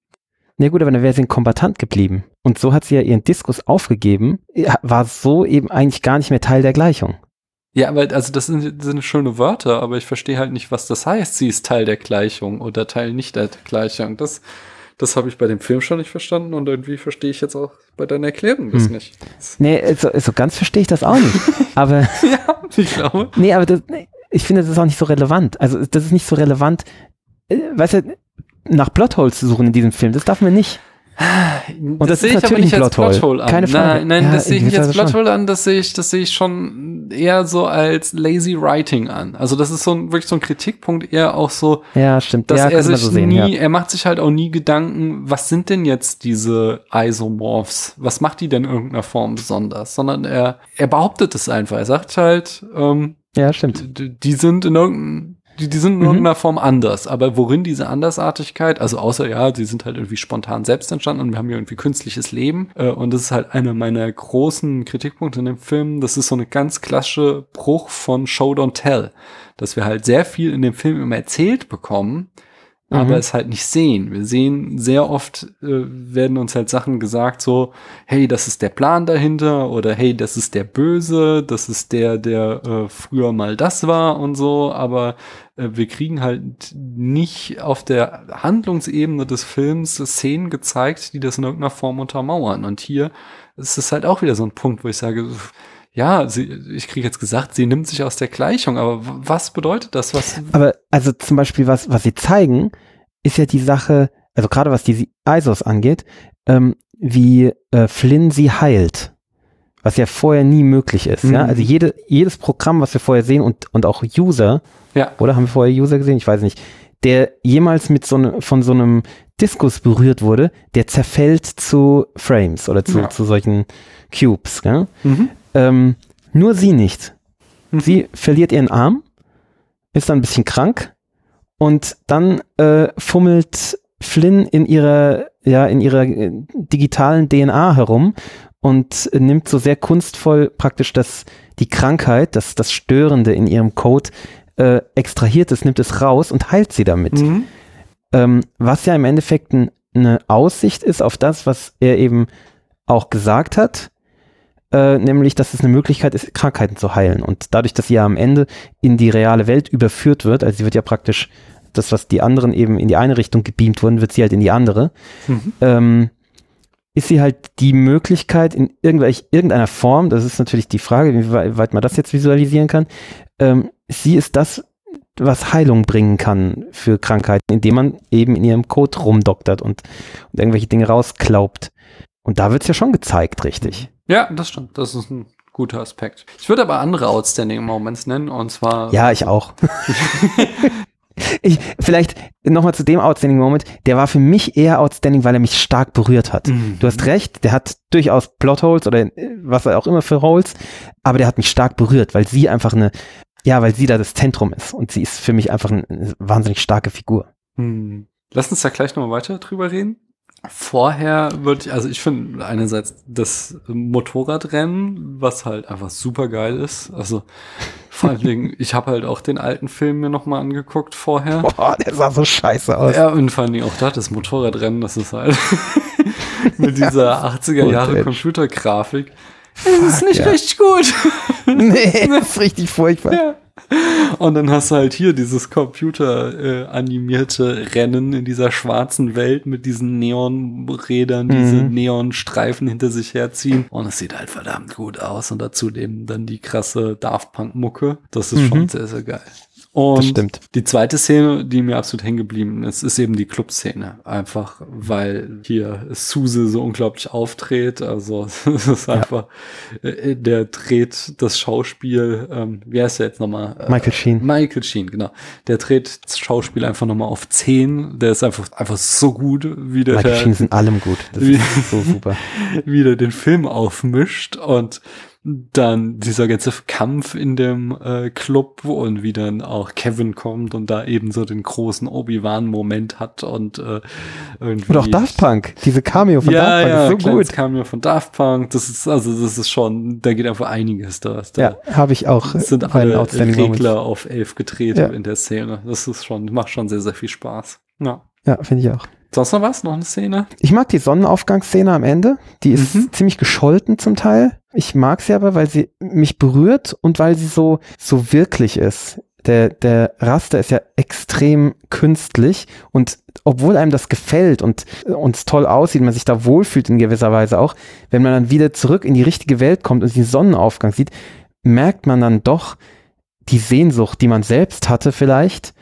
Ja gut, aber dann wäre sie ein Kombatant geblieben. Und so hat sie ja ihren Diskus aufgegeben, war so eben eigentlich gar nicht mehr Teil der Gleichung. Ja, aber also das sind, sind schöne Wörter, aber ich verstehe halt nicht, was das heißt. Sie ist Teil der Gleichung oder Teil nicht der Gleichung. Das, das habe ich bei dem Film schon nicht verstanden und irgendwie verstehe ich jetzt auch bei deiner Erklärung das hm. nicht. Nee, so, so ganz verstehe ich das auch nicht. aber ja, ich glaube. Nee, aber das, ich finde, das ist auch nicht so relevant. Also das ist nicht so relevant. Äh, weißt du, nach Plotholes zu suchen in diesem Film, das darf man nicht. Und das, das sehe ich aber nicht als Plothole an. Keine Frage. Nein, nein, ja, das sehe ich nicht als Plothole an, das sehe ich, das sehe ich schon eher so als lazy writing an. Also das ist so ein, wirklich so ein Kritikpunkt eher auch so, ja, stimmt. dass ja, er sich so sehen, nie, ja. er macht sich halt auch nie Gedanken, was sind denn jetzt diese Isomorphs? Was macht die denn in irgendeiner Form besonders? Sondern er, er behauptet es einfach. Er sagt halt, ähm, ja, stimmt. Die sind in irgendeinem die, die sind in mhm. irgendeiner Form anders. Aber worin diese Andersartigkeit, also außer ja, sie sind halt irgendwie spontan selbst entstanden und wir haben ja irgendwie künstliches Leben. Äh, und das ist halt einer meiner großen Kritikpunkte in dem Film. Das ist so eine ganz klassische Bruch von Show Don't Tell. Dass wir halt sehr viel in dem Film immer erzählt bekommen, aber mhm. es halt nicht sehen. Wir sehen sehr oft äh, werden uns halt Sachen gesagt so, hey, das ist der Plan dahinter oder hey, das ist der Böse, das ist der, der äh, früher mal das war und so, aber äh, wir kriegen halt nicht auf der Handlungsebene des Films Szenen gezeigt, die das in irgendeiner Form untermauern. Und hier ist es halt auch wieder so ein Punkt, wo ich sage, ja, sie, ich kriege jetzt gesagt, sie nimmt sich aus der Gleichung, aber was bedeutet das? Was? Aber also zum Beispiel, was, was sie zeigen, ist ja die Sache, also gerade was die ISOs angeht, ähm, wie äh, Flynn sie heilt. Was ja vorher nie möglich ist. Mhm. Ja? Also jede, jedes Programm, was wir vorher sehen und, und auch User, ja. oder haben wir vorher User gesehen? Ich weiß nicht, der jemals mit so ne, von so einem Diskus berührt wurde, der zerfällt zu Frames oder zu, ja. zu solchen Cubes. Ja? Mhm. Ähm, nur sie nicht. Mhm. Sie verliert ihren Arm, ist dann ein bisschen krank und dann äh, fummelt Flynn in ihrer, ja, in ihrer äh, digitalen DNA herum und nimmt so sehr kunstvoll praktisch das, die Krankheit, das, das Störende in ihrem Code, äh, extrahiert es, nimmt es raus und heilt sie damit. Mhm. Ähm, was ja im Endeffekt ein, eine Aussicht ist auf das, was er eben auch gesagt hat, äh, nämlich, dass es eine Möglichkeit ist, Krankheiten zu heilen. Und dadurch, dass sie ja am Ende in die reale Welt überführt wird, also sie wird ja praktisch das, was die anderen eben in die eine Richtung gebeamt wurden, wird sie halt in die andere. Mhm. Ähm, ist sie halt die Möglichkeit in irgendwelch, irgendeiner Form, das ist natürlich die Frage, wie weit man das jetzt visualisieren kann, ähm, sie ist das, was Heilung bringen kann für Krankheiten, indem man eben in ihrem Code rumdoktert und, und irgendwelche Dinge rausklaubt. Und da wird es ja schon gezeigt, richtig. Ja, das stimmt. Das ist ein guter Aspekt. Ich würde aber andere Outstanding Moments nennen, und zwar. Ja, ich auch. ich, vielleicht nochmal zu dem Outstanding Moment, der war für mich eher outstanding, weil er mich stark berührt hat. Mhm. Du hast recht, der hat durchaus Plotholes oder äh, was auch immer für Holes, aber der hat mich stark berührt, weil sie einfach eine, ja, weil sie da das Zentrum ist und sie ist für mich einfach eine wahnsinnig starke Figur. Mhm. Lass uns da gleich nochmal weiter drüber reden. Vorher würde ich, also ich finde einerseits das Motorradrennen, was halt einfach super geil ist. Also vor allen Dingen, ich habe halt auch den alten Film mir nochmal angeguckt vorher. Boah, der sah so scheiße aus. Ja, und vor allen Dingen auch da, das Motorradrennen, das ist halt mit dieser 80er Jahre Computergrafik. Das ist nicht ja. richtig gut. nee, das ist richtig furchtbar. Ja. Und dann hast du halt hier dieses computeranimierte äh, Rennen in dieser schwarzen Welt mit diesen Neonrädern, mhm. diese Neonstreifen hinter sich herziehen. Und es sieht halt verdammt gut aus. Und dazu eben dann die krasse Daft Punk Mucke. Das ist mhm. schon sehr, sehr geil. Und die zweite Szene, die mir absolut hängen geblieben ist, ist eben die Club-Szene. Einfach, weil hier Suse so unglaublich auftritt. Also es ist ja. einfach, äh, der dreht das Schauspiel, ähm, wie heißt der jetzt nochmal? Äh, Michael Sheen. Michael Sheen, genau. Der dreht das Schauspiel einfach nochmal auf 10. Der ist einfach, einfach so gut, wie der. Michael Sheen ist in allem gut. Das wie, ist so super. wie der den Film aufmischt und Dann dieser ganze Kampf in dem äh, Club und wie dann auch Kevin kommt und da eben so den großen Obi-Wan-Moment hat und äh, irgendwie. Und auch Daft Punk, diese Cameo von ja, Daft Punk, ja, ist so gut. Cameo von Daft Punk, das ist, also das ist schon, da geht einfach einiges da. da ja, habe ich auch. Sind alle Regler Moments. auf elf gedreht ja. in der Szene. Das ist schon, macht schon sehr, sehr viel Spaß. Ja. Ja, finde ich auch. Sonst noch was? Noch eine Szene? Ich mag die Sonnenaufgangsszene am Ende. Die ist mhm. ziemlich gescholten zum Teil. Ich mag sie aber, weil sie mich berührt und weil sie so, so wirklich ist. Der, der Raster ist ja extrem künstlich und obwohl einem das gefällt und uns toll aussieht, man sich da wohlfühlt in gewisser Weise auch, wenn man dann wieder zurück in die richtige Welt kommt und den Sonnenaufgang sieht, merkt man dann doch die Sehnsucht, die man selbst hatte vielleicht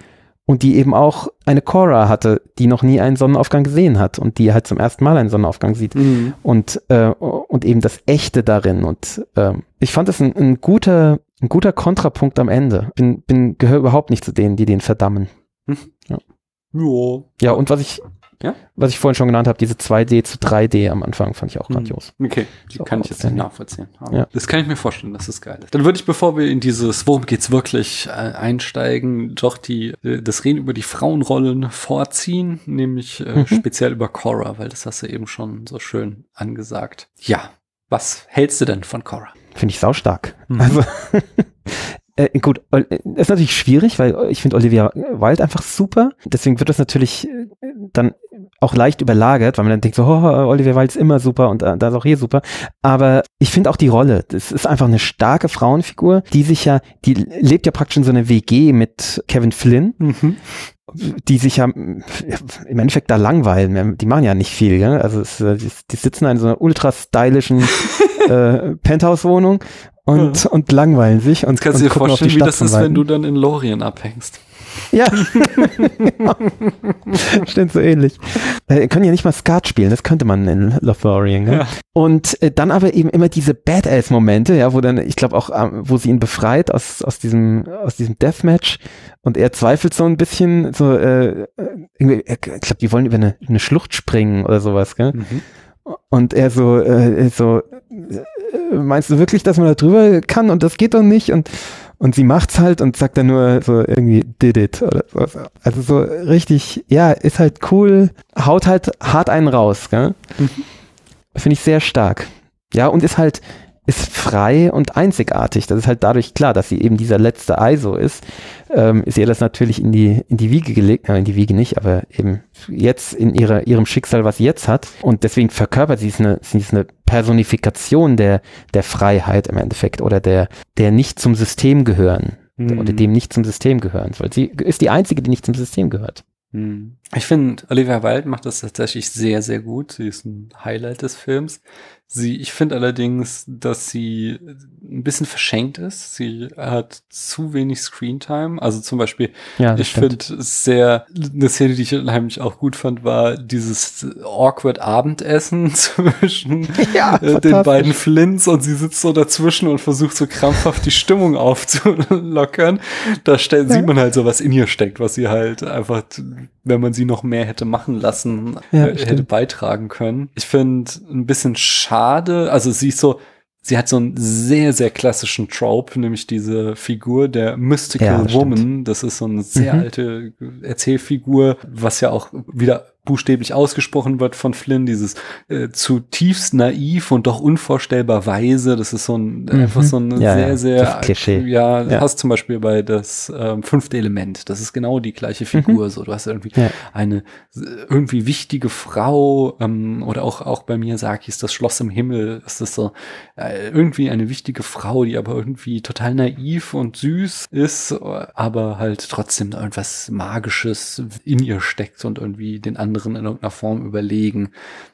und die eben auch eine Cora hatte, die noch nie einen Sonnenaufgang gesehen hat und die halt zum ersten Mal einen Sonnenaufgang sieht mhm. und äh, und eben das Echte darin und äh, ich fand es ein, ein guter ein guter Kontrapunkt am Ende. Bin bin gehöre überhaupt nicht zu denen, die den verdammen. Mhm. Ja. Ja, und was ich ja? Was ich vorhin schon genannt habe, diese 2D zu 3D am Anfang fand ich auch hm. grandios. Okay, die so kann ich jetzt nicht nachvollziehen. Ja. Das kann ich mir vorstellen, dass das geil ist. Dann würde ich, bevor wir in dieses, worum geht's wirklich, äh, einsteigen, doch die, äh, das Reden über die Frauenrollen vorziehen, nämlich äh, mhm. speziell über Cora, weil das hast du eben schon so schön angesagt. Ja, was hältst du denn von Cora? Finde ich saustark. Mhm. Also Äh, gut, äh, ist natürlich schwierig, weil ich finde Olivia Wilde einfach super. Deswegen wird das natürlich äh, dann auch leicht überlagert, weil man dann denkt so, oh, Olivia Wilde ist immer super und äh, da ist auch hier super. Aber ich finde auch die Rolle, das ist einfach eine starke Frauenfigur, die sich ja, die lebt ja praktisch in so einer WG mit Kevin Flynn. Mhm die sich ja im Endeffekt da langweilen. Die machen ja nicht viel. Gell? Also es, die sitzen in so einer ultra stylischen äh, Penthouse-Wohnung und, ja. und langweilen sich und, kannst und dir vorstellen, wie das ist, wenn du dann in Lorien abhängst. Ja, stimmt so ähnlich. Äh, können ja nicht mal Skat spielen, das könnte man in Lothlorien. Ne? Ja. Und äh, dann aber eben immer diese Badass-Momente, ja, wo dann, ich glaube auch, äh, wo sie ihn befreit aus, aus diesem, aus diesem Deathmatch und er zweifelt so ein bisschen, so, äh, irgendwie, ich glaube, die wollen über eine, eine Schlucht springen oder sowas, gell? Mhm. Und er so, äh, so, äh, meinst du wirklich, dass man da drüber kann und das geht doch nicht? Und, und sie macht's halt und sagt dann nur so irgendwie did it oder so. Also so richtig, ja, ist halt cool, haut halt hart einen raus, gell? Mhm. Finde ich sehr stark. Ja, und ist halt, ist frei und einzigartig. Das ist halt dadurch klar, dass sie eben dieser letzte ISO ist, ähm, ist ihr das natürlich in die, in die Wiege gelegt, äh, in die Wiege nicht, aber eben jetzt in ihrer, ihrem Schicksal, was sie jetzt hat. Und deswegen verkörpert sie es eine, sie ist eine Personifikation der, der Freiheit im Endeffekt oder der, der nicht zum System gehören mhm. oder dem nicht zum System gehören soll. Sie ist die einzige, die nicht zum System gehört. Mhm. Ich finde, Olivia Wilde macht das tatsächlich sehr, sehr gut. Sie ist ein Highlight des Films. Sie, ich finde allerdings, dass sie ein bisschen verschenkt ist. Sie hat zu wenig Screentime. Also zum Beispiel, ja, ich finde sehr, eine Szene, die ich unheimlich auch gut fand, war dieses awkward Abendessen zwischen ja, äh, den beiden Flints und sie sitzt so dazwischen und versucht so krampfhaft die Stimmung aufzulockern. Da ja. sieht man halt so, was in ihr steckt, was sie halt einfach, wenn man sie noch mehr hätte machen lassen, ja, äh, hätte beitragen können. Ich finde ein bisschen schade, schade. Also sie ist so, sie hat so einen sehr, sehr klassischen Trope, nämlich diese Figur der Mystical ja, Woman. Stimmt. Das ist so eine sehr mhm. alte Erzählfigur, was ja auch wieder buchstäblich ausgesprochen wird von Flynn, dieses äh, zutiefst naiv und doch unvorstellbar weise. Das ist so ein mhm. einfach so ein ja, sehr, ja. sehr Klischee. Ja, ja, hast zum Beispiel bei das ähm, fünfte Element. Das ist genau die gleiche Figur. Mhm. So, du hast irgendwie ja. eine irgendwie wichtige Frau ähm, oder auch auch bei mir sag ich das Schloss im Himmel. Das ist so äh, irgendwie eine wichtige Frau, die aber irgendwie total naiv und süß ist, aber halt trotzdem irgendwas Magisches in ihr steckt und irgendwie den anderen anderen in irgendeiner Form überlegen.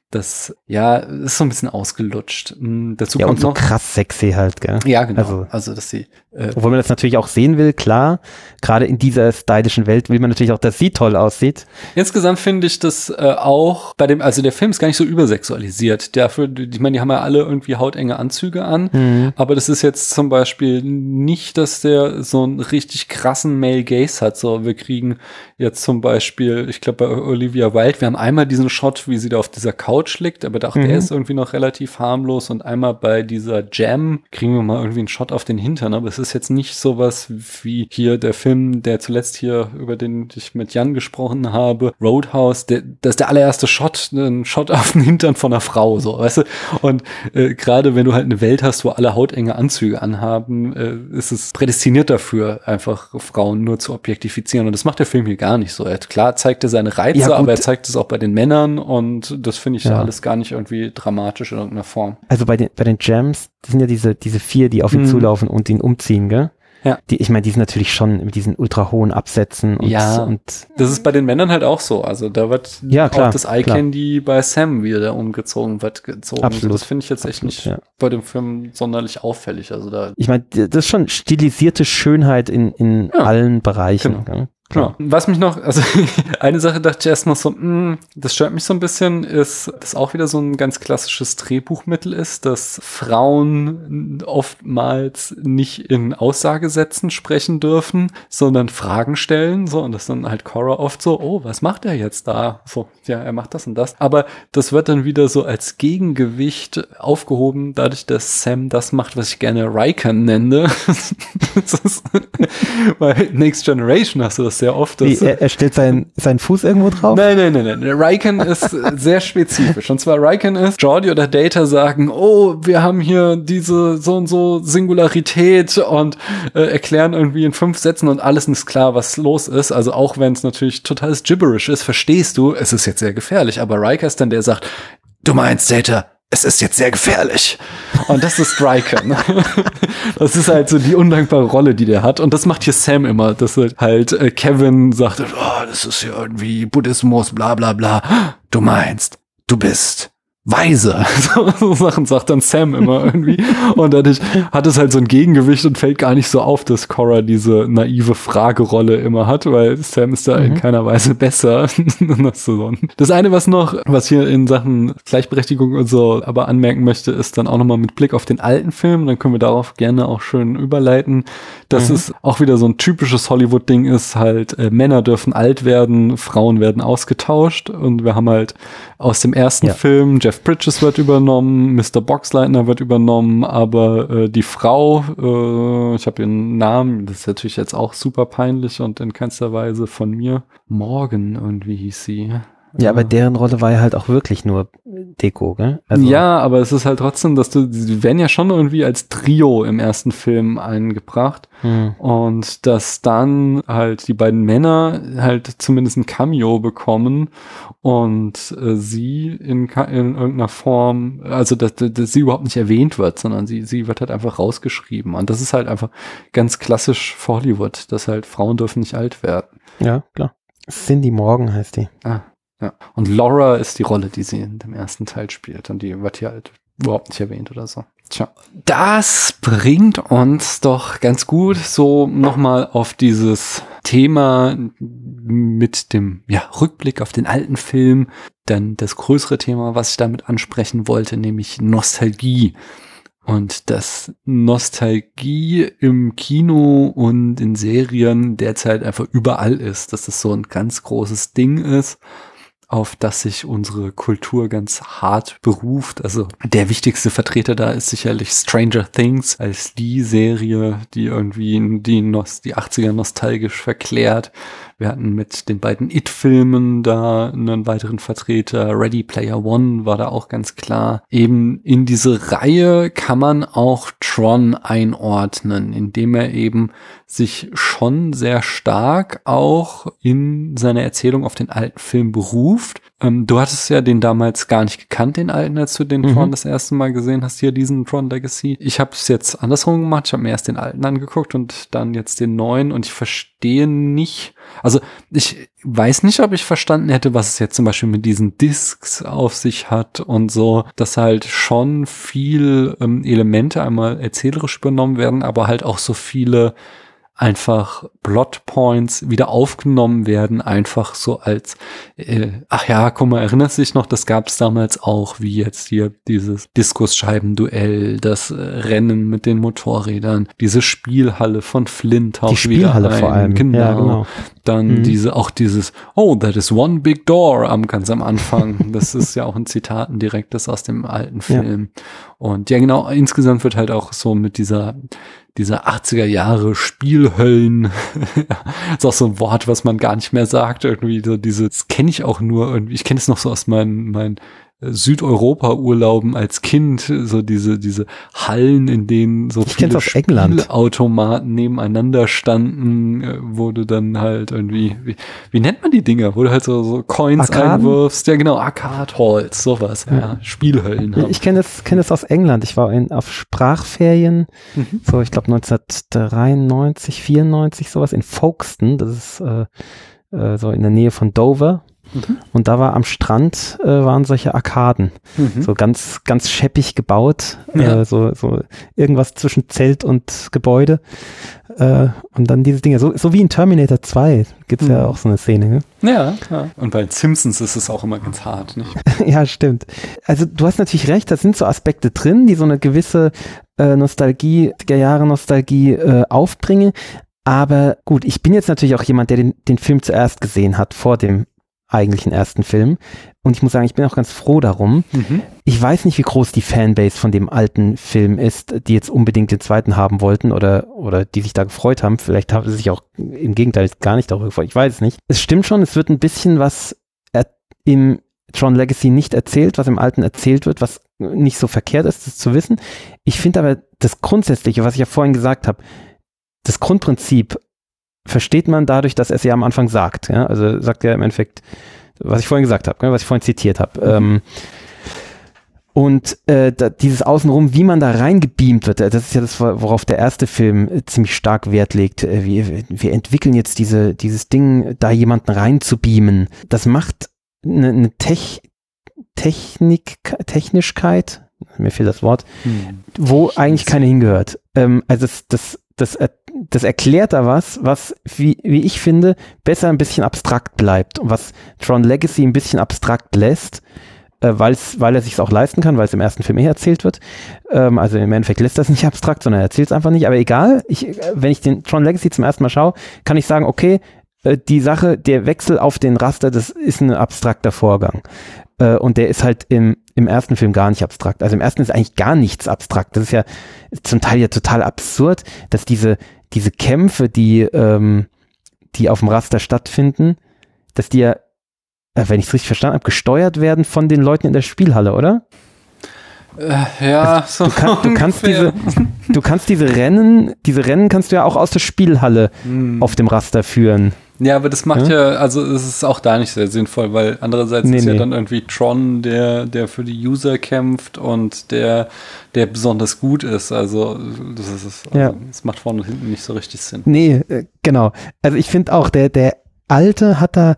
Das, ja, ist so ein bisschen ausgelutscht. Hm, dazu ja, kommt und so noch, krass sexy halt, gell? Ja, genau. Also, also dass sie. Äh, obwohl man das natürlich auch sehen will, klar. Gerade in dieser stylischen Welt will man natürlich auch, dass sie toll aussieht. Insgesamt finde ich das äh, auch bei dem, also der Film ist gar nicht so übersexualisiert. Dafür, ich meine, die haben ja alle irgendwie hautenge Anzüge an, mhm. aber das ist jetzt zum Beispiel nicht, dass der so einen richtig krassen Male Gaze hat. So, wir kriegen jetzt zum Beispiel, ich glaube bei Olivia Wilde, wir haben einmal diesen Shot, wie sie da auf dieser Couch Couch liegt, aber auch mhm. der ist irgendwie noch relativ harmlos und einmal bei dieser Jam kriegen wir mal irgendwie einen Shot auf den Hintern, aber es ist jetzt nicht sowas wie hier der Film, der zuletzt hier, über den ich mit Jan gesprochen habe, Roadhouse, der, das ist der allererste Shot, ein Shot auf den Hintern von einer Frau, so, weißt du? Und äh, gerade wenn du halt eine Welt hast, wo alle hautenge Anzüge anhaben, äh, ist es prädestiniert dafür, einfach Frauen nur zu objektifizieren. Und das macht der Film hier gar nicht so. Er, klar zeigt er seine Reize, ja, aber er zeigt es auch bei den Männern und das finde ich ja. alles gar nicht irgendwie dramatisch in irgendeiner Form. Also bei den, bei den Gems, das sind ja diese, diese vier, die auf ihn mhm. zulaufen und ihn umziehen, gell? Ja. Die, ich meine, die sind natürlich schon mit diesen ultra hohen Absätzen und, ja, und das ist bei den Männern halt auch so. Also da wird ja, klar, auch das Eye Candy bei Sam wieder umgezogen wird gezogen. Absolut. Das finde ich jetzt echt nicht ja. bei dem Film sonderlich auffällig. Also da. Ich meine, das ist schon stilisierte Schönheit in, in ja, allen Bereichen. Genau. Klar. Was mich noch, also eine Sache dachte ich erstmal so, mh, hm, das stört mich so ein bisschen, ist, dass auch wieder so ein ganz klassisches Drehbuchmittel ist, dass Frauen oftmals nicht in Aussagesätzen sprechen dürfen, sondern Fragen stellen, so, und das dann halt Cora oft so, oh, was macht er jetzt da? So, ja, er macht das und das. Aber das wird dann wieder so als Gegengewicht aufgehoben, dadurch, dass Sam das macht, was ich gerne Riker nenne. bei Next Generation hast du das sehr oft. Wie, er, er stellt seinen, seinen Fuß irgendwo drauf? Nein, nein, nein, nein. Riken ist sehr spezifisch. Und zwar Riken ist, Jordi oder Data sagen, oh, wir haben hier diese so und so Singularität und äh, erklären irgendwie in fünf Sätzen und alles ist klar, was los ist. Also auch wenn es natürlich totales Gibberish ist, verstehst du, es ist jetzt sehr gefährlich. Aber Riker ist dann, der sagt, du meinst, Data, es ist jetzt sehr gefährlich. Und das ist Striker. Ne? Das ist halt so die undankbare Rolle, die der hat. Und das macht hier Sam immer, dass halt äh, Kevin sagt, oh, das ist ja irgendwie Buddhismus, bla bla bla. Du meinst, du bist weise. So, Sachen sagt dann Sam immer irgendwie. Und dadurch hat es halt so ein Gegengewicht und fällt gar nicht so auf, dass Cora diese naive Fragerolle immer hat, weil Sam ist da mhm. in keiner Weise besser. das eine, was noch, was hier in Sachen Gleichberechtigung und so aber anmerken möchte, ist dann auch nochmal mit Blick auf den alten Film. Dann können wir darauf gerne auch schön überleiten, dass mhm. es auch wieder so ein typisches Hollywood-Ding ist, halt äh, Männer dürfen alt werden, Frauen werden ausgetauscht und wir haben halt aus dem ersten ja. Film Jeff Bridges wird übernommen, Mr. Boxleitner wird übernommen, aber äh, die Frau, äh, ich habe ihren Namen, das ist natürlich jetzt auch super peinlich und in keinster Weise von mir. Morgan irgendwie hieß sie. Ja, aber deren Rolle war ja halt auch wirklich nur Deko, gell? Also ja, aber es ist halt trotzdem, dass du, die werden ja schon irgendwie als Trio im ersten Film eingebracht. Hm. Und dass dann halt die beiden Männer halt zumindest ein Cameo bekommen und äh, sie in, in irgendeiner Form, also dass, dass sie überhaupt nicht erwähnt wird, sondern sie, sie wird halt einfach rausgeschrieben. Und das ist halt einfach ganz klassisch für Hollywood, dass halt Frauen dürfen nicht alt werden. Ja, klar. Cindy Morgan heißt die. Ah, ja. Und Laura ist die Rolle, die sie in dem ersten Teil spielt. Und die wird hier halt überhaupt nicht erwähnt oder so. Tja. Das bringt uns doch ganz gut so nochmal auf dieses Thema mit dem ja, Rückblick auf den alten Film. Dann das größere Thema, was ich damit ansprechen wollte, nämlich Nostalgie. Und dass Nostalgie im Kino und in Serien derzeit einfach überall ist, dass das so ein ganz großes Ding ist auf das sich unsere Kultur ganz hart beruft. Also der wichtigste Vertreter da ist sicherlich Stranger Things als die Serie, die irgendwie die, Nost die 80er nostalgisch verklärt. Wir hatten mit den beiden It-Filmen da einen weiteren Vertreter. Ready Player One war da auch ganz klar. Eben in diese Reihe kann man auch Tron einordnen, indem er eben sich schon sehr stark auch in seiner Erzählung auf den alten Film beruft. Ähm, du hattest ja den damals gar nicht gekannt, den alten, als du den mhm. Tron das erste Mal gesehen hast, hier diesen Tron Legacy. Ich habe es jetzt andersrum gemacht. Ich habe mir erst den alten angeguckt und dann jetzt den neuen und ich verstehe nicht, also ich weiß nicht, ob ich verstanden hätte, was es jetzt zum Beispiel mit diesen Discs auf sich hat und so, dass halt schon viel ähm, Elemente einmal erzählerisch übernommen werden, aber halt auch so viele einfach Plotpoints wieder aufgenommen werden, einfach so als, äh, ach ja, guck mal, erinnerst dich noch, das gab es damals auch, wie jetzt hier dieses Diskusscheibenduell, das äh, Rennen mit den Motorrädern, diese Spielhalle von Flint Die Spielhalle vor allem. Genau. Ja, genau. Dann mhm. diese, auch dieses, oh, that is one big door am ganz am Anfang. Das ist ja auch ein Zitat, ein direktes aus dem alten Film. Ja. Und ja, genau, insgesamt wird halt auch so mit dieser dieser 80er Jahre Spielhöllen. ist auch so ein Wort, was man gar nicht mehr sagt. Irgendwie so dieses kenne ich auch nur irgendwie. Ich kenne es noch so aus meinen, meinen Südeuropa-Urlauben als Kind, so diese, diese Hallen, in denen so ich viele Spielautomaten nebeneinander standen, äh, wo du dann halt irgendwie, wie, wie nennt man die Dinger, wo du halt so, so Coins Arkaden? einwirfst, ja genau, Arcade Halls, sowas, ja, ja Spielhöllen. Haben. Ich kenne das, kenne das aus England, ich war in, auf Sprachferien, mhm. so ich glaube 1993, 94, sowas in Folkestone, das ist äh, äh, so in der Nähe von Dover, Mhm. Und da war am Strand äh, waren solche Arkaden, mhm. so ganz ganz scheppig gebaut, ja. äh, so so irgendwas zwischen Zelt und Gebäude äh, und dann diese Dinge, so, so wie in Terminator 2 gibt's mhm. ja auch so eine Szene. Ne? Ja, ja, und bei Simpsons ist es auch immer ganz hart, nicht? ja, stimmt. Also du hast natürlich recht, da sind so Aspekte drin, die so eine gewisse äh, Nostalgie, der Jahre Nostalgie äh, aufbringen. Aber gut, ich bin jetzt natürlich auch jemand, der den, den Film zuerst gesehen hat, vor dem eigentlichen ersten Film. Und ich muss sagen, ich bin auch ganz froh darum. Mhm. Ich weiß nicht, wie groß die Fanbase von dem alten Film ist, die jetzt unbedingt den zweiten haben wollten oder, oder die sich da gefreut haben. Vielleicht haben sie sich auch im Gegenteil gar nicht darüber gefreut. Ich weiß es nicht. Es stimmt schon, es wird ein bisschen was im Tron Legacy nicht erzählt, was im alten erzählt wird, was nicht so verkehrt ist, das zu wissen. Ich finde aber das Grundsätzliche, was ich ja vorhin gesagt habe, das Grundprinzip versteht man dadurch, dass er es ja am Anfang sagt. Ja? Also sagt er im Endeffekt, was ich vorhin gesagt habe, was ich vorhin zitiert habe. Mhm. Ähm, und äh, da, dieses Außenrum, wie man da reingebeamt wird, das ist ja das, worauf der erste Film äh, ziemlich stark Wert legt. Äh, wir, wir entwickeln jetzt diese, dieses Ding, da jemanden reinzubeamen. Das macht eine, eine Tech, Technik, Technischkeit, mir fehlt das Wort, hm. wo eigentlich keine hingehört. Ähm, also das, das, das das erklärt da was, was, wie, wie ich finde, besser ein bisschen abstrakt bleibt und was Tron Legacy ein bisschen abstrakt lässt, äh, weil's, weil er sich auch leisten kann, weil es im ersten Film eh erzählt wird. Ähm, also im Endeffekt lässt das nicht abstrakt, sondern er erzählt es einfach nicht. Aber egal, ich, äh, wenn ich den Tron Legacy zum ersten Mal schaue, kann ich sagen, okay, äh, die Sache, der Wechsel auf den Raster, das ist ein abstrakter Vorgang. Äh, und der ist halt im, im ersten Film gar nicht abstrakt. Also im ersten ist eigentlich gar nichts abstrakt. Das ist ja zum Teil ja total absurd, dass diese, diese Kämpfe, die, ähm, die auf dem Raster stattfinden, dass die ja, äh, wenn ich es richtig verstanden habe, gesteuert werden von den Leuten in der Spielhalle, oder? Äh, ja, also, du, kann, du kannst diese, du kannst diese Rennen, diese Rennen kannst du ja auch aus der Spielhalle hm. auf dem Raster führen. Ja, aber das macht ja, ja also es ist auch da nicht sehr sinnvoll, weil andererseits nee, ist ja dann irgendwie Tron, der, der für die User kämpft und der, der besonders gut ist. Also das ist also, ja. das macht vorne und hinten nicht so richtig Sinn. Nee, äh, genau. Also ich finde auch, der, der Alte hat da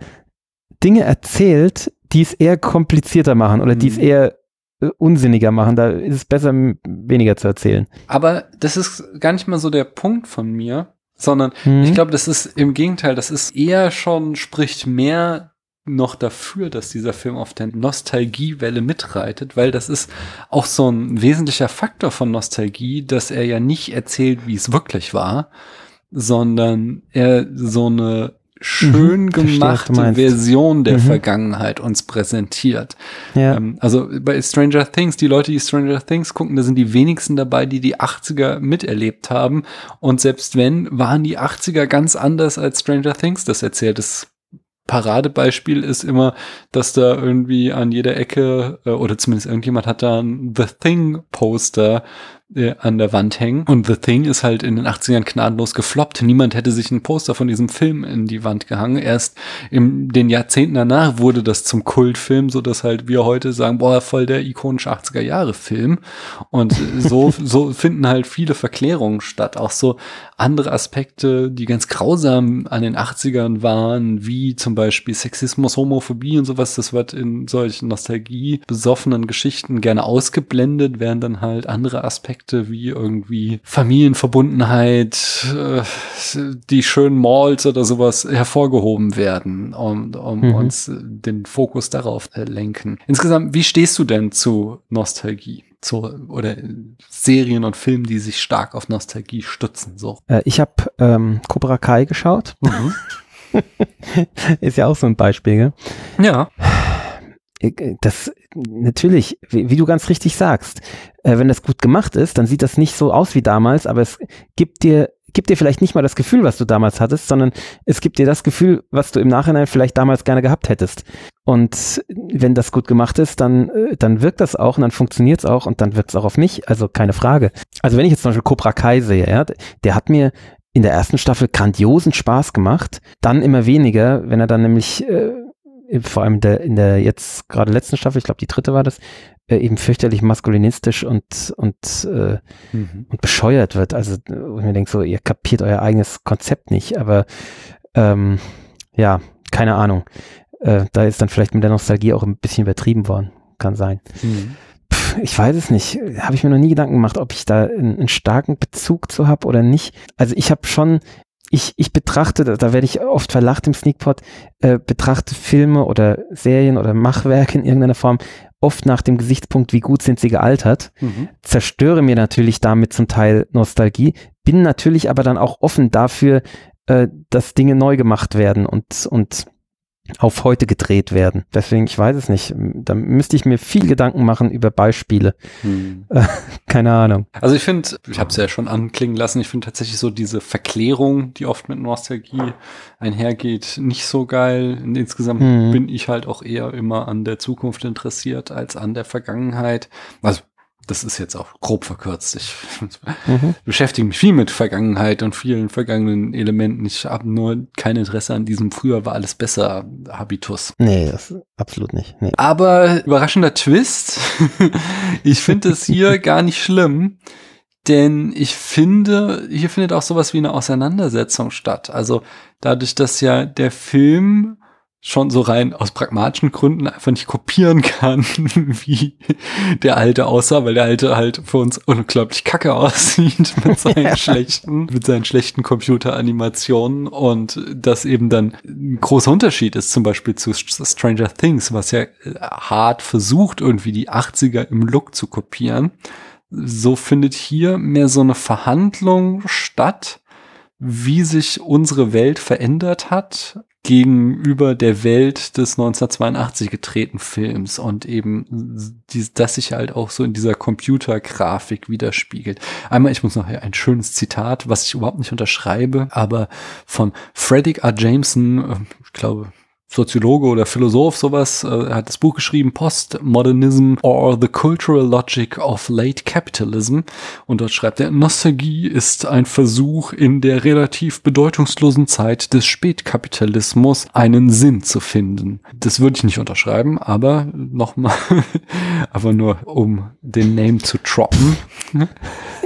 Dinge erzählt, die es eher komplizierter machen oder die es mhm. eher äh, unsinniger machen. Da ist es besser, weniger zu erzählen. Aber das ist gar nicht mal so der Punkt von mir sondern mhm. ich glaube, das ist im Gegenteil, das ist eher schon, spricht mehr noch dafür, dass dieser Film auf der Nostalgiewelle mitreitet, weil das ist auch so ein wesentlicher Faktor von Nostalgie, dass er ja nicht erzählt, wie es wirklich war, sondern er so eine schön mhm, gemachte verstehe, Version der mhm. Vergangenheit uns präsentiert. Ja. Ähm, also bei Stranger Things, die Leute, die Stranger Things gucken, da sind die wenigsten dabei, die die 80er miterlebt haben. Und selbst wenn, waren die 80er ganz anders als Stranger Things das erzählt. Das Paradebeispiel ist immer, dass da irgendwie an jeder Ecke, äh, oder zumindest irgendjemand hat da ein The Thing Poster äh, an der Wand hängen. Und The Thing ist halt in den 80ern gnadenlos gefloppt. Niemand hätte sich ein Poster von diesem Film in die Wand gehangen. Erst in den Jahrzehnten danach wurde das zum Kultfilm, so dass halt wir heute sagen, boah, voll der ikonische 80er Jahre Film. Und so, so finden halt viele Verklärungen statt. Auch so andere Aspekte, die ganz grausam an den 80ern waren, wie zum Beispiel Sexismus, Homophobie und sowas, das wird in solchen Nostalgie besoffenen Geschichten gerne ausgeblendet, während dann halt andere Aspekte Aspekte wie irgendwie Familienverbundenheit, äh, die schönen Malls oder sowas hervorgehoben werden und um mhm. uns den Fokus darauf lenken. Insgesamt, wie stehst du denn zu Nostalgie? Zu, oder Serien und Filmen, die sich stark auf Nostalgie stützen. So. Äh, ich habe ähm, Cobra Kai geschaut. Mhm. Ist ja auch so ein Beispiel, gell? Ja. Äh, das natürlich, wie, wie, du ganz richtig sagst, äh, wenn das gut gemacht ist, dann sieht das nicht so aus wie damals, aber es gibt dir gibt dir vielleicht nicht mal das Gefühl, was du damals hattest, sondern es gibt dir das Gefühl, was du im Nachhinein vielleicht damals gerne gehabt hättest. Und wenn das gut gemacht ist, dann, äh, dann wirkt das auch und dann funktioniert es auch und dann wirkt es auch auf mich, also keine Frage. Also wenn ich jetzt zum Beispiel Cobra Kai sehe, ja, der hat mir in der ersten Staffel grandiosen Spaß gemacht, dann immer weniger, wenn er dann nämlich äh, vor allem der, in der jetzt gerade letzten Staffel, ich glaube die dritte war das, äh, eben fürchterlich maskulinistisch und und, äh, mhm. und bescheuert wird. Also wo ich mir denke, so, ihr kapiert euer eigenes Konzept nicht, aber ähm, ja, keine Ahnung. Äh, da ist dann vielleicht mit der Nostalgie auch ein bisschen übertrieben worden. Kann sein. Mhm. Pff, ich weiß es nicht. Habe ich mir noch nie Gedanken gemacht, ob ich da einen, einen starken Bezug zu habe oder nicht. Also ich habe schon ich, ich betrachte, da werde ich oft verlacht im Sneakpot, äh, betrachte Filme oder Serien oder Machwerke in irgendeiner Form oft nach dem Gesichtspunkt, wie gut sind sie gealtert, mhm. zerstöre mir natürlich damit zum Teil Nostalgie, bin natürlich aber dann auch offen dafür, äh, dass Dinge neu gemacht werden und, und auf heute gedreht werden. Deswegen, ich weiß es nicht. Da müsste ich mir viel Gedanken machen über Beispiele. Hm. Keine Ahnung. Also ich finde, ich habe es ja schon anklingen lassen, ich finde tatsächlich so diese Verklärung, die oft mit Nostalgie einhergeht, nicht so geil. Insgesamt hm. bin ich halt auch eher immer an der Zukunft interessiert als an der Vergangenheit. Also das ist jetzt auch grob verkürzt. Ich mhm. beschäftige mich viel mit Vergangenheit und vielen vergangenen Elementen. Ich habe nur kein Interesse an diesem früher war alles besser Habitus. Nee, das absolut nicht. Nee. Aber überraschender Twist. ich finde es hier gar nicht schlimm. Denn ich finde, hier findet auch sowas wie eine Auseinandersetzung statt. Also dadurch, dass ja der Film schon so rein aus pragmatischen Gründen einfach nicht kopieren kann, wie der alte aussah, weil der alte halt für uns unglaublich kacke aussieht mit seinen ja. schlechten, mit seinen schlechten Computeranimationen und das eben dann ein großer Unterschied ist zum Beispiel zu Stranger Things, was ja hart versucht, irgendwie die 80er im Look zu kopieren. So findet hier mehr so eine Verhandlung statt, wie sich unsere Welt verändert hat gegenüber der Welt des 1982 gedrehten Films und eben die, das sich halt auch so in dieser Computergrafik widerspiegelt. Einmal, ich muss noch ein schönes Zitat, was ich überhaupt nicht unterschreibe, aber von Frederick R. Jameson, äh, ich glaube, Soziologe oder Philosoph sowas, äh, hat das Buch geschrieben, Postmodernism or the Cultural Logic of Late Capitalism. Und dort schreibt er, Nostalgie ist ein Versuch, in der relativ bedeutungslosen Zeit des Spätkapitalismus einen Sinn zu finden. Das würde ich nicht unterschreiben, aber nochmal, aber nur um den Name zu droppen.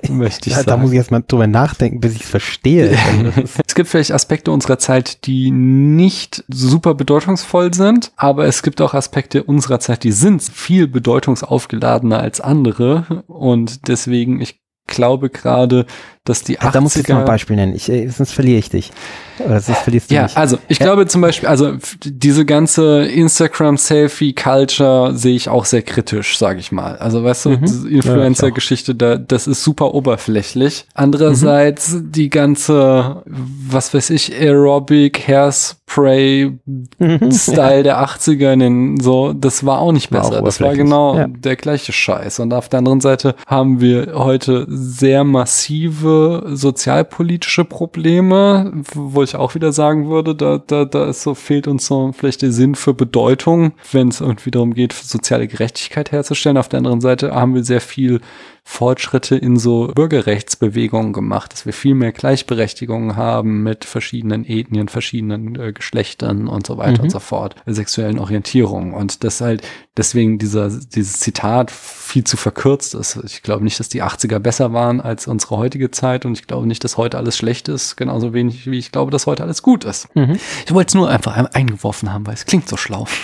möchte ich ja, sagen. Da muss ich erstmal drüber nachdenken, bis ich es verstehe. es gibt vielleicht Aspekte unserer Zeit, die nicht super bedeutungsvoll sind, aber es gibt auch Aspekte unserer Zeit, die sind viel bedeutungsaufgeladener als andere. Und deswegen, ich glaube gerade, dass die 80er... Da muss ich noch ein Beispiel nennen, ich, äh, sonst verliere ich dich. Oder sonst verlierst du ja, mich. also ich ja. glaube zum Beispiel, also diese ganze Instagram-Selfie-Culture sehe ich auch sehr kritisch, sage ich mal. Also weißt du, mhm. Influencer-Geschichte, da, das ist super oberflächlich. Andererseits mhm. die ganze, was weiß ich, Aerobic, Hairspray, mhm. Style der 80er, in so, das war auch nicht besser. War auch das war genau ja. der gleiche Scheiß. Und auf der anderen Seite haben wir heute sehr massive sozialpolitische Probleme, wo ich auch wieder sagen würde, da, da, da ist so, fehlt uns so vielleicht der Sinn für Bedeutung, wenn es irgendwie darum geht, soziale Gerechtigkeit herzustellen. Auf der anderen Seite haben wir sehr viel Fortschritte in so Bürgerrechtsbewegungen gemacht, dass wir viel mehr Gleichberechtigung haben mit verschiedenen Ethnien, verschiedenen äh, Geschlechtern und so weiter mhm. und so fort, sexuellen Orientierungen. Und das halt deswegen dieser, dieses Zitat viel zu verkürzt ist. Ich glaube nicht, dass die 80er besser waren als unsere heutige Zeit und ich glaube nicht, dass heute alles schlecht ist, genauso wenig wie ich glaube, dass heute alles gut ist. Mhm. Ich wollte es nur einfach eingeworfen haben, weil es klingt so schlau.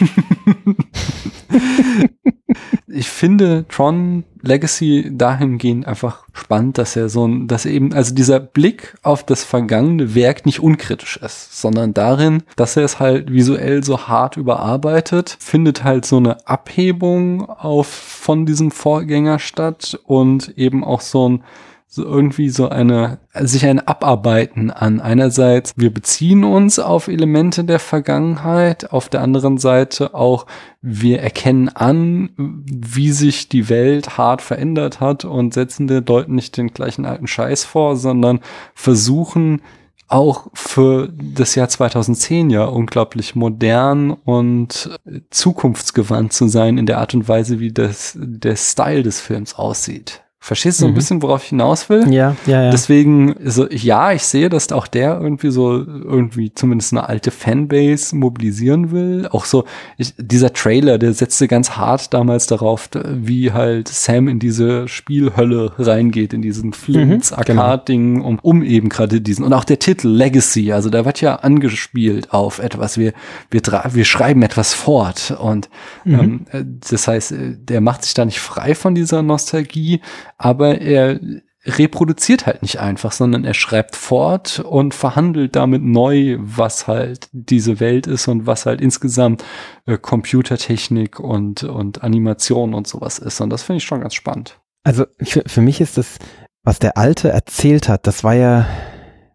ich finde Tron Legacy dahingehend einfach spannend, dass er so ein, dass eben, also dieser Blick auf das vergangene Werk nicht unkritisch ist, sondern darin, dass er es halt visuell so hart überarbeitet, findet halt so eine Abhebung auf von diesem Vorgänger statt und eben auch so ein so irgendwie so eine, sich ein Abarbeiten an. Einerseits, wir beziehen uns auf Elemente der Vergangenheit, auf der anderen Seite auch, wir erkennen an, wie sich die Welt hart verändert hat und setzen der deuten nicht den gleichen alten Scheiß vor, sondern versuchen, auch für das Jahr 2010 ja unglaublich modern und zukunftsgewandt zu sein in der Art und Weise, wie das, der Style des Films aussieht. Verstehst du mhm. ein bisschen, worauf ich hinaus will? Ja, ja, ja. Deswegen, so, ja, ich sehe, dass auch der irgendwie so, irgendwie zumindest eine alte Fanbase mobilisieren will. Auch so, ich, dieser Trailer, der setzte ganz hart damals darauf, wie halt Sam in diese Spielhölle reingeht, in diesen Flint's mhm, genau. um, um eben gerade diesen. Und auch der Titel Legacy, also da wird ja angespielt auf etwas. Wir, wir, wir schreiben etwas fort. Und mhm. ähm, das heißt, der macht sich da nicht frei von dieser Nostalgie aber er reproduziert halt nicht einfach, sondern er schreibt fort und verhandelt damit neu, was halt diese Welt ist und was halt insgesamt äh, Computertechnik und, und Animation und sowas ist. Und das finde ich schon ganz spannend. Also für, für mich ist das, was der Alte erzählt hat, das war ja,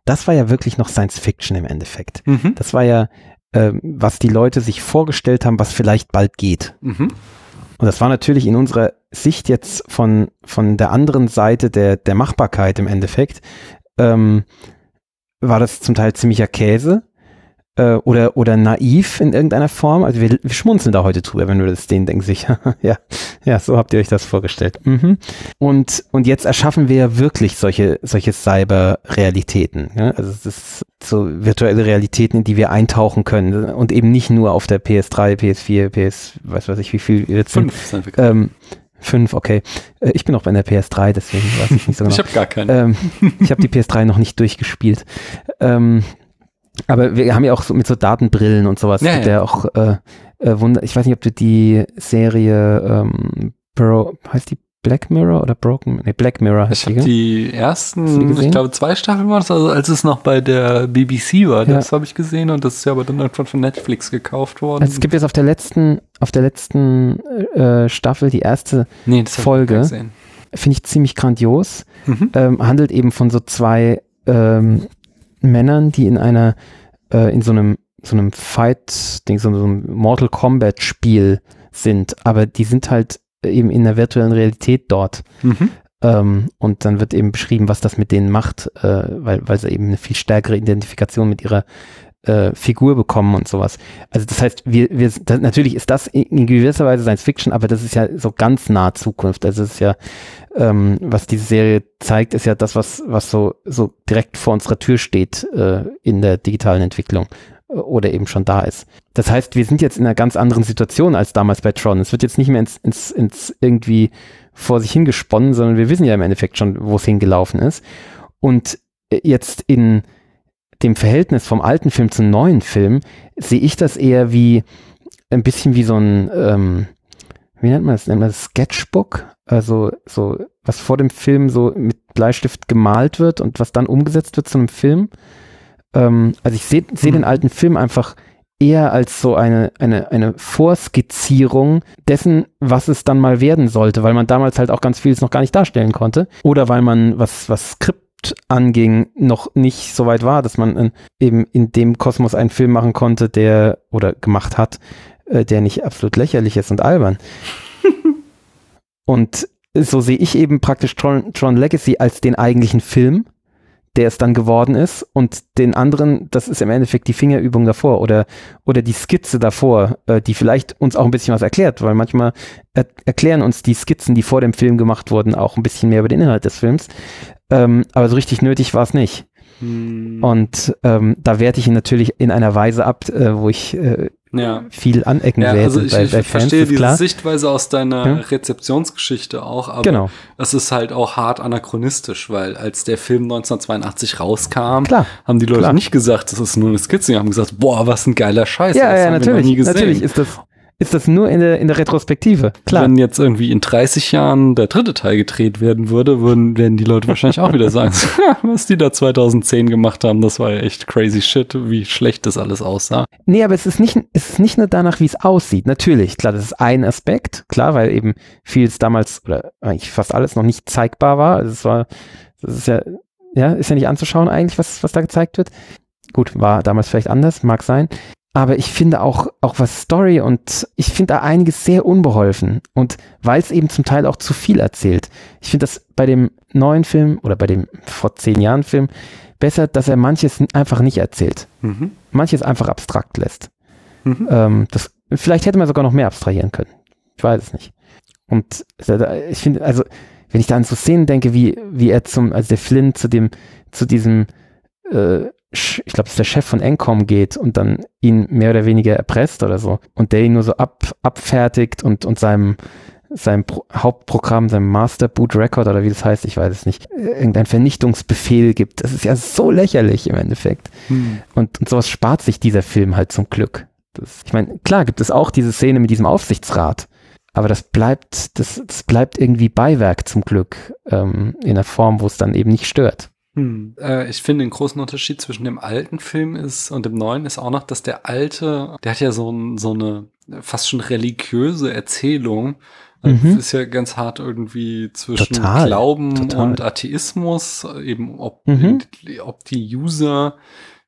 das war ja wirklich noch Science Fiction im Endeffekt. Mhm. Das war ja, äh, was die Leute sich vorgestellt haben, was vielleicht bald geht. Mhm. Und das war natürlich in unserer Sicht jetzt von, von der anderen Seite der, der Machbarkeit im Endeffekt, ähm, war das zum Teil ziemlicher Käse äh, oder, oder naiv in irgendeiner Form. Also wir, wir schmunzeln da heute drüber, wenn wir das denen denken, sicher. ja, ja, so habt ihr euch das vorgestellt. Mhm. Und, und jetzt erschaffen wir wirklich solche, solche Cyber-Realitäten. Ja? Also es ist so virtuelle Realitäten, in die wir eintauchen können und eben nicht nur auf der PS3, PS4, PS, weiß was ich, wie viel jetzt Fünf sind. Ähm, Fünf, okay. Äh, ich bin auch bei der PS3, deswegen weiß ich nicht so genau. ich habe gar keine. Ähm, ich habe die PS3 noch nicht durchgespielt. Ähm, aber wir haben ja auch so mit so Datenbrillen und sowas. Ja, ja. Der auch äh, äh. Ich weiß nicht, ob du die Serie ähm, Bro, heißt die Black Mirror oder Broken? Nee, Black Mirror heißt ich die. Die ersten, ich glaube, zwei Staffeln war das, also als es noch bei der BBC war, ja. das habe ich gesehen und das ist ja aber dann irgendwann von Netflix gekauft worden. Also es gibt jetzt auf der letzten, auf der letzten äh, Staffel die erste nee, Folge. Finde ich ziemlich grandios. Mhm. Ähm, handelt eben von so zwei ähm, Männern, die in einer, äh, in so einem, so einem Fight-Ding, so, so einem Mortal Kombat-Spiel sind, aber die sind halt eben in der virtuellen Realität dort. Mhm. Ähm, und dann wird eben beschrieben, was das mit denen macht, äh, weil, weil sie eben eine viel stärkere Identifikation mit ihrer äh, Figur bekommen und sowas. Also das heißt, wir, wir das, natürlich ist das in gewisser Weise Science Fiction, aber das ist ja so ganz nah Zukunft. Also es ist ja, ähm, was diese Serie zeigt, ist ja das, was, was so, so direkt vor unserer Tür steht äh, in der digitalen Entwicklung oder eben schon da ist. Das heißt, wir sind jetzt in einer ganz anderen Situation als damals bei Tron. Es wird jetzt nicht mehr ins, ins, ins irgendwie vor sich hingesponnen, sondern wir wissen ja im Endeffekt schon, wo es hingelaufen ist. Und äh, jetzt in dem Verhältnis vom alten Film zum neuen Film sehe ich das eher wie ein bisschen wie so ein, ähm, wie nennt man das? Nennt man das Sketchbook? Also so, was vor dem Film so mit Bleistift gemalt wird und was dann umgesetzt wird zu einem Film. Ähm, also ich sehe seh mhm. den alten Film einfach eher als so eine, eine, eine Vorskizzierung dessen, was es dann mal werden sollte, weil man damals halt auch ganz vieles noch gar nicht darstellen konnte. Oder weil man was, was Skript anging, noch nicht so weit war, dass man in, eben in dem Kosmos einen Film machen konnte, der oder gemacht hat, äh, der nicht absolut lächerlich ist und albern. und so sehe ich eben praktisch Tron, Tron Legacy als den eigentlichen Film, der es dann geworden ist und den anderen, das ist im Endeffekt die Fingerübung davor oder, oder die Skizze davor, äh, die vielleicht uns auch ein bisschen was erklärt, weil manchmal er erklären uns die Skizzen, die vor dem Film gemacht wurden, auch ein bisschen mehr über den Inhalt des Films. Ähm, aber so richtig nötig war es nicht. Hm. Und ähm, da werte ich ihn natürlich in einer Weise ab, äh, wo ich äh, ja. viel anecken ja. Also ich, bei, bei ich Fans, verstehe diese klar. Sichtweise aus deiner ja. Rezeptionsgeschichte auch, aber genau. es ist halt auch hart anachronistisch, weil als der Film 1982 rauskam, klar. haben die Leute klar. nicht gesagt, das ist nur eine Skizze, die haben gesagt, boah, was ein geiler Scheiß. Ja, ja, natürlich. Natürlich ist das ist das nur in der, in der Retrospektive. Klar. Wenn jetzt irgendwie in 30 Jahren der dritte Teil gedreht werden würde, würden, werden die Leute wahrscheinlich auch wieder sagen, was die da 2010 gemacht haben, das war ja echt crazy shit, wie schlecht das alles aussah. Nee, aber es ist nicht, es ist nicht nur danach, wie es aussieht. Natürlich, klar, das ist ein Aspekt, klar, weil eben vieles damals oder eigentlich fast alles noch nicht zeigbar war. Also es war, das ist ja, ja, ist ja nicht anzuschauen eigentlich, was, was da gezeigt wird. Gut, war damals vielleicht anders, mag sein. Aber ich finde auch, auch was Story und ich finde da einiges sehr unbeholfen. Und weil es eben zum Teil auch zu viel erzählt. Ich finde das bei dem neuen Film oder bei dem vor zehn Jahren Film besser, dass er manches einfach nicht erzählt. Mhm. Manches einfach abstrakt lässt. Mhm. Ähm, das, vielleicht hätte man sogar noch mehr abstrahieren können. Ich weiß es nicht. Und ich finde, also, wenn ich da an so Szenen denke, wie, wie er zum, also der Flynn zu dem, zu diesem äh, ich glaube, dass der Chef von Encom geht und dann ihn mehr oder weniger erpresst oder so und der ihn nur so ab, abfertigt und, und seinem, seinem Pro Hauptprogramm, seinem Master Boot Record oder wie das heißt, ich weiß es nicht, irgendein Vernichtungsbefehl gibt. Das ist ja so lächerlich im Endeffekt. Hm. Und, und sowas spart sich dieser Film halt zum Glück. Das, ich meine, klar gibt es auch diese Szene mit diesem Aufsichtsrat, aber das bleibt, das, das bleibt irgendwie Beiwerk zum Glück ähm, in einer Form, wo es dann eben nicht stört. Hm. Äh, ich finde, den großen Unterschied zwischen dem alten Film ist und dem neuen ist auch noch, dass der alte, der hat ja so, ein, so eine fast schon religiöse Erzählung. Also mhm. Das ist ja ganz hart irgendwie zwischen total, Glauben total. und Atheismus, eben ob, mhm. ob die User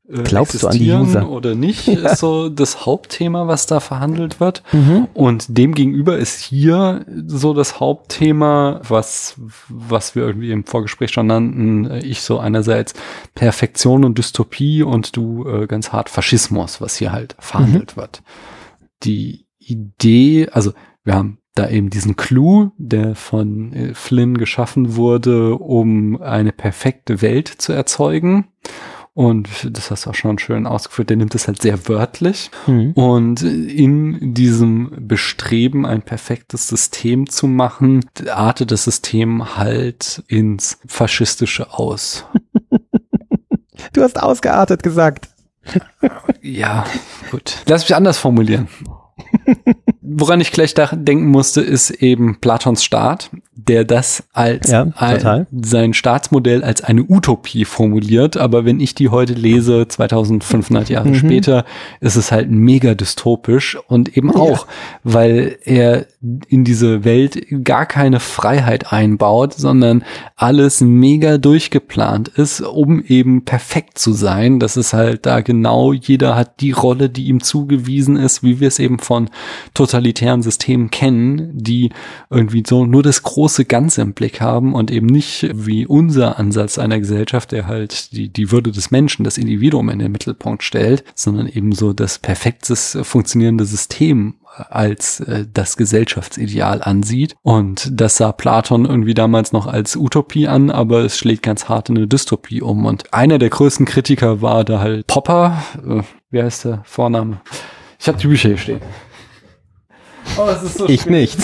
äh, Glaubst du an die User? oder nicht, ja. ist so das Hauptthema, was da verhandelt wird. Mhm. Und demgegenüber ist hier so das Hauptthema, was, was wir irgendwie im Vorgespräch schon nannten, äh, ich so einerseits Perfektion und Dystopie und du äh, ganz hart Faschismus, was hier halt verhandelt mhm. wird. Die Idee, also wir haben da eben diesen Clou, der von äh, Flynn geschaffen wurde, um eine perfekte Welt zu erzeugen. Und das hast du auch schon schön ausgeführt, der nimmt es halt sehr wörtlich. Mhm. Und in diesem Bestreben, ein perfektes System zu machen, artet das System halt ins Faschistische aus. Du hast ausgeartet gesagt. Ja, gut. Lass mich anders formulieren. Woran ich gleich denken musste, ist eben Platons Staat, der das als ja, ein, sein Staatsmodell als eine Utopie formuliert. Aber wenn ich die heute lese, 2500 Jahre mhm. später, ist es halt mega dystopisch und eben auch, ja. weil er in diese Welt gar keine Freiheit einbaut, sondern alles mega durchgeplant ist, um eben perfekt zu sein. Das ist halt da genau, jeder hat die Rolle, die ihm zugewiesen ist, wie wir es eben von totalitären Systemen kennen, die irgendwie so nur das große Ganze im Blick haben und eben nicht wie unser Ansatz einer Gesellschaft, der halt die, die Würde des Menschen, das Individuum in den Mittelpunkt stellt, sondern eben so das perfektes funktionierende System als äh, das Gesellschaftsideal ansieht. Und das sah Platon irgendwie damals noch als Utopie an, aber es schlägt ganz hart in eine Dystopie um. Und einer der größten Kritiker war da halt Popper. Äh, wie heißt der Vorname? Ich habe die Bücher hier stehen. Oh, so ich nicht.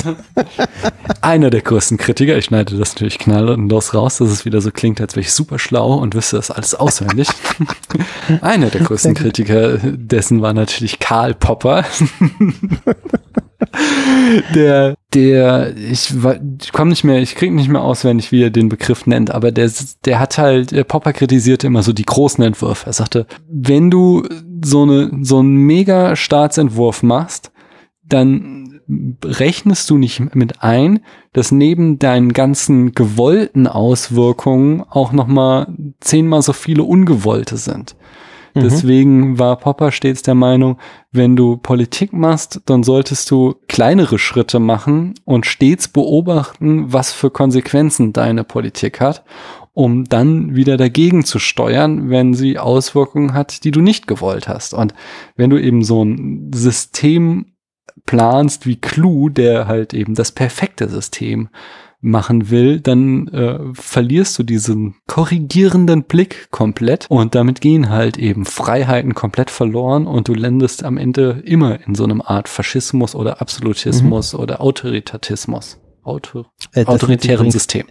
Einer der größten Kritiker, ich schneide das natürlich knalllos raus, dass es wieder so klingt, als wäre ich super schlau und wüsste das alles auswendig. Einer der größten Kritiker dessen war natürlich Karl Popper. der, der, ich, ich komme nicht mehr, ich krieg nicht mehr auswendig, wie er den Begriff nennt, aber der, der hat halt, der Popper kritisierte immer so die großen Entwürfe. Er sagte, wenn du so eine, so einen mega Staatsentwurf machst, dann rechnest du nicht mit ein, dass neben deinen ganzen gewollten Auswirkungen auch nochmal zehnmal so viele ungewollte sind. Mhm. Deswegen war Popper stets der Meinung, wenn du Politik machst, dann solltest du kleinere Schritte machen und stets beobachten, was für Konsequenzen deine Politik hat, um dann wieder dagegen zu steuern, wenn sie Auswirkungen hat, die du nicht gewollt hast. Und wenn du eben so ein System planst wie Clue, der halt eben das perfekte System machen will, dann äh, verlierst du diesen korrigierenden Blick komplett und damit gehen halt eben Freiheiten komplett verloren und du landest am Ende immer in so einem Art Faschismus oder Absolutismus mhm. oder Autoritatismus, Autor äh, autoritären System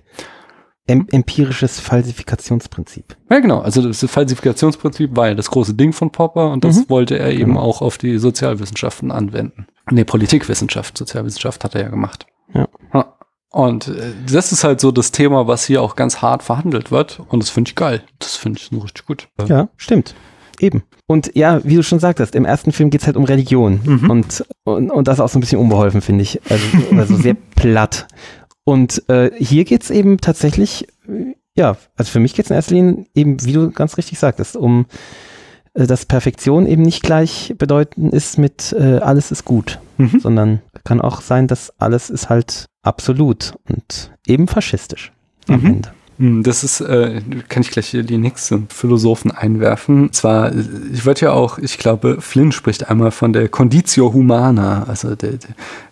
empirisches Falsifikationsprinzip. Ja, genau. Also das Falsifikationsprinzip war ja das große Ding von Popper und das mhm. wollte er eben genau. auch auf die Sozialwissenschaften anwenden. Nee, Politikwissenschaft, Sozialwissenschaft hat er ja gemacht. Ja. Und äh, das ist halt so das Thema, was hier auch ganz hart verhandelt wird. Und das finde ich geil. Das finde ich nur richtig gut. Ja, stimmt. Eben. Und ja, wie du schon sagtest, im ersten Film geht es halt um Religion. Mhm. Und, und, und das auch so ein bisschen unbeholfen, finde ich. Also, also sehr platt. Und äh, hier geht es eben tatsächlich, ja, also für mich geht es in erster Linie eben, wie du ganz richtig sagtest, um äh, dass Perfektion eben nicht gleich bedeuten ist mit äh, alles ist gut, mhm. sondern kann auch sein, dass alles ist halt absolut und eben faschistisch am mhm. Ende. Hm, das ist, äh, kann ich gleich hier die nächsten Philosophen einwerfen. Zwar, ich wollte ja auch, ich glaube, Flynn spricht einmal von der Conditio Humana, also der, der,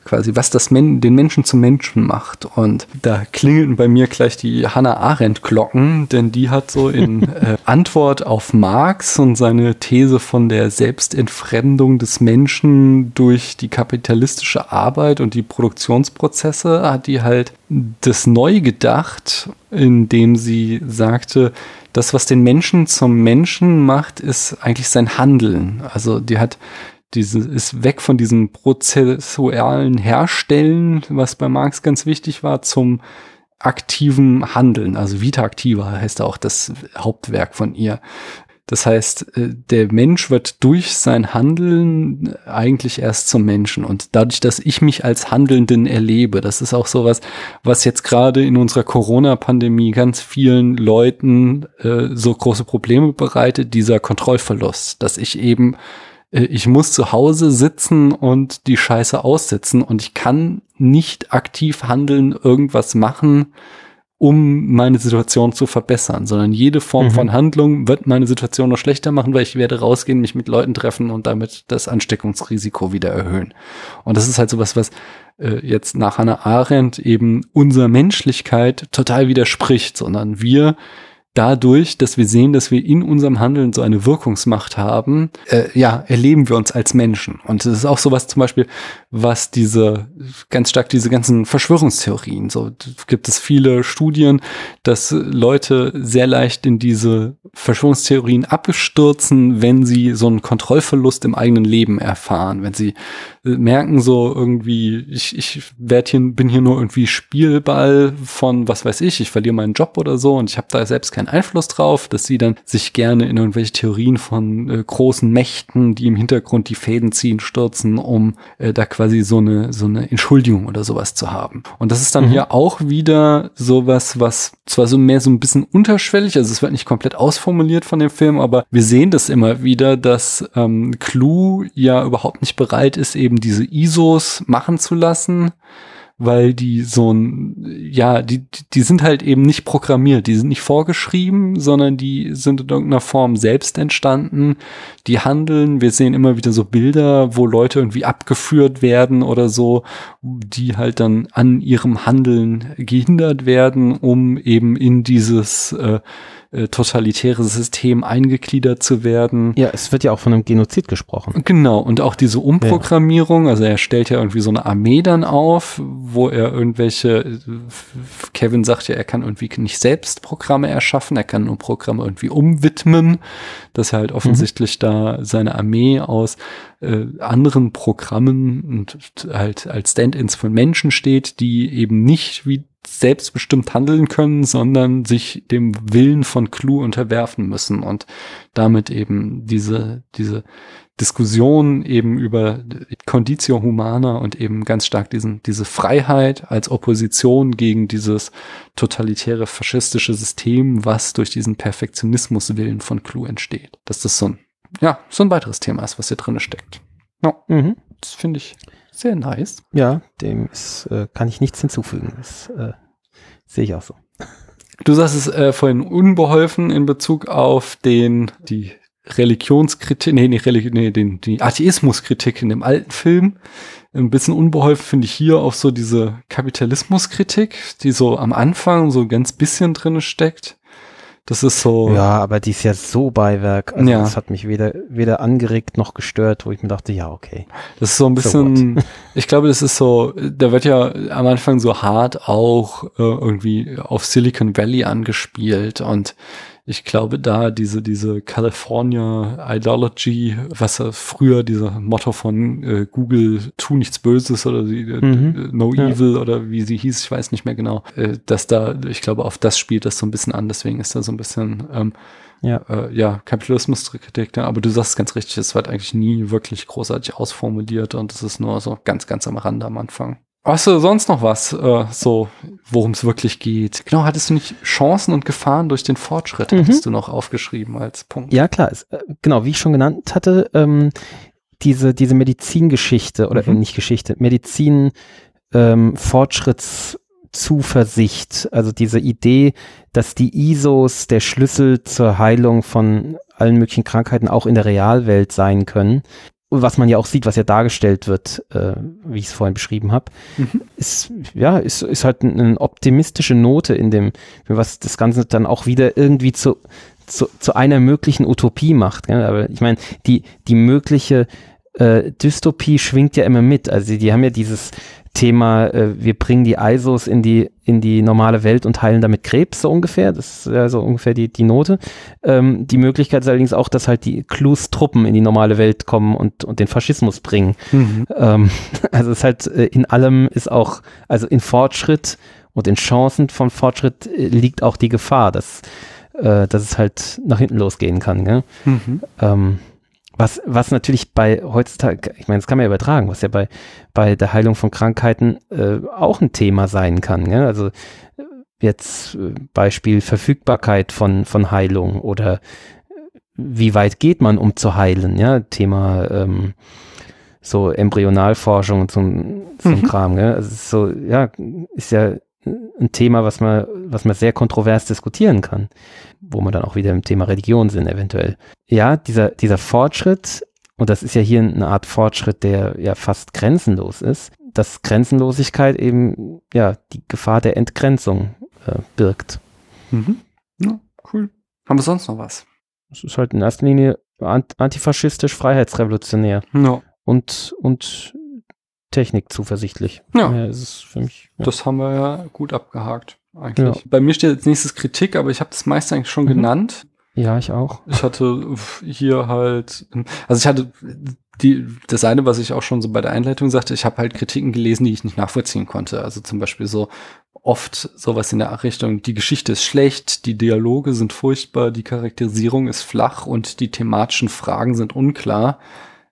quasi, was das Men den Menschen zum Menschen macht. Und da klingelten bei mir gleich die Hannah Arendt Glocken, denn die hat so in äh, Antwort auf Marx und seine These von der Selbstentfremdung des Menschen durch die kapitalistische Arbeit und die Produktionsprozesse, hat die halt das neu gedacht, indem sie sagte, das, was den Menschen zum Menschen macht, ist eigentlich sein Handeln. Also die hat diese, ist weg von diesem prozessualen Herstellen, was bei Marx ganz wichtig war, zum aktiven Handeln. Also Vita Activa heißt auch das Hauptwerk von ihr. Das heißt, äh, der Mensch wird durch sein Handeln eigentlich erst zum Menschen. Und dadurch, dass ich mich als Handelnden erlebe, das ist auch sowas, was jetzt gerade in unserer Corona-Pandemie ganz vielen Leuten äh, so große Probleme bereitet, dieser Kontrollverlust, dass ich eben ich muss zu Hause sitzen und die Scheiße aussitzen und ich kann nicht aktiv handeln, irgendwas machen, um meine Situation zu verbessern, sondern jede Form mhm. von Handlung wird meine Situation noch schlechter machen, weil ich werde rausgehen, mich mit Leuten treffen und damit das Ansteckungsrisiko wieder erhöhen. Und das ist halt sowas, was äh, jetzt nach Hannah Arendt eben unserer Menschlichkeit total widerspricht, sondern wir dadurch, dass wir sehen, dass wir in unserem Handeln so eine Wirkungsmacht haben, äh, ja, erleben wir uns als Menschen. Und das ist auch sowas zum Beispiel, was diese, ganz stark diese ganzen Verschwörungstheorien, so gibt es viele Studien, dass Leute sehr leicht in diese Verschwörungstheorien abstürzen, wenn sie so einen Kontrollverlust im eigenen Leben erfahren, wenn sie äh, merken so irgendwie, ich, ich werd hier, bin hier nur irgendwie Spielball von was weiß ich, ich verliere meinen Job oder so und ich habe da selbst keinen Einfluss drauf, dass sie dann sich gerne in irgendwelche Theorien von äh, großen Mächten, die im Hintergrund die Fäden ziehen, stürzen, um äh, da so eine, so eine Entschuldigung oder sowas zu haben. Und das ist dann mhm. hier auch wieder sowas, was zwar so mehr so ein bisschen unterschwellig, also es wird nicht komplett ausformuliert von dem Film, aber wir sehen das immer wieder, dass ähm, Clue ja überhaupt nicht bereit ist, eben diese ISOs machen zu lassen weil die so ein, ja, die, die sind halt eben nicht programmiert, die sind nicht vorgeschrieben, sondern die sind in irgendeiner Form selbst entstanden, die handeln, wir sehen immer wieder so Bilder, wo Leute irgendwie abgeführt werden oder so, die halt dann an ihrem Handeln gehindert werden, um eben in dieses äh, äh, totalitäre System eingegliedert zu werden. Ja, es wird ja auch von einem Genozid gesprochen. Genau, und auch diese Umprogrammierung, ja. also er stellt ja irgendwie so eine Armee dann auf, wo er irgendwelche, Kevin sagt ja, er kann irgendwie nicht selbst Programme erschaffen, er kann nur Programme irgendwie umwidmen, dass er halt offensichtlich mhm. da seine Armee aus äh, anderen Programmen und halt als Stand-ins von Menschen steht, die eben nicht wie selbstbestimmt handeln können, sondern sich dem Willen von Clue unterwerfen müssen und damit eben diese, diese Diskussion eben über Conditio Humana und eben ganz stark diesen, diese Freiheit als Opposition gegen dieses totalitäre faschistische System, was durch diesen Perfektionismuswillen von Clue entsteht. Dass das so ein, ja, so ein weiteres Thema ist, was hier drin steckt. Ja, mhm. das finde ich sehr nice. Ja, dem ist, äh, kann ich nichts hinzufügen. Das äh, sehe ich auch so. Du sagst es äh, vorhin unbeholfen in Bezug auf den, die Religionskritik, nee, nicht Religi nee, den, die Atheismuskritik in dem alten Film. Ein bisschen unbeholfen finde ich hier auch so diese Kapitalismuskritik, die so am Anfang so ganz bisschen drinne steckt. Das ist so. Ja, aber die ist ja so Beiwerk. Also ja. Das hat mich weder, weder angeregt noch gestört, wo ich mir dachte, ja, okay. Das ist so ein bisschen, so ich glaube, das ist so, da wird ja am Anfang so hart auch äh, irgendwie auf Silicon Valley angespielt und ich glaube, da diese, diese California Ideology, was früher dieser Motto von äh, Google, tu nichts Böses oder die, äh, mhm. No ja. Evil oder wie sie hieß, ich weiß nicht mehr genau, äh, dass da, ich glaube, auf das spielt das so ein bisschen an, deswegen ist da so ein bisschen, ähm, ja, äh, ja Kapitalismuskritik, aber du sagst ganz richtig, es wird eigentlich nie wirklich großartig ausformuliert und es ist nur so ganz, ganz am Rande am Anfang. Hast du sonst noch was, äh, so, worum es wirklich geht? Genau, hattest du nicht Chancen und Gefahren durch den Fortschritt, mhm. hattest du noch aufgeschrieben als Punkt? Ja, klar. Es, äh, genau, wie ich schon genannt hatte, ähm, diese, diese Medizingeschichte oder mhm. nicht Geschichte, Medizin ähm, Fortschrittszuversicht, also diese Idee, dass die ISOs der Schlüssel zur Heilung von allen möglichen Krankheiten auch in der Realwelt sein können was man ja auch sieht, was ja dargestellt wird, äh, wie ich es vorhin beschrieben habe, mhm. ist ja ist, ist halt eine optimistische Note in dem, was das Ganze dann auch wieder irgendwie zu zu, zu einer möglichen Utopie macht. Gell? Aber ich meine, die die mögliche äh, Dystopie schwingt ja immer mit. Also die haben ja dieses Thema, äh, wir bringen die ISOs in die, in die normale Welt und heilen damit Krebs, so ungefähr. Das ist ja so ungefähr die, die Note. Ähm, die Möglichkeit ist allerdings auch, dass halt die Clues-Truppen in die normale Welt kommen und, und den Faschismus bringen. Mhm. Ähm, also es ist halt äh, in allem ist auch, also in Fortschritt und in Chancen von Fortschritt äh, liegt auch die Gefahr, dass, äh, dass es halt nach hinten losgehen kann. Gell? Mhm. Ähm, was, was natürlich bei heutzutage, ich meine, das kann man ja übertragen, was ja bei, bei der Heilung von Krankheiten äh, auch ein Thema sein kann. Gell? Also äh, jetzt äh, Beispiel Verfügbarkeit von, von Heilung oder äh, wie weit geht man, um zu heilen? Ja, Thema ähm, so Embryonalforschung und so, so mhm. Kram. Gell? Also so, ja, ist ja ein Thema, was man, was man sehr kontrovers diskutieren kann, wo man dann auch wieder im Thema Religion sind, eventuell. Ja, dieser, dieser Fortschritt, und das ist ja hier eine Art Fortschritt, der ja fast grenzenlos ist, dass Grenzenlosigkeit eben ja die Gefahr der Entgrenzung äh, birgt. Mhm. Ja, cool. Haben wir sonst noch was? Es ist halt in erster Linie antifaschistisch, freiheitsrevolutionär. Ja. Und, und Technik zuversichtlich. Ja. ja ist für mich, ja. Das haben wir ja gut abgehakt, eigentlich. Ja. Bei mir steht als nächstes Kritik, aber ich habe das meiste eigentlich schon mhm. genannt. Ja, ich auch. Ich hatte hier halt, also ich hatte die, das eine, was ich auch schon so bei der Einleitung sagte, ich habe halt Kritiken gelesen, die ich nicht nachvollziehen konnte. Also zum Beispiel so oft sowas in der Richtung, die Geschichte ist schlecht, die Dialoge sind furchtbar, die Charakterisierung ist flach und die thematischen Fragen sind unklar.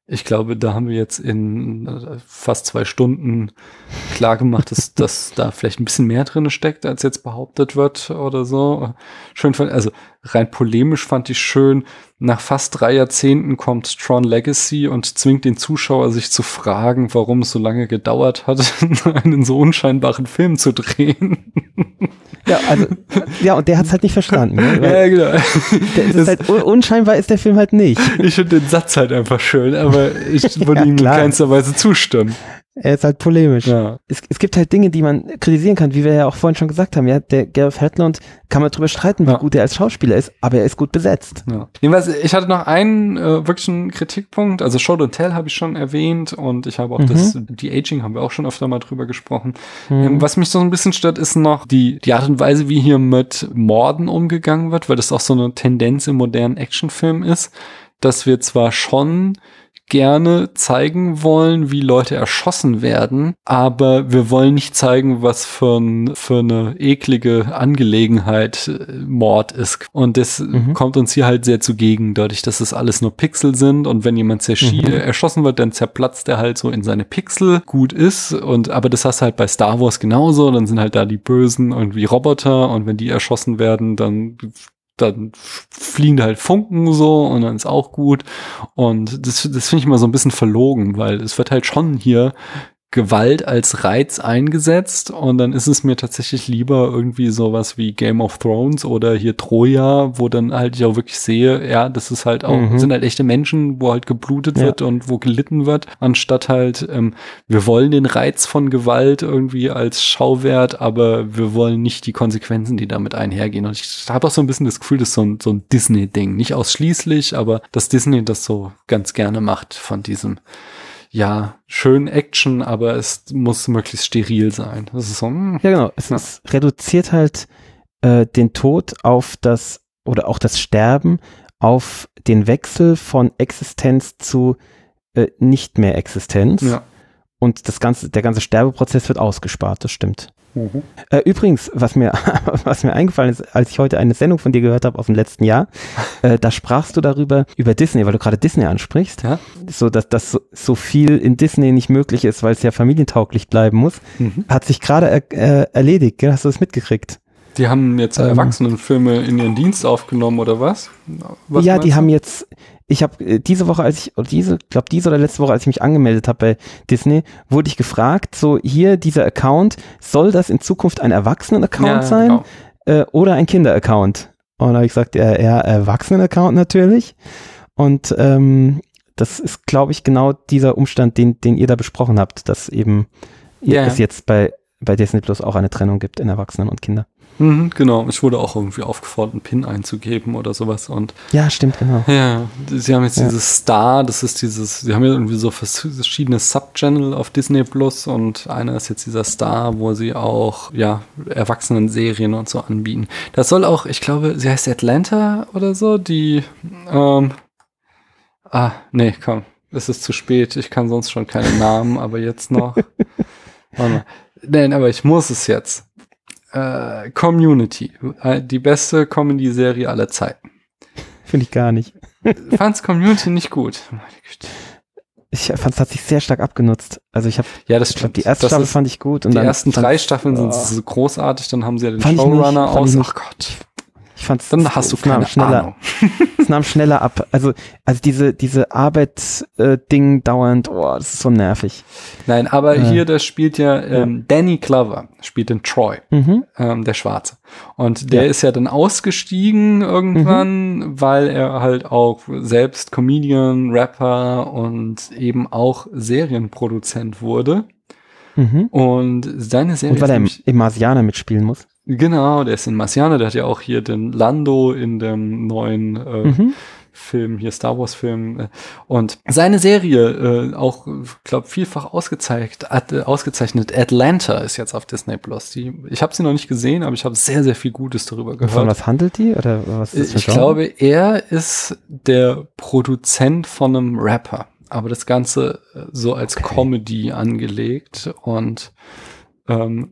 Ich glaube, da haben wir jetzt in äh, fast zwei Stunden klar gemacht, dass, dass da vielleicht ein bisschen mehr drin steckt, als jetzt behauptet wird oder so. Schön, also rein polemisch fand ich schön, nach fast drei Jahrzehnten kommt Tron Legacy und zwingt den Zuschauer sich zu fragen, warum es so lange gedauert hat, einen so unscheinbaren Film zu drehen. Ja, also, ja, und der hat es halt nicht verstanden. Ne? ja, genau. ist halt, unscheinbar ist der Film halt nicht. Ich finde den Satz halt einfach schön, aber ich würde ja, ihm in keinster Weise zustimmen. Er ist halt polemisch. Ja. Es, es gibt halt Dinge, die man kritisieren kann, wie wir ja auch vorhin schon gesagt haben. Ja, der Gareth Hedlund kann man drüber streiten, wie ja. gut er als Schauspieler ist, aber er ist gut besetzt. Ja. Jedenfalls, ich hatte noch einen äh, wirklichen Kritikpunkt. Also Show Don't Tell habe ich schon erwähnt und ich habe auch mhm. das, die Aging haben wir auch schon öfter mal drüber gesprochen. Mhm. Ähm, was mich so ein bisschen stört, ist noch die, die Art und Weise, wie hier mit Morden umgegangen wird, weil das auch so eine Tendenz im modernen Actionfilm ist, dass wir zwar schon gerne zeigen wollen, wie Leute erschossen werden, aber wir wollen nicht zeigen, was für, ein, für eine eklige Angelegenheit äh, Mord ist. Und das mhm. kommt uns hier halt sehr zugegen, dadurch, dass es alles nur Pixel sind und wenn jemand mhm. erschossen wird, dann zerplatzt er halt so in seine Pixel, gut ist. Und aber das hast du halt bei Star Wars genauso, dann sind halt da die Bösen irgendwie Roboter und wenn die erschossen werden, dann dann fliegen da halt Funken so und dann ist auch gut. Und das, das finde ich immer so ein bisschen verlogen, weil es wird halt schon hier Gewalt als Reiz eingesetzt und dann ist es mir tatsächlich lieber irgendwie sowas wie Game of Thrones oder hier Troja, wo dann halt ich auch wirklich sehe, ja, das ist halt auch, mhm. sind halt echte Menschen, wo halt geblutet ja. wird und wo gelitten wird, anstatt halt, ähm, wir wollen den Reiz von Gewalt irgendwie als Schauwert, aber wir wollen nicht die Konsequenzen, die damit einhergehen. Und ich habe auch so ein bisschen das Gefühl, das ist so ein, so ein Disney-Ding. Nicht ausschließlich, aber dass Disney das so ganz gerne macht von diesem ja, schön Action, aber es muss möglichst steril sein. Das ist so, hm. Ja, genau. Es, ja. es reduziert halt äh, den Tod auf das oder auch das Sterben auf den Wechsel von Existenz zu äh, nicht mehr Existenz. Ja. Und das ganze, der ganze Sterbeprozess wird ausgespart, das stimmt. Mhm. Äh, übrigens, was mir, was mir eingefallen ist, als ich heute eine Sendung von dir gehört habe aus dem letzten Jahr, äh, da sprachst du darüber, über Disney, weil du gerade Disney ansprichst, ja? so dass, dass so, so, viel in Disney nicht möglich ist, weil es ja familientauglich bleiben muss, mhm. hat sich gerade er, äh, erledigt, gell? hast du das mitgekriegt? Die haben jetzt ähm, Erwachsenenfilme in ihren Dienst aufgenommen oder was? was ja, die du? haben jetzt, ich habe äh, diese Woche, als ich, oder diese, glaube diese oder letzte Woche, als ich mich angemeldet habe bei Disney, wurde ich gefragt, so hier dieser Account, soll das in Zukunft ein Erwachsenen-Account ja, sein genau. äh, oder ein Kinder-Account? Und da habe ich gesagt, ja, eher Erwachsenen-Account natürlich. Und ähm, das ist, glaube ich, genau dieser Umstand, den, den ihr da besprochen habt, dass eben ja. es jetzt bei, bei Disney Plus auch eine Trennung gibt in Erwachsenen und Kinder. Mhm, genau, ich wurde auch irgendwie aufgefordert, einen PIN einzugeben oder sowas. Und ja, stimmt, genau. Ja, sie haben jetzt ja. dieses Star, das ist dieses, sie haben ja irgendwie so verschiedene Subchannel auf Disney Plus und einer ist jetzt dieser Star, wo sie auch, ja, Erwachsenen-Serien und so anbieten. Das soll auch, ich glaube, sie heißt Atlanta oder so, die, ähm, ah, nee, komm, es ist zu spät, ich kann sonst schon keine Namen, aber jetzt noch. Warte mal. Nein, aber ich muss es jetzt äh, Community, äh, die beste Comedy-Serie aller Zeiten. Finde ich gar nicht. Fand's Community nicht gut. Ich fand es hat sich sehr stark abgenutzt. Also ich habe, ja, das stimmt. Die erste das Staffel fand ich gut und die ersten drei Staffeln oh. sind großartig. Dann haben sie ja den Showrunner aus. Ach Gott. Ich fand's, dann hast du keine schneller, Ahnung. es nahm schneller ab. Also, also diese, diese Arbeit-Ding äh, dauernd, oh, das ist so nervig. Nein, aber äh, hier, das spielt ja, ähm. Danny Glover, spielt in Troy, mhm. ähm, der Schwarze. Und der ja. ist ja dann ausgestiegen irgendwann, mhm. weil er halt auch selbst Comedian, Rapper und eben auch Serienproduzent wurde. Mhm. Und seine Serie. Und weil er im, im Marsianer mitspielen muss. Genau, der ist in Marciana, der hat ja auch hier den Lando in dem neuen äh, mhm. Film, hier Star Wars Film. Äh, und seine Serie, äh, auch, glaube vielfach ausgezeichnet, äh, ausgezeichnet, Atlanta ist jetzt auf Disney Plus. Die, ich habe sie noch nicht gesehen, aber ich habe sehr, sehr viel Gutes darüber gehört. Von was handelt die? Oder was ist das ich glaube, er ist der Produzent von einem Rapper. Aber das Ganze äh, so als okay. Comedy angelegt und ähm,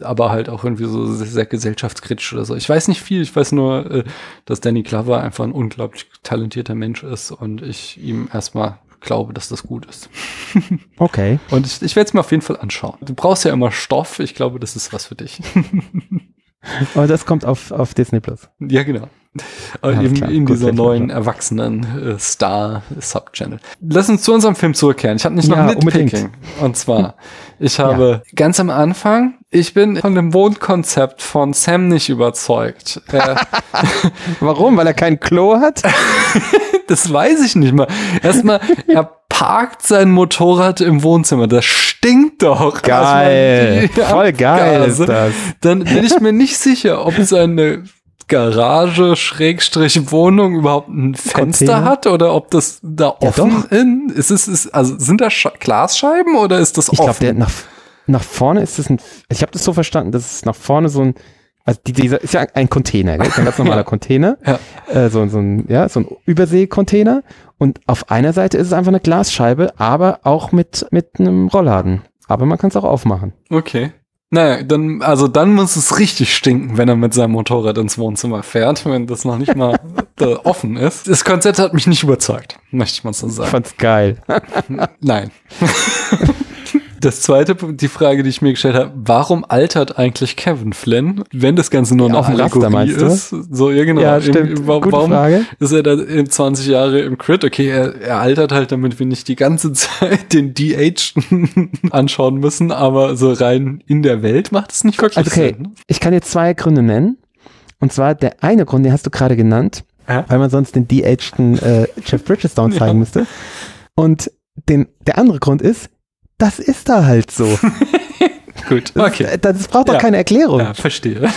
aber halt auch irgendwie so sehr, sehr, gesellschaftskritisch oder so. Ich weiß nicht viel, ich weiß nur, äh, dass Danny Glover einfach ein unglaublich talentierter Mensch ist und ich ihm erstmal glaube, dass das gut ist. okay. Und ich, ich werde es mir auf jeden Fall anschauen. Du brauchst ja immer Stoff, ich glaube, das ist was für dich. Aber das kommt auf, auf Disney Plus. Ja, genau. Ja, in, in dieser neuen erwachsenen äh, Star-Subchannel. Lass uns zu unserem Film zurückkehren. Ich habe nicht noch ja, Nitpicking. Und zwar, ich habe ja. ganz am Anfang, ich bin von dem Wohnkonzept von Sam nicht überzeugt. Äh, Warum? Weil er kein Klo hat? das weiß ich nicht mal. Erstmal, er parkt sein Motorrad im Wohnzimmer. Das stinkt doch. Geil. Voll geil ist das. Dann bin ich mir nicht sicher, ob seine Garage, Schrägstrich Wohnung überhaupt ein Fenster Container? hat oder ob das da offen ja, in, ist es, ist, also sind da Sch Glasscheiben oder ist das ich offen? Ich glaube, nach, nach vorne ist es ein, ich habe das so verstanden, dass es nach vorne so ein, also die, dieser ist ja ein Container, gell? ein ganz normaler ja. Container, ja. Äh, so, so ein, ja, so ein Überseekontainer und auf einer Seite ist es einfach eine Glasscheibe, aber auch mit, mit einem Rollladen. Aber man kann es auch aufmachen. Okay. Naja, dann, also dann muss es richtig stinken, wenn er mit seinem Motorrad ins Wohnzimmer fährt, wenn das noch nicht mal offen ist. Das Konzept hat mich nicht überzeugt, möchte ich mal so sagen. Ich fand's geil. Nein. Das zweite, die Frage, die ich mir gestellt habe, warum altert eigentlich Kevin Flynn, wenn das Ganze nur ja, eine Allegorie ist? So, ja, genau. Ja, stimmt. Im, warum Gute Frage. ist er da in 20 Jahre im Crit? Okay, er, er altert halt, damit wir nicht die ganze Zeit den DH anschauen müssen, aber so rein in der Welt macht es nicht wirklich okay. Sinn. Ich kann jetzt zwei Gründe nennen. Und zwar der eine Grund, den hast du gerade genannt, ja? weil man sonst den de-ageden äh, Jeff Bridges down zeigen ja. müsste. Und den, der andere Grund ist, das ist da halt so. Gut, okay. Das, das braucht doch ja. keine Erklärung. Ja, verstehe.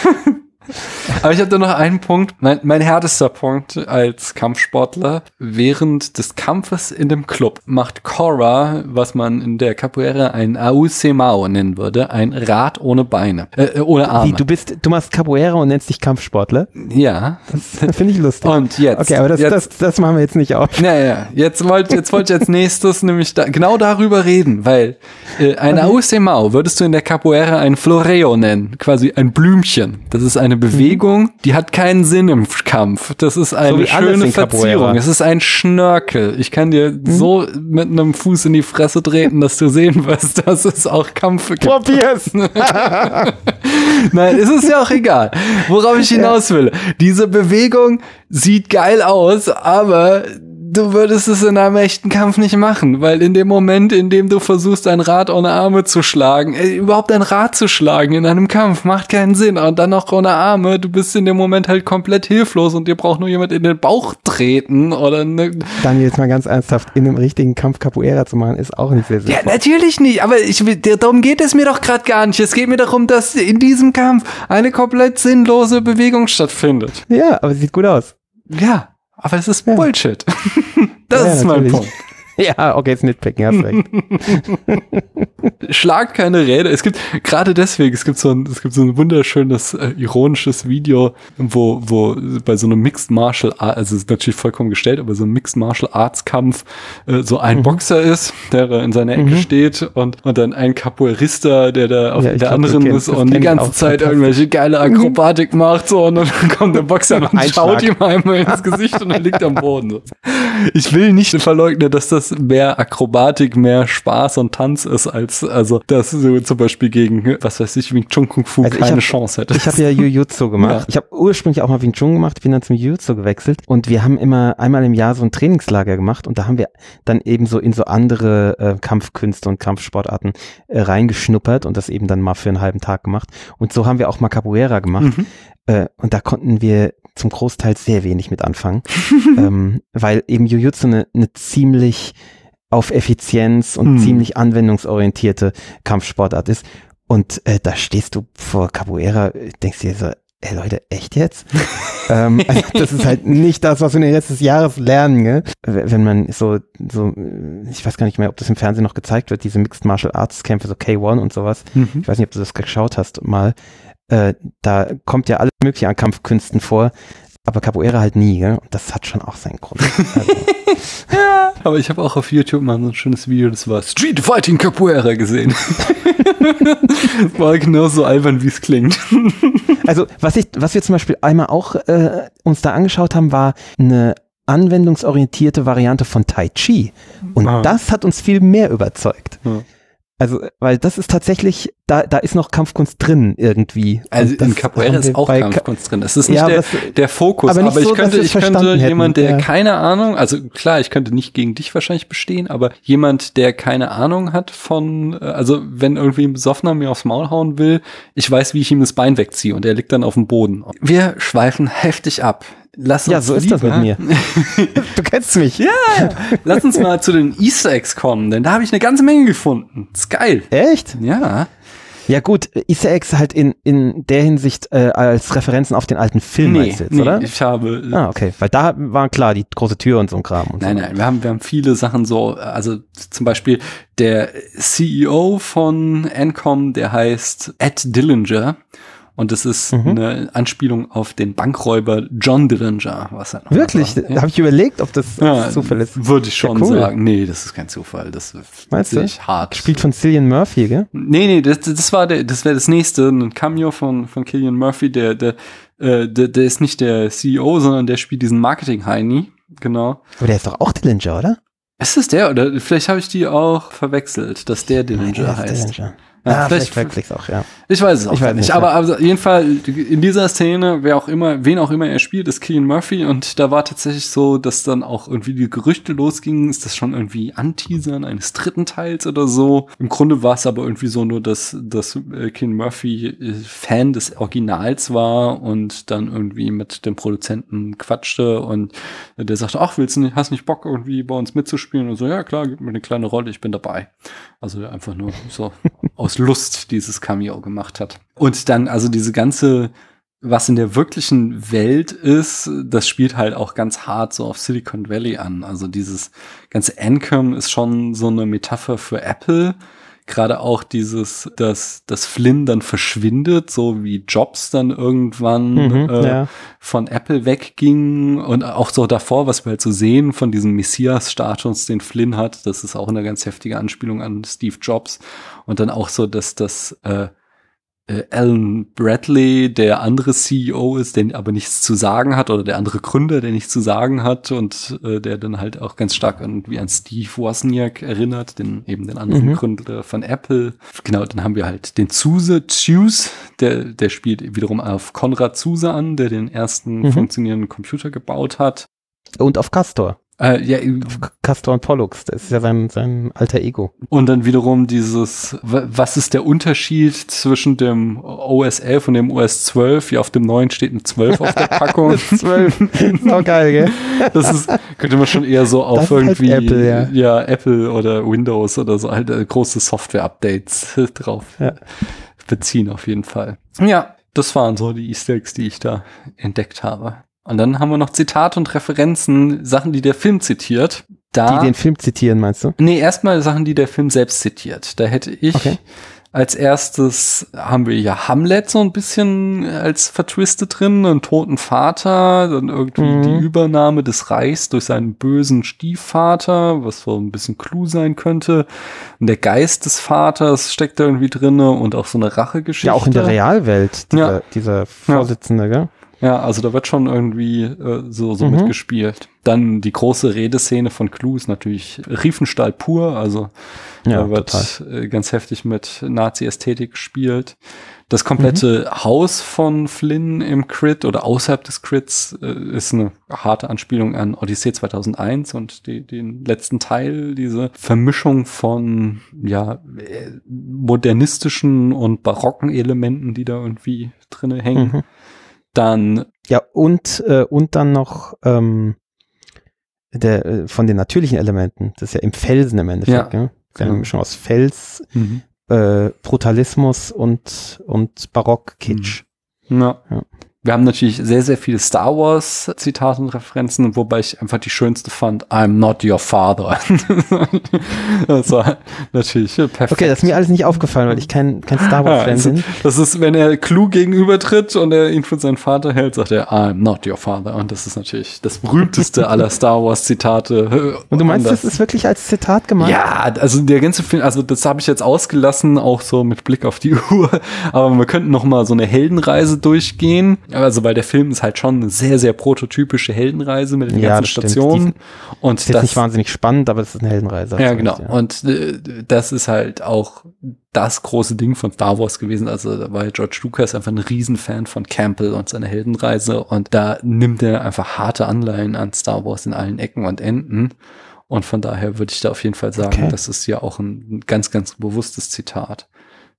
Aber ich habe da noch einen Punkt. Mein, mein härtester Punkt als Kampfsportler. Während des Kampfes in dem Club macht Cora, was man in der Capoeira ein Ausemao nennen würde, ein Rad ohne Beine, äh, ohne Arme. Wie, du bist, du machst Capoeira und nennst dich Kampfsportler? Ja. Das finde ich lustig. Und jetzt. Okay, aber das, jetzt, das, das machen wir jetzt nicht auf. Naja, jetzt wollte jetzt wollt ich als nächstes nämlich da, genau darüber reden, weil äh, ein okay. Ausemao würdest du in der Capoeira ein Floreo nennen, quasi ein Blümchen. Das ist eine Bewegung, mhm. die hat keinen Sinn im Kampf. Das ist eine so schöne Verzierung. Es ist ein Schnörkel. Ich kann dir mhm. so mit einem Fuß in die Fresse treten, dass du sehen wirst, dass es auch Kampf gibt. Probier's! Nein, es ist ja auch egal. Worauf ich hinaus will. Diese Bewegung sieht geil aus, aber du würdest es in einem echten Kampf nicht machen, weil in dem Moment, in dem du versuchst, ein Rad ohne Arme zu schlagen, äh, überhaupt ein Rad zu schlagen in einem Kampf, macht keinen Sinn. Und dann noch ohne Arme, du bist in dem Moment halt komplett hilflos und dir braucht nur jemand in den Bauch treten oder ne Daniel, jetzt mal ganz ernsthaft, in einem richtigen Kampf Capoeira zu machen, ist auch nicht sehr sinnvoll. Ja, natürlich nicht, aber ich, darum geht es mir doch gerade gar nicht. Es geht mir darum, dass in diesem Kampf eine komplett sinnlose Bewegung stattfindet. Ja, aber sieht gut aus. Ja, aber es ist. Bullshit. das ja, ist mein natürlich. Punkt. Ja, okay, jetzt nitpicken, hast recht. Schlag keine Räder. Es gibt, gerade deswegen, es gibt so ein, es gibt so ein wunderschönes, äh, ironisches Video, wo, wo bei so einem Mixed Martial Arts, also es ist natürlich vollkommen gestellt, aber so ein Mixed Martial Arts Kampf, äh, so ein mhm. Boxer ist, der in seiner Ecke mhm. steht und, und dann ein Capoeirista, der da auf ja, der glaub, anderen kenn, ist und die ganze Zeit irgendwelche geile Akrobatik mhm. macht, so, und dann kommt der Boxer und schaut ihm einmal ins Gesicht und er liegt am Boden. So. Ich will nicht verleugnen, dass das mehr Akrobatik, mehr Spaß und Tanz ist, als also dass du zum Beispiel gegen, was weiß ich, Wing Chun Kung Fu also keine hab, Chance hättest. Ich habe ja Jujutsu gemacht. Ja. Ich habe ursprünglich auch mal Wing Chun gemacht, bin dann zum Jujutsu gewechselt und wir haben immer einmal im Jahr so ein Trainingslager gemacht und da haben wir dann eben so in so andere äh, Kampfkünste und Kampfsportarten äh, reingeschnuppert und das eben dann mal für einen halben Tag gemacht. Und so haben wir auch mal Capoeira gemacht. Mhm. Äh, und da konnten wir zum Großteil sehr wenig mit anfangen, ähm, weil eben Jujutsu eine ne ziemlich auf Effizienz und hm. ziemlich anwendungsorientierte Kampfsportart ist. Und äh, da stehst du vor Capoeira, denkst dir so, ey Leute, echt jetzt? ähm, also das ist halt nicht das, was wir den Rest des Jahres lernen, gell? Wenn man so, so, ich weiß gar nicht mehr, ob das im Fernsehen noch gezeigt wird, diese Mixed Martial Arts Kämpfe, so K1 und sowas. Mhm. Ich weiß nicht, ob du das geschaut hast mal. Äh, da kommt ja alles mögliche an Kampfkünsten vor, aber Capoeira halt nie, gell? Und das hat schon auch seinen Grund. Also. ja, aber ich habe auch auf YouTube mal so ein schönes Video, das war Street Fighting Capoeira gesehen. war genauso albern, wie es klingt. also, was ich, was wir zum Beispiel einmal auch äh, uns da angeschaut haben, war eine anwendungsorientierte Variante von Tai Chi. Und ah. das hat uns viel mehr überzeugt. Ja. Also, weil das ist tatsächlich, da, da ist noch Kampfkunst drin irgendwie. Also in Capoeira ist auch Kampfkunst drin. Das ist nicht ja, der, das, der Fokus. Aber, aber so, ich könnte, ich könnte jemand, der ja. keine Ahnung, also klar, ich könnte nicht gegen dich wahrscheinlich bestehen, aber jemand, der keine Ahnung hat von, äh, also wenn irgendwie ein Besoffener mir aufs Maul hauen will, ich weiß, wie ich ihm das Bein wegziehe und er liegt dann auf dem Boden. Wir schweifen heftig ab. Lass uns ja, so ist das mit mir. du kennst mich. Ja, lass uns mal zu den Easter Eggs kommen, denn da habe ich eine ganze Menge gefunden. Das ist geil. Echt? Ja. Ja gut, Easter Eggs halt in, in der Hinsicht äh, als Referenzen auf den alten Film nee, jetzt, nee, oder? ich habe... Ah, okay, weil da war klar die große Tür und so ein Kram. Und nein, so. nein, wir haben, wir haben viele Sachen so, also zum Beispiel der CEO von Encom, der heißt Ed Dillinger und das ist mhm. eine Anspielung auf den Bankräuber John Dillinger. Was er Wirklich? Ja. Habe ich überlegt, ob das ja, Zufall ist. Würde ich schon ja, cool. sagen. Nee, das ist kein Zufall. Das Meinst du? hart. Spielt von Cillian Murphy, gell? Nee, nee, das, das war der, das wäre das nächste. Ein Cameo von, von Cillian Murphy, der, der, äh, der, der ist nicht der CEO, sondern der spielt diesen Marketing-Heini. Genau. Aber der ist doch auch Dillinger, oder? Ist es der? Oder vielleicht habe ich die auch verwechselt, dass der Dillinger heißt. Dillinger. Ja, ah, vielleicht, vielleicht auch, ja. Ich weiß es auch ich weiß nicht. nicht. Aber also, jeden Fall in dieser Szene, wer auch immer, wen auch immer er spielt, ist Killian Murphy. Und da war tatsächlich so, dass dann auch irgendwie die Gerüchte losgingen, ist das schon irgendwie Anteasern eines dritten Teils oder so. Im Grunde war es aber irgendwie so nur, dass, dass äh, Killian Murphy äh, Fan des Originals war und dann irgendwie mit dem Produzenten quatschte und der sagte, ach, willst du nicht, hast nicht Bock irgendwie bei uns mitzuspielen? Und so, ja klar, gib mir eine kleine Rolle, ich bin dabei. Also einfach nur so aus Lust dieses Cameo gemacht hat. Und dann also diese ganze was in der wirklichen Welt ist, das spielt halt auch ganz hart so auf Silicon Valley an. Also dieses ganze Ancom ist schon so eine Metapher für Apple. Gerade auch dieses, dass, dass Flynn dann verschwindet, so wie Jobs dann irgendwann mhm, äh, ja. von Apple wegging und auch so davor, was wir halt so sehen von diesem Messias-Status, den Flynn hat, das ist auch eine ganz heftige Anspielung an Steve Jobs und dann auch so, dass das äh, äh, Alan Bradley, der andere CEO ist, der aber nichts zu sagen hat, oder der andere Gründer, der nichts zu sagen hat und äh, der dann halt auch ganz stark irgendwie an Steve Wozniak erinnert, den eben den anderen mhm. Gründer von Apple. Genau, dann haben wir halt den Zuse, Zuse, der, der spielt wiederum auf Konrad Zuse an, der den ersten mhm. funktionierenden Computer gebaut hat. Und auf Castor. Äh, ja, Castor und Pollux, das ist ja sein, sein alter Ego. Und dann wiederum dieses, was ist der Unterschied zwischen dem OS 11 und dem OS 12? Ja, auf dem neuen steht ein 12 auf der Packung. 12. ist geil, gell? Das ist, könnte man schon eher so auf halt irgendwie, halt Apple, ja. ja. Apple oder Windows oder so halt äh, große Software-Updates drauf ja. beziehen auf jeden Fall. Ja, das waren so die Easter Eggs, die ich da entdeckt habe. Und dann haben wir noch Zitate und Referenzen, Sachen, die der Film zitiert. Da, die den Film zitieren, meinst du? Nee, erstmal Sachen, die der Film selbst zitiert. Da hätte ich okay. als erstes haben wir ja Hamlet so ein bisschen als vertwistet drin, einen toten Vater, dann irgendwie mhm. die Übernahme des Reichs durch seinen bösen Stiefvater, was so ein bisschen Clou sein könnte. Und der Geist des Vaters steckt da irgendwie drinne und auch so eine Rachegeschichte. Ja, auch in der Realwelt, dieser, ja. dieser Vorsitzende, ja. gell? Ja, also da wird schon irgendwie äh, so, so mhm. mitgespielt. Dann die große Redeszene von Clue ist natürlich Riefenstahl pur, also ja, da wird total. Äh, ganz heftig mit Nazi-Ästhetik gespielt. Das komplette mhm. Haus von Flynn im Crit oder außerhalb des Crits äh, ist eine harte Anspielung an Odyssey 2001 und die, den letzten Teil, diese Vermischung von ja äh, modernistischen und barocken Elementen, die da irgendwie drinne hängen. Mhm. Dann. Ja, und, äh, und dann noch ähm, der, äh, von den natürlichen Elementen. Das ist ja im Felsen im Endeffekt. Ja, ja? Das eine Mischung aus Fels, mhm. äh, Brutalismus und, und Barock-Kitsch. Mhm. Ja. ja. Wir haben natürlich sehr, sehr viele Star Wars Zitate und Referenzen, wobei ich einfach die schönste fand, I'm not your father. das war natürlich perfekt. Okay, das ist mir alles nicht aufgefallen, weil ich kein, kein Star Wars Fan ja, also, bin. Das ist, wenn er Clue gegenübertritt und er ihn für seinen Vater hält, sagt er, I'm not your father. Und das ist natürlich das berühmteste aller Star Wars Zitate. Und du meinst, das, das ist wirklich als Zitat gemeint? Ja, also der ganze Film, also das habe ich jetzt ausgelassen, auch so mit Blick auf die Uhr. Aber wir könnten noch mal so eine Heldenreise durchgehen also weil der Film ist halt schon eine sehr, sehr prototypische Heldenreise mit den ja, ganzen Stationen. und das ist das, nicht wahnsinnig spannend, aber es ist eine Heldenreise. Ja, genau. Ja. Und äh, das ist halt auch das große Ding von Star Wars gewesen. Also da war George Lucas einfach ein Riesenfan von Campbell und seiner Heldenreise. Und da nimmt er einfach harte Anleihen an Star Wars in allen Ecken und Enden. Und von daher würde ich da auf jeden Fall sagen, okay. das ist ja auch ein ganz, ganz bewusstes Zitat.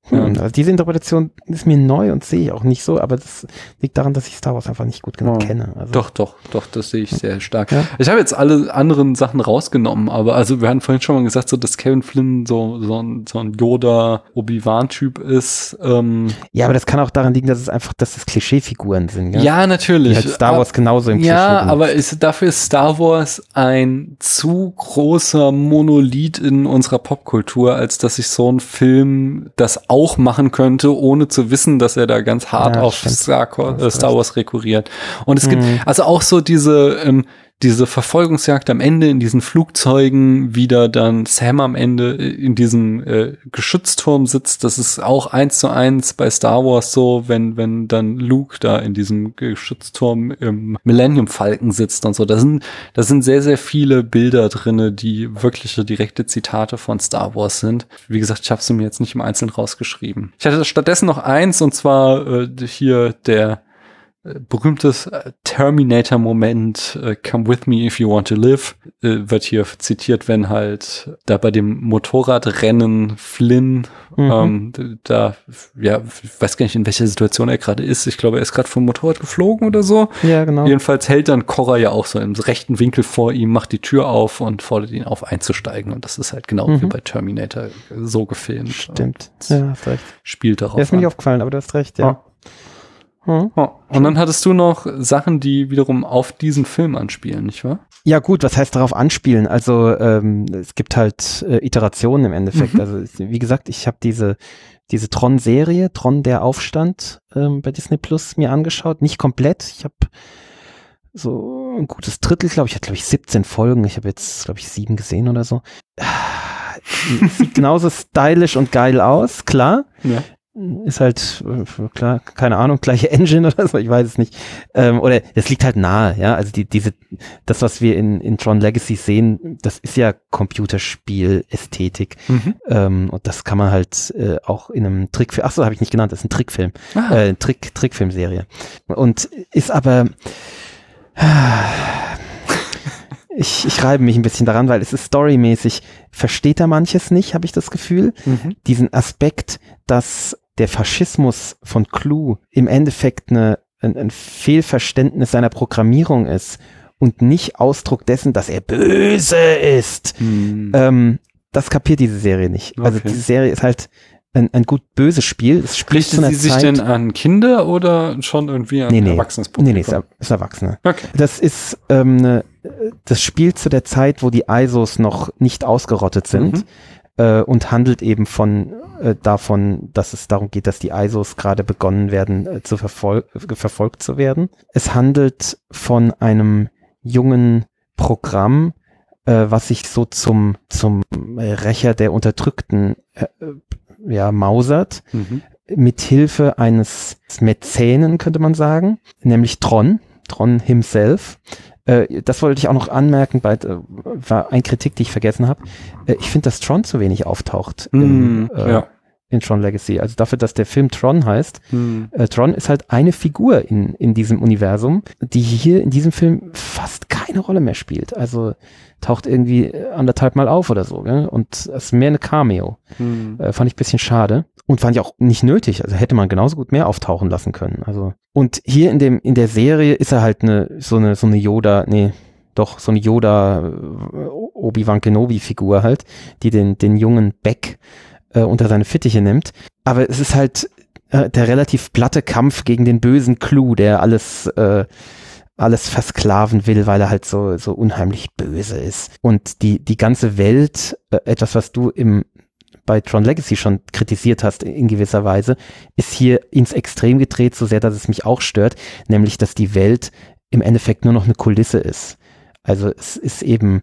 Hm, also diese Interpretation ist mir neu und sehe ich auch nicht so, aber das liegt daran, dass ich Star Wars einfach nicht gut genug oh. kenne. Also doch, doch, doch, das sehe ich sehr stark. Ja? Ich habe jetzt alle anderen Sachen rausgenommen, aber also wir hatten vorhin schon mal gesagt, so dass Kevin Flynn so, so ein, so ein Yoda Obi-Wan-Typ ist. Ähm ja, aber das kann auch daran liegen, dass es einfach, dass es Klischeefiguren sind. Gell? Ja, natürlich. Halt Star Wars genauso im Klischee. Ja, aber ist, dafür ist Star Wars ein zu großer Monolith in unserer Popkultur, als dass sich so ein Film das auch machen könnte, ohne zu wissen, dass er da ganz hart ja, auf Star, Star, Wars rekurriert. Und es mhm. gibt also auch so diese, ähm, diese Verfolgungsjagd am Ende in diesen Flugzeugen, wieder dann Sam am Ende äh, in diesem äh, Geschützturm sitzt, das ist auch eins zu eins bei Star Wars so, wenn, wenn dann Luke da in diesem Geschützturm im Millennium Falken sitzt und so. Da sind, da sind sehr, sehr viele Bilder drinne, die wirkliche direkte Zitate von Star Wars sind. Wie gesagt, ich habe sie mir jetzt nicht im Einzelnen rausgeschrieben. Ich hatte stattdessen noch eins und zwar äh, hier der berühmtes äh, Terminator-Moment, uh, Come with me if you want to live, wird hier zitiert, wenn halt da bei dem Motorradrennen Flynn, mhm. ähm, da, ja, weiß gar nicht, in welcher Situation er gerade ist. Ich glaube, er ist gerade vom Motorrad geflogen oder so. Ja, genau. Jedenfalls hält dann Cora ja auch so im rechten Winkel vor ihm, macht die Tür auf und fordert ihn auf einzusteigen. Und das ist halt genau mhm. wie bei Terminator so gefilmt. Stimmt. Ja, hast recht. Spielt darauf. Ja, ist mir nicht aufgefallen, aber du hast recht, ja. Ah. Hm. Oh. Und dann hattest du noch Sachen, die wiederum auf diesen Film anspielen, nicht wahr? Ja gut, was heißt darauf anspielen? Also ähm, es gibt halt äh, Iterationen im Endeffekt. Mhm. Also wie gesagt, ich habe diese diese Tron-Serie, Tron der Aufstand ähm, bei Disney Plus mir angeschaut. Nicht komplett. Ich habe so ein gutes Drittel, glaube ich, hat glaube ich 17 Folgen. Ich habe jetzt glaube ich sieben gesehen oder so. Sieht genauso stylisch und geil aus, klar. Ja ist halt, äh, klar, keine Ahnung, gleiche Engine oder so, ich weiß es nicht. Ähm, oder es liegt halt nahe, ja. Also die, diese, das, was wir in, in Tron Legacy sehen, das ist ja Computerspiel-Ästhetik. Mhm. Ähm, und das kann man halt äh, auch in einem Trickfilm, ach so, habe ich nicht genannt, das ist ein Trickfilm, ah. äh, Trick, Trickfilmserie. Und ist aber, ich, ich reibe mich ein bisschen daran, weil es ist storymäßig, versteht er manches nicht, habe ich das Gefühl. Mhm. Diesen Aspekt, dass der Faschismus von Clou im Endeffekt eine, ein, ein Fehlverständnis seiner Programmierung ist und nicht Ausdruck dessen, dass er böse ist. Mhm. Ähm, das kapiert diese Serie nicht. Also okay. Also diese Serie ist halt ein, ein gut böses Spiel. Es spricht sie sich Zeit, denn an Kinder oder schon irgendwie an nee, nee, erwachsenes Publikum? Nee, nee, ist, ist Erwachsene. Okay. Das ist ähm, ne, das Spiel zu der Zeit, wo die ISOs noch nicht ausgerottet sind mhm. Äh, und handelt eben von äh, davon, dass es darum geht, dass die ISOs gerade begonnen werden äh, zu verfol verfolgt zu werden. Es handelt von einem jungen Programm, äh, was sich so zum zum Rächer der Unterdrückten äh, ja, mausert, mhm. mit Hilfe eines Mäzenen, könnte man sagen, nämlich Tron, Tron himself. Äh, das wollte ich auch noch anmerken, bei, äh, war ein Kritik, die ich vergessen habe. Äh, ich finde, dass Tron zu wenig auftaucht. Mhm, im, äh, ja in Tron Legacy. Also dafür, dass der Film Tron heißt. Hm. Äh, Tron ist halt eine Figur in, in diesem Universum, die hier in diesem Film fast keine Rolle mehr spielt. Also taucht irgendwie anderthalb Mal auf oder so. Gell? Und es ist mehr eine Cameo. Hm. Äh, fand ich bisschen schade. Und fand ich auch nicht nötig. Also hätte man genauso gut mehr auftauchen lassen können. Also und hier in dem in der Serie ist er halt eine so eine so eine Yoda, nee, doch so eine Yoda äh, Obi-Wan Kenobi Figur halt, die den den jungen Beck äh, unter seine Fittiche nimmt. Aber es ist halt äh, der relativ platte Kampf gegen den bösen Clou, der alles, äh, alles versklaven will, weil er halt so, so unheimlich böse ist. Und die, die ganze Welt, äh, etwas, was du im, bei Tron Legacy schon kritisiert hast in gewisser Weise, ist hier ins Extrem gedreht, so sehr, dass es mich auch stört, nämlich, dass die Welt im Endeffekt nur noch eine Kulisse ist. Also es ist eben,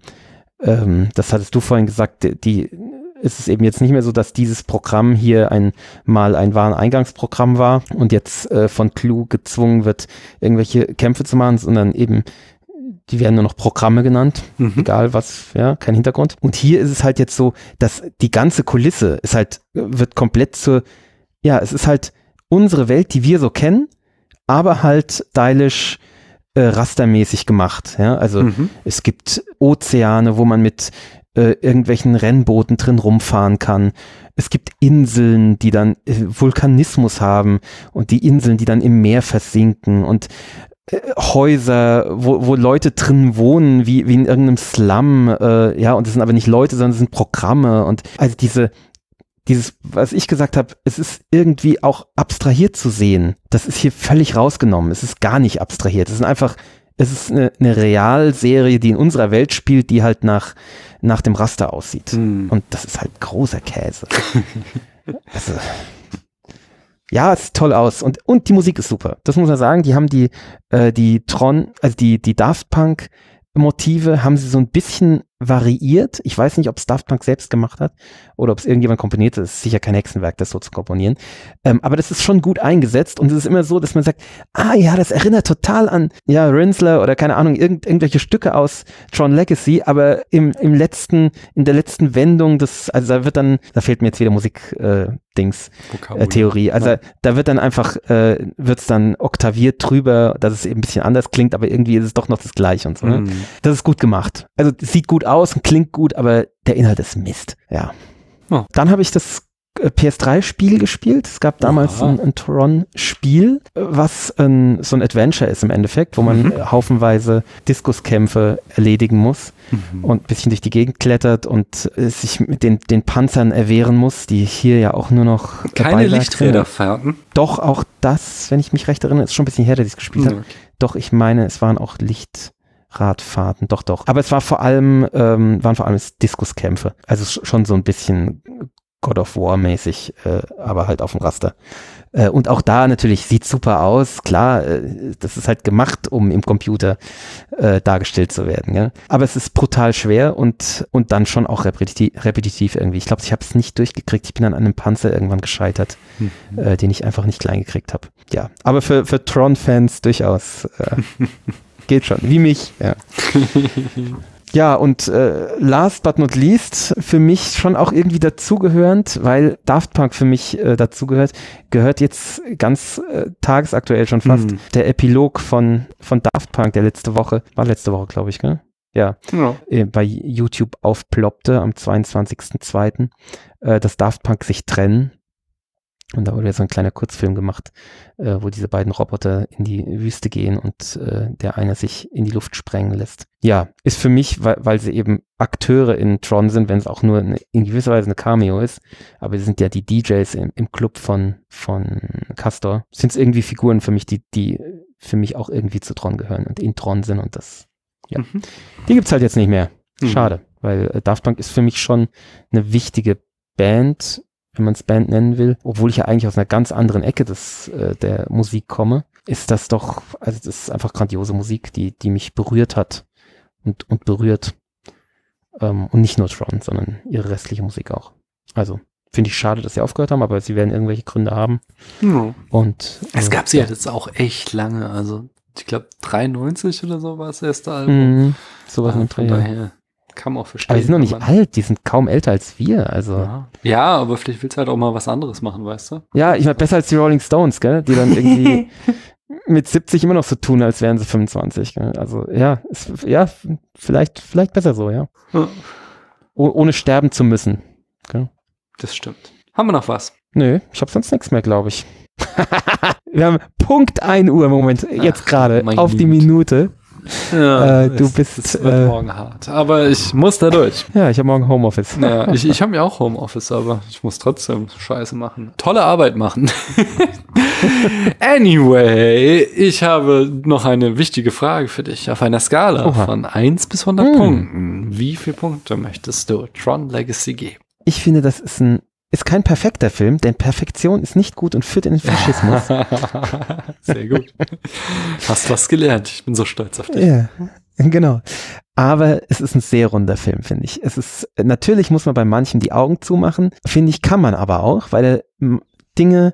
ähm, das hattest du vorhin gesagt, die, ist es eben jetzt nicht mehr so, dass dieses Programm hier ein mal ein Wareneingangsprogramm war und jetzt äh, von Clue gezwungen wird, irgendwelche Kämpfe zu machen, sondern eben die werden nur noch Programme genannt, mhm. egal was, ja, kein Hintergrund. Und hier ist es halt jetzt so, dass die ganze Kulisse ist halt, wird komplett zur, ja, es ist halt unsere Welt, die wir so kennen, aber halt stylisch äh, rastermäßig gemacht. Ja, also mhm. es gibt Ozeane, wo man mit äh, irgendwelchen Rennbooten drin rumfahren kann. Es gibt Inseln, die dann äh, Vulkanismus haben und die Inseln, die dann im Meer versinken und äh, Häuser, wo, wo Leute drin wohnen, wie, wie in irgendeinem Slum, äh, ja, und das sind aber nicht Leute, sondern es sind Programme und also diese, dieses, was ich gesagt habe, es ist irgendwie auch abstrahiert zu sehen. Das ist hier völlig rausgenommen. Es ist gar nicht abstrahiert. Es sind einfach es ist eine, eine Realserie, die in unserer Welt spielt, die halt nach, nach dem Raster aussieht. Mm. Und das ist halt großer Käse. also, ja, es sieht toll aus. Und, und die Musik ist super. Das muss man sagen. Die haben die, äh, die Tron, also die, die Daft Punk Motive haben sie so ein bisschen variiert. Ich weiß nicht, ob es Daft Punk selbst gemacht hat oder ob es irgendjemand komponiert hat. Es ist sicher kein Hexenwerk, das so zu komponieren. Ähm, aber das ist schon gut eingesetzt und es ist immer so, dass man sagt, ah ja, das erinnert total an, ja, Rinsler oder keine Ahnung, irgend, irgendwelche Stücke aus Tron Legacy, aber im, im letzten, in der letzten Wendung des, also da wird dann, da fehlt mir jetzt wieder Musik, äh, Dings, äh, Theorie. Also ja. da wird dann einfach, äh, wird es dann oktaviert drüber, dass es eben ein bisschen anders klingt, aber irgendwie ist es doch noch das gleiche und so. Ne? Mhm. Das ist gut gemacht. Also sieht gut aus und klingt gut, aber der Inhalt ist Mist. Ja. Oh. Dann habe ich das äh, PS3-Spiel gespielt. Es gab damals ein, ein Tron-Spiel, was ein, so ein Adventure ist im Endeffekt, wo man mhm. haufenweise Diskuskämpfe erledigen muss mhm. und ein bisschen durch die Gegend klettert und äh, sich mit den, den Panzern erwehren muss, die hier ja auch nur noch Keine Lichträderfahrten? Doch, auch das, wenn ich mich recht erinnere, ist schon ein bisschen her, dass ich es gespielt mhm. habe. Doch, ich meine, es waren auch Licht Radfahrten, doch, doch. Aber es war vor allem, ähm, waren vor allem Diskuskämpfe. Also schon so ein bisschen God of War mäßig, äh, aber halt auf dem Raster. Äh, und auch da natürlich sieht super aus, klar, äh, das ist halt gemacht, um im Computer äh, dargestellt zu werden. Ja? Aber es ist brutal schwer und, und dann schon auch repetitiv, repetitiv irgendwie. Ich glaube, ich habe es nicht durchgekriegt. Ich bin an einem Panzer irgendwann gescheitert, mhm. äh, den ich einfach nicht klein gekriegt habe. Ja, aber für, für Tron-Fans durchaus äh, geht schon, wie mich. Ja. Ja, und äh, last but not least, für mich schon auch irgendwie dazugehörend, weil Daft Punk für mich äh, dazugehört, gehört jetzt ganz äh, tagesaktuell schon fast mhm. der Epilog von, von Daft Punk, der letzte Woche, war letzte Woche, glaube ich, gell? Ja, ja. Äh, bei YouTube aufploppte am 22.02., äh, dass Daft Punk sich trennen und da wurde so ein kleiner Kurzfilm gemacht, äh, wo diese beiden Roboter in die Wüste gehen und äh, der eine sich in die Luft sprengen lässt. Ja, ist für mich, weil, weil sie eben Akteure in Tron sind, wenn es auch nur eine, in gewisser Weise eine Cameo ist, aber sie sind ja die DJs im, im Club von, von Castor, sind es irgendwie Figuren für mich, die, die für mich auch irgendwie zu Tron gehören und in Tron sind und das, ja. Mhm. Die gibt's halt jetzt nicht mehr. Mhm. Schade, mhm. weil äh, Daft Punk ist für mich schon eine wichtige Band wenn man es Band nennen will, obwohl ich ja eigentlich aus einer ganz anderen Ecke des, äh, der Musik komme, ist das doch, also das ist einfach grandiose Musik, die, die mich berührt hat und, und berührt. Ähm, und nicht nur Tron, sondern ihre restliche Musik auch. Also finde ich schade, dass sie aufgehört haben, aber sie werden irgendwelche Gründe haben. Mhm. Und äh, es gab sie ja jetzt auch echt lange, also ich glaube 93 oder so war das erste Album. Mhm, sowas ah, von daher kann man auch verstehen. Aber die sind noch nicht alt, die sind kaum älter als wir, also. Ja, ja aber vielleicht willst du halt auch mal was anderes machen, weißt du? Ja, ich meine, besser als die Rolling Stones, gell, die dann irgendwie mit 70 immer noch so tun, als wären sie 25, gell? Also, ja, ist, ja, vielleicht, vielleicht besser so, ja. ja. Oh, ohne sterben zu müssen, gell? Das stimmt. Haben wir noch was? Nö, ich habe sonst nichts mehr, glaube ich. wir haben Punkt 1 Uhr im Moment, jetzt gerade, auf die Minute. Ja, äh, du es, bist. Es wird äh, morgen hart. Aber ich muss da durch. Ja, ich habe morgen Homeoffice. Ja, ich, ich habe ja auch Homeoffice, aber ich muss trotzdem Scheiße machen. Tolle Arbeit machen. anyway, ich habe noch eine wichtige Frage für dich. Auf einer Skala Oha. von 1 bis 100 hm. Punkten. Wie viele Punkte möchtest du Tron Legacy geben? Ich finde, das ist ein ist kein perfekter Film, denn Perfektion ist nicht gut und führt in den Faschismus. Sehr gut. Hast was gelernt. Ich bin so stolz auf dich. Ja, genau. Aber es ist ein sehr runder Film, finde ich. Es ist, natürlich muss man bei manchen die Augen zumachen. Finde ich, kann man aber auch, weil er Dinge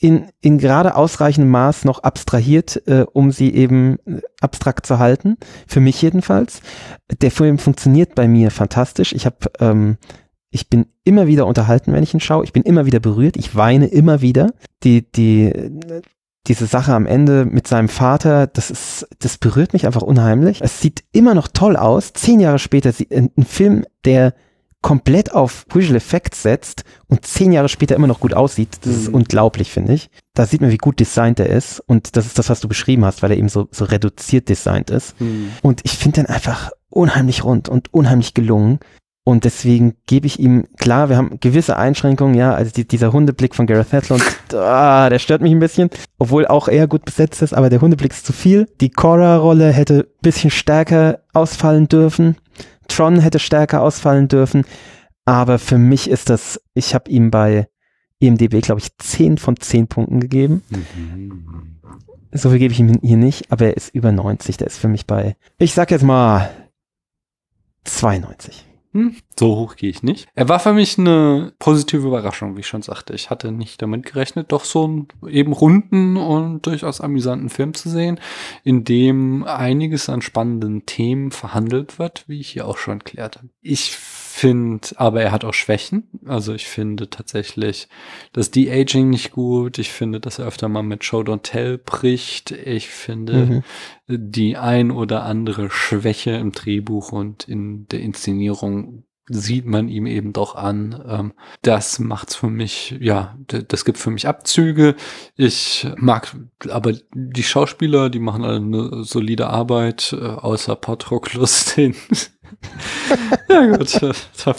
in, in gerade ausreichendem Maß noch abstrahiert, äh, um sie eben äh, abstrakt zu halten. Für mich jedenfalls. Der Film funktioniert bei mir fantastisch. Ich habe ähm, ich bin immer wieder unterhalten, wenn ich ihn schaue. Ich bin immer wieder berührt. Ich weine immer wieder. Die, die, diese Sache am Ende mit seinem Vater, das ist, das berührt mich einfach unheimlich. Es sieht immer noch toll aus. Zehn Jahre später, ein, ein Film, der komplett auf Visual Effects setzt und zehn Jahre später immer noch gut aussieht. Das ist mhm. unglaublich, finde ich. Da sieht man, wie gut designt er ist. Und das ist das, was du beschrieben hast, weil er eben so, so reduziert designt ist. Mhm. Und ich finde den einfach unheimlich rund und unheimlich gelungen. Und deswegen gebe ich ihm, klar, wir haben gewisse Einschränkungen, ja, also die, dieser Hundeblick von Gareth Hedlund, ah, der stört mich ein bisschen, obwohl auch er gut besetzt ist, aber der Hundeblick ist zu viel. Die Cora-Rolle hätte ein bisschen stärker ausfallen dürfen. Tron hätte stärker ausfallen dürfen. Aber für mich ist das, ich habe ihm bei IMDB, glaube ich, 10 von 10 Punkten gegeben. Mhm. So viel gebe ich ihm hier nicht, aber er ist über 90. Der ist für mich bei, ich sag jetzt mal 92. Hm, so hoch gehe ich nicht. Er war für mich eine positive Überraschung, wie ich schon sagte. Ich hatte nicht damit gerechnet, doch so einen eben runden und durchaus amüsanten Film zu sehen, in dem einiges an spannenden Themen verhandelt wird, wie ich hier auch schon klärte. Ich finde, aber er hat auch Schwächen. Also ich finde tatsächlich das De-Aging nicht gut. Ich finde, dass er öfter mal mit Show Don't Tell bricht. Ich finde mhm. die ein oder andere Schwäche im Drehbuch und in der Inszenierung sieht man ihm eben doch an. Ähm, das macht's für mich, ja, das gibt für mich Abzüge. Ich mag aber die Schauspieler, die machen alle eine solide Arbeit, äh, außer Patroclus, den ja gut, da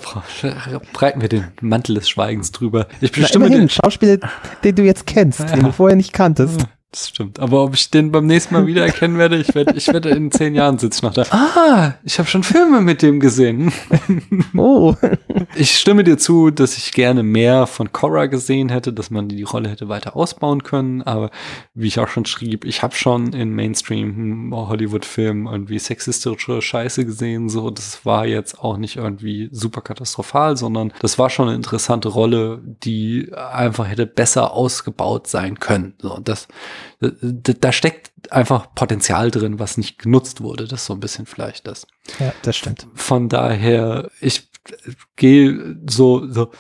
breiten wir den Mantel des Schweigens drüber. Ich bestimme Na, immerhin, den Schauspieler, den du jetzt kennst, ja. den du vorher nicht kanntest. Das stimmt. Aber ob ich den beim nächsten Mal wiedererkennen werde, ich werde, ich werde in zehn Jahren sitzen noch da. Ah, ich habe schon Filme mit dem gesehen. Oh. Ich stimme dir zu, dass ich gerne mehr von Cora gesehen hätte, dass man die Rolle hätte weiter ausbauen können. Aber wie ich auch schon schrieb, ich habe schon in Mainstream Hollywood-Filmen irgendwie sexistische Scheiße gesehen. So, das war jetzt auch nicht irgendwie super katastrophal, sondern das war schon eine interessante Rolle, die einfach hätte besser ausgebaut sein können. So, das da steckt einfach Potenzial drin, was nicht genutzt wurde. Das ist so ein bisschen vielleicht das. Ja, das stimmt. Von daher, ich gehe so, so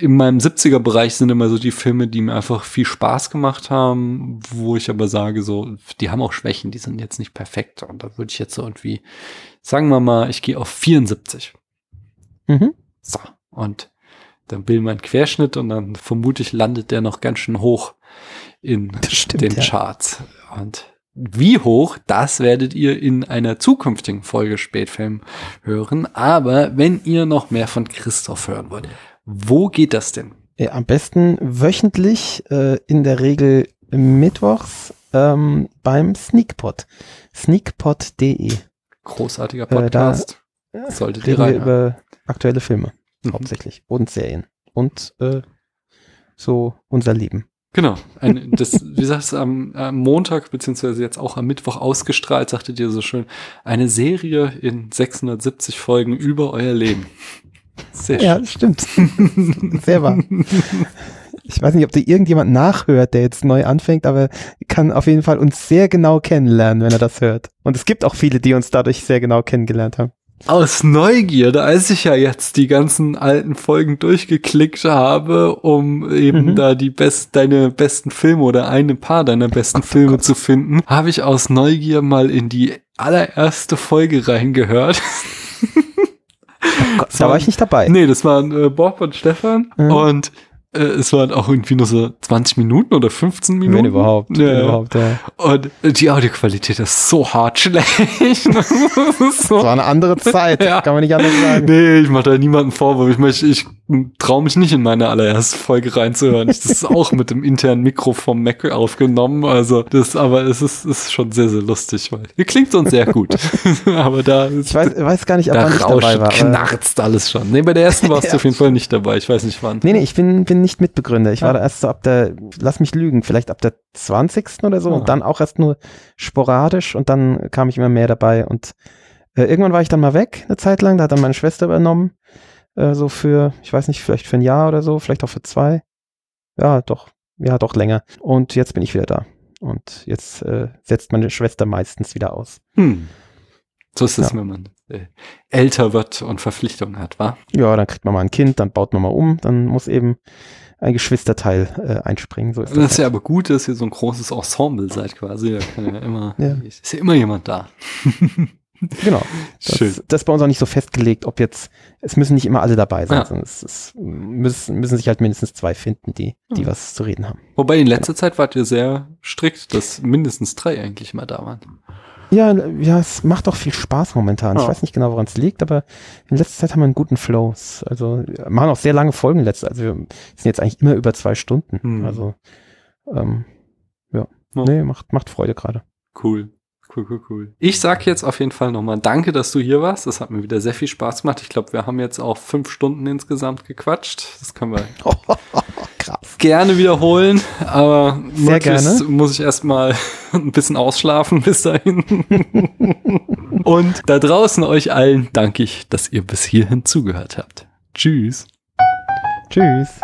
in meinem 70er Bereich sind immer so die Filme, die mir einfach viel Spaß gemacht haben, wo ich aber sage, so, die haben auch Schwächen, die sind jetzt nicht perfekt. Und da würde ich jetzt so irgendwie, sagen wir mal, ich gehe auf 74. Mhm. So. Und dann bilden wir einen Querschnitt und dann vermutlich landet der noch ganz schön hoch in stimmt, den ja. Charts. Und wie hoch, das werdet ihr in einer zukünftigen Folge Spätfilm hören. Aber wenn ihr noch mehr von Christoph hören wollt, wo geht das denn? Ja, am besten wöchentlich, äh, in der Regel mittwochs ähm, beim Sneakpot. Sneakpot.de. Großartiger Podcast. Äh, da Solltet ihr rein. Über aktuelle Filme mhm. hauptsächlich und Serien und äh, so unser Leben. Genau. Ein, das, wie sagst du, am, am Montag, beziehungsweise jetzt auch am Mittwoch ausgestrahlt, sagtet ihr so schön, eine Serie in 670 Folgen über euer Leben. Sehr schön. Ja, stimmt. Sehr wahr. Ich weiß nicht, ob da irgendjemand nachhört, der jetzt neu anfängt, aber kann auf jeden Fall uns sehr genau kennenlernen, wenn er das hört. Und es gibt auch viele, die uns dadurch sehr genau kennengelernt haben aus Neugierde, als ich ja jetzt die ganzen alten Folgen durchgeklickt habe, um eben mhm. da die best, deine besten Filme oder eine paar deiner besten oh, Filme oh zu finden, habe ich aus Neugier mal in die allererste Folge reingehört. Oh Gott, da war ich nicht dabei. Nee, das waren äh, Bob und Stefan mhm. und äh, es waren auch irgendwie nur so 20 Minuten oder 15 Minuten. Wenn überhaupt. Ja. Wenn überhaupt ja. Und die Audioqualität ist so hart schlecht. das, so. war eine andere Zeit, ja. kann man nicht anders sagen. Nee, ich mache da niemanden Vorwurf. Ich, möchte, ich traue mich nicht in meine allererste Folge reinzuhören. Das ist auch mit dem internen Mikro vom Mac aufgenommen. Also das, aber es ist, ist schon sehr, sehr lustig, weil ihr klingt sonst sehr gut. aber da Ich weiß, weiß gar nicht, ob man nicht dabei war. knarzt alles schon. Nee, bei der ersten warst ja. du auf jeden Fall nicht dabei. Ich weiß nicht wann. Nee, nee, ich bin, bin nicht Mitbegründer. Ich ja. war da erst so ab der, lass mich lügen, vielleicht ab der 20. oder so. Ja. Und ah. dann auch erst nur sporadisch und dann kam ich immer mehr dabei und äh, irgendwann war ich dann mal weg, eine Zeit lang, da hat dann meine Schwester übernommen äh, so für, ich weiß nicht, vielleicht für ein Jahr oder so, vielleicht auch für zwei. Ja, doch, ja, doch länger. Und jetzt bin ich wieder da. Und jetzt äh, setzt meine Schwester meistens wieder aus. Hm. So ist es, ja. wenn man äh, älter wird und Verpflichtungen hat, wa? Ja, dann kriegt man mal ein Kind, dann baut man mal um, dann muss eben ein Geschwisterteil äh, einspringen. So ist das, das ist halt. ja aber gut, dass ihr so ein großes Ensemble seid quasi. Da kann ja immer, ja. ist ja immer jemand da. Genau. Das, Schön. das ist bei uns auch nicht so festgelegt, ob jetzt, es müssen nicht immer alle dabei sein, ja. sondern es, es, müssen, müssen sich halt mindestens zwei finden, die, die ja. was zu reden haben. Wobei in letzter genau. Zeit wart ihr sehr strikt, dass mindestens drei eigentlich mal da waren. Ja, ja, es macht auch viel Spaß momentan. Ja. Ich weiß nicht genau, woran es liegt, aber in letzter Zeit haben wir einen guten Flow. Also wir machen auch sehr lange Folgen letzte. Also wir sind jetzt eigentlich immer über zwei Stunden. Hm. Also ähm, ja, nee, macht, macht Freude gerade. Cool. Cool, cool, cool. Ich sag jetzt auf jeden Fall nochmal Danke, dass du hier warst. Das hat mir wieder sehr viel Spaß gemacht. Ich glaube, wir haben jetzt auch fünf Stunden insgesamt gequatscht. Das können wir gerne wiederholen. Aber sehr gerne. muss ich erstmal ein bisschen ausschlafen bis dahin. Und da draußen euch allen danke ich, dass ihr bis hierhin zugehört habt. Tschüss. Tschüss.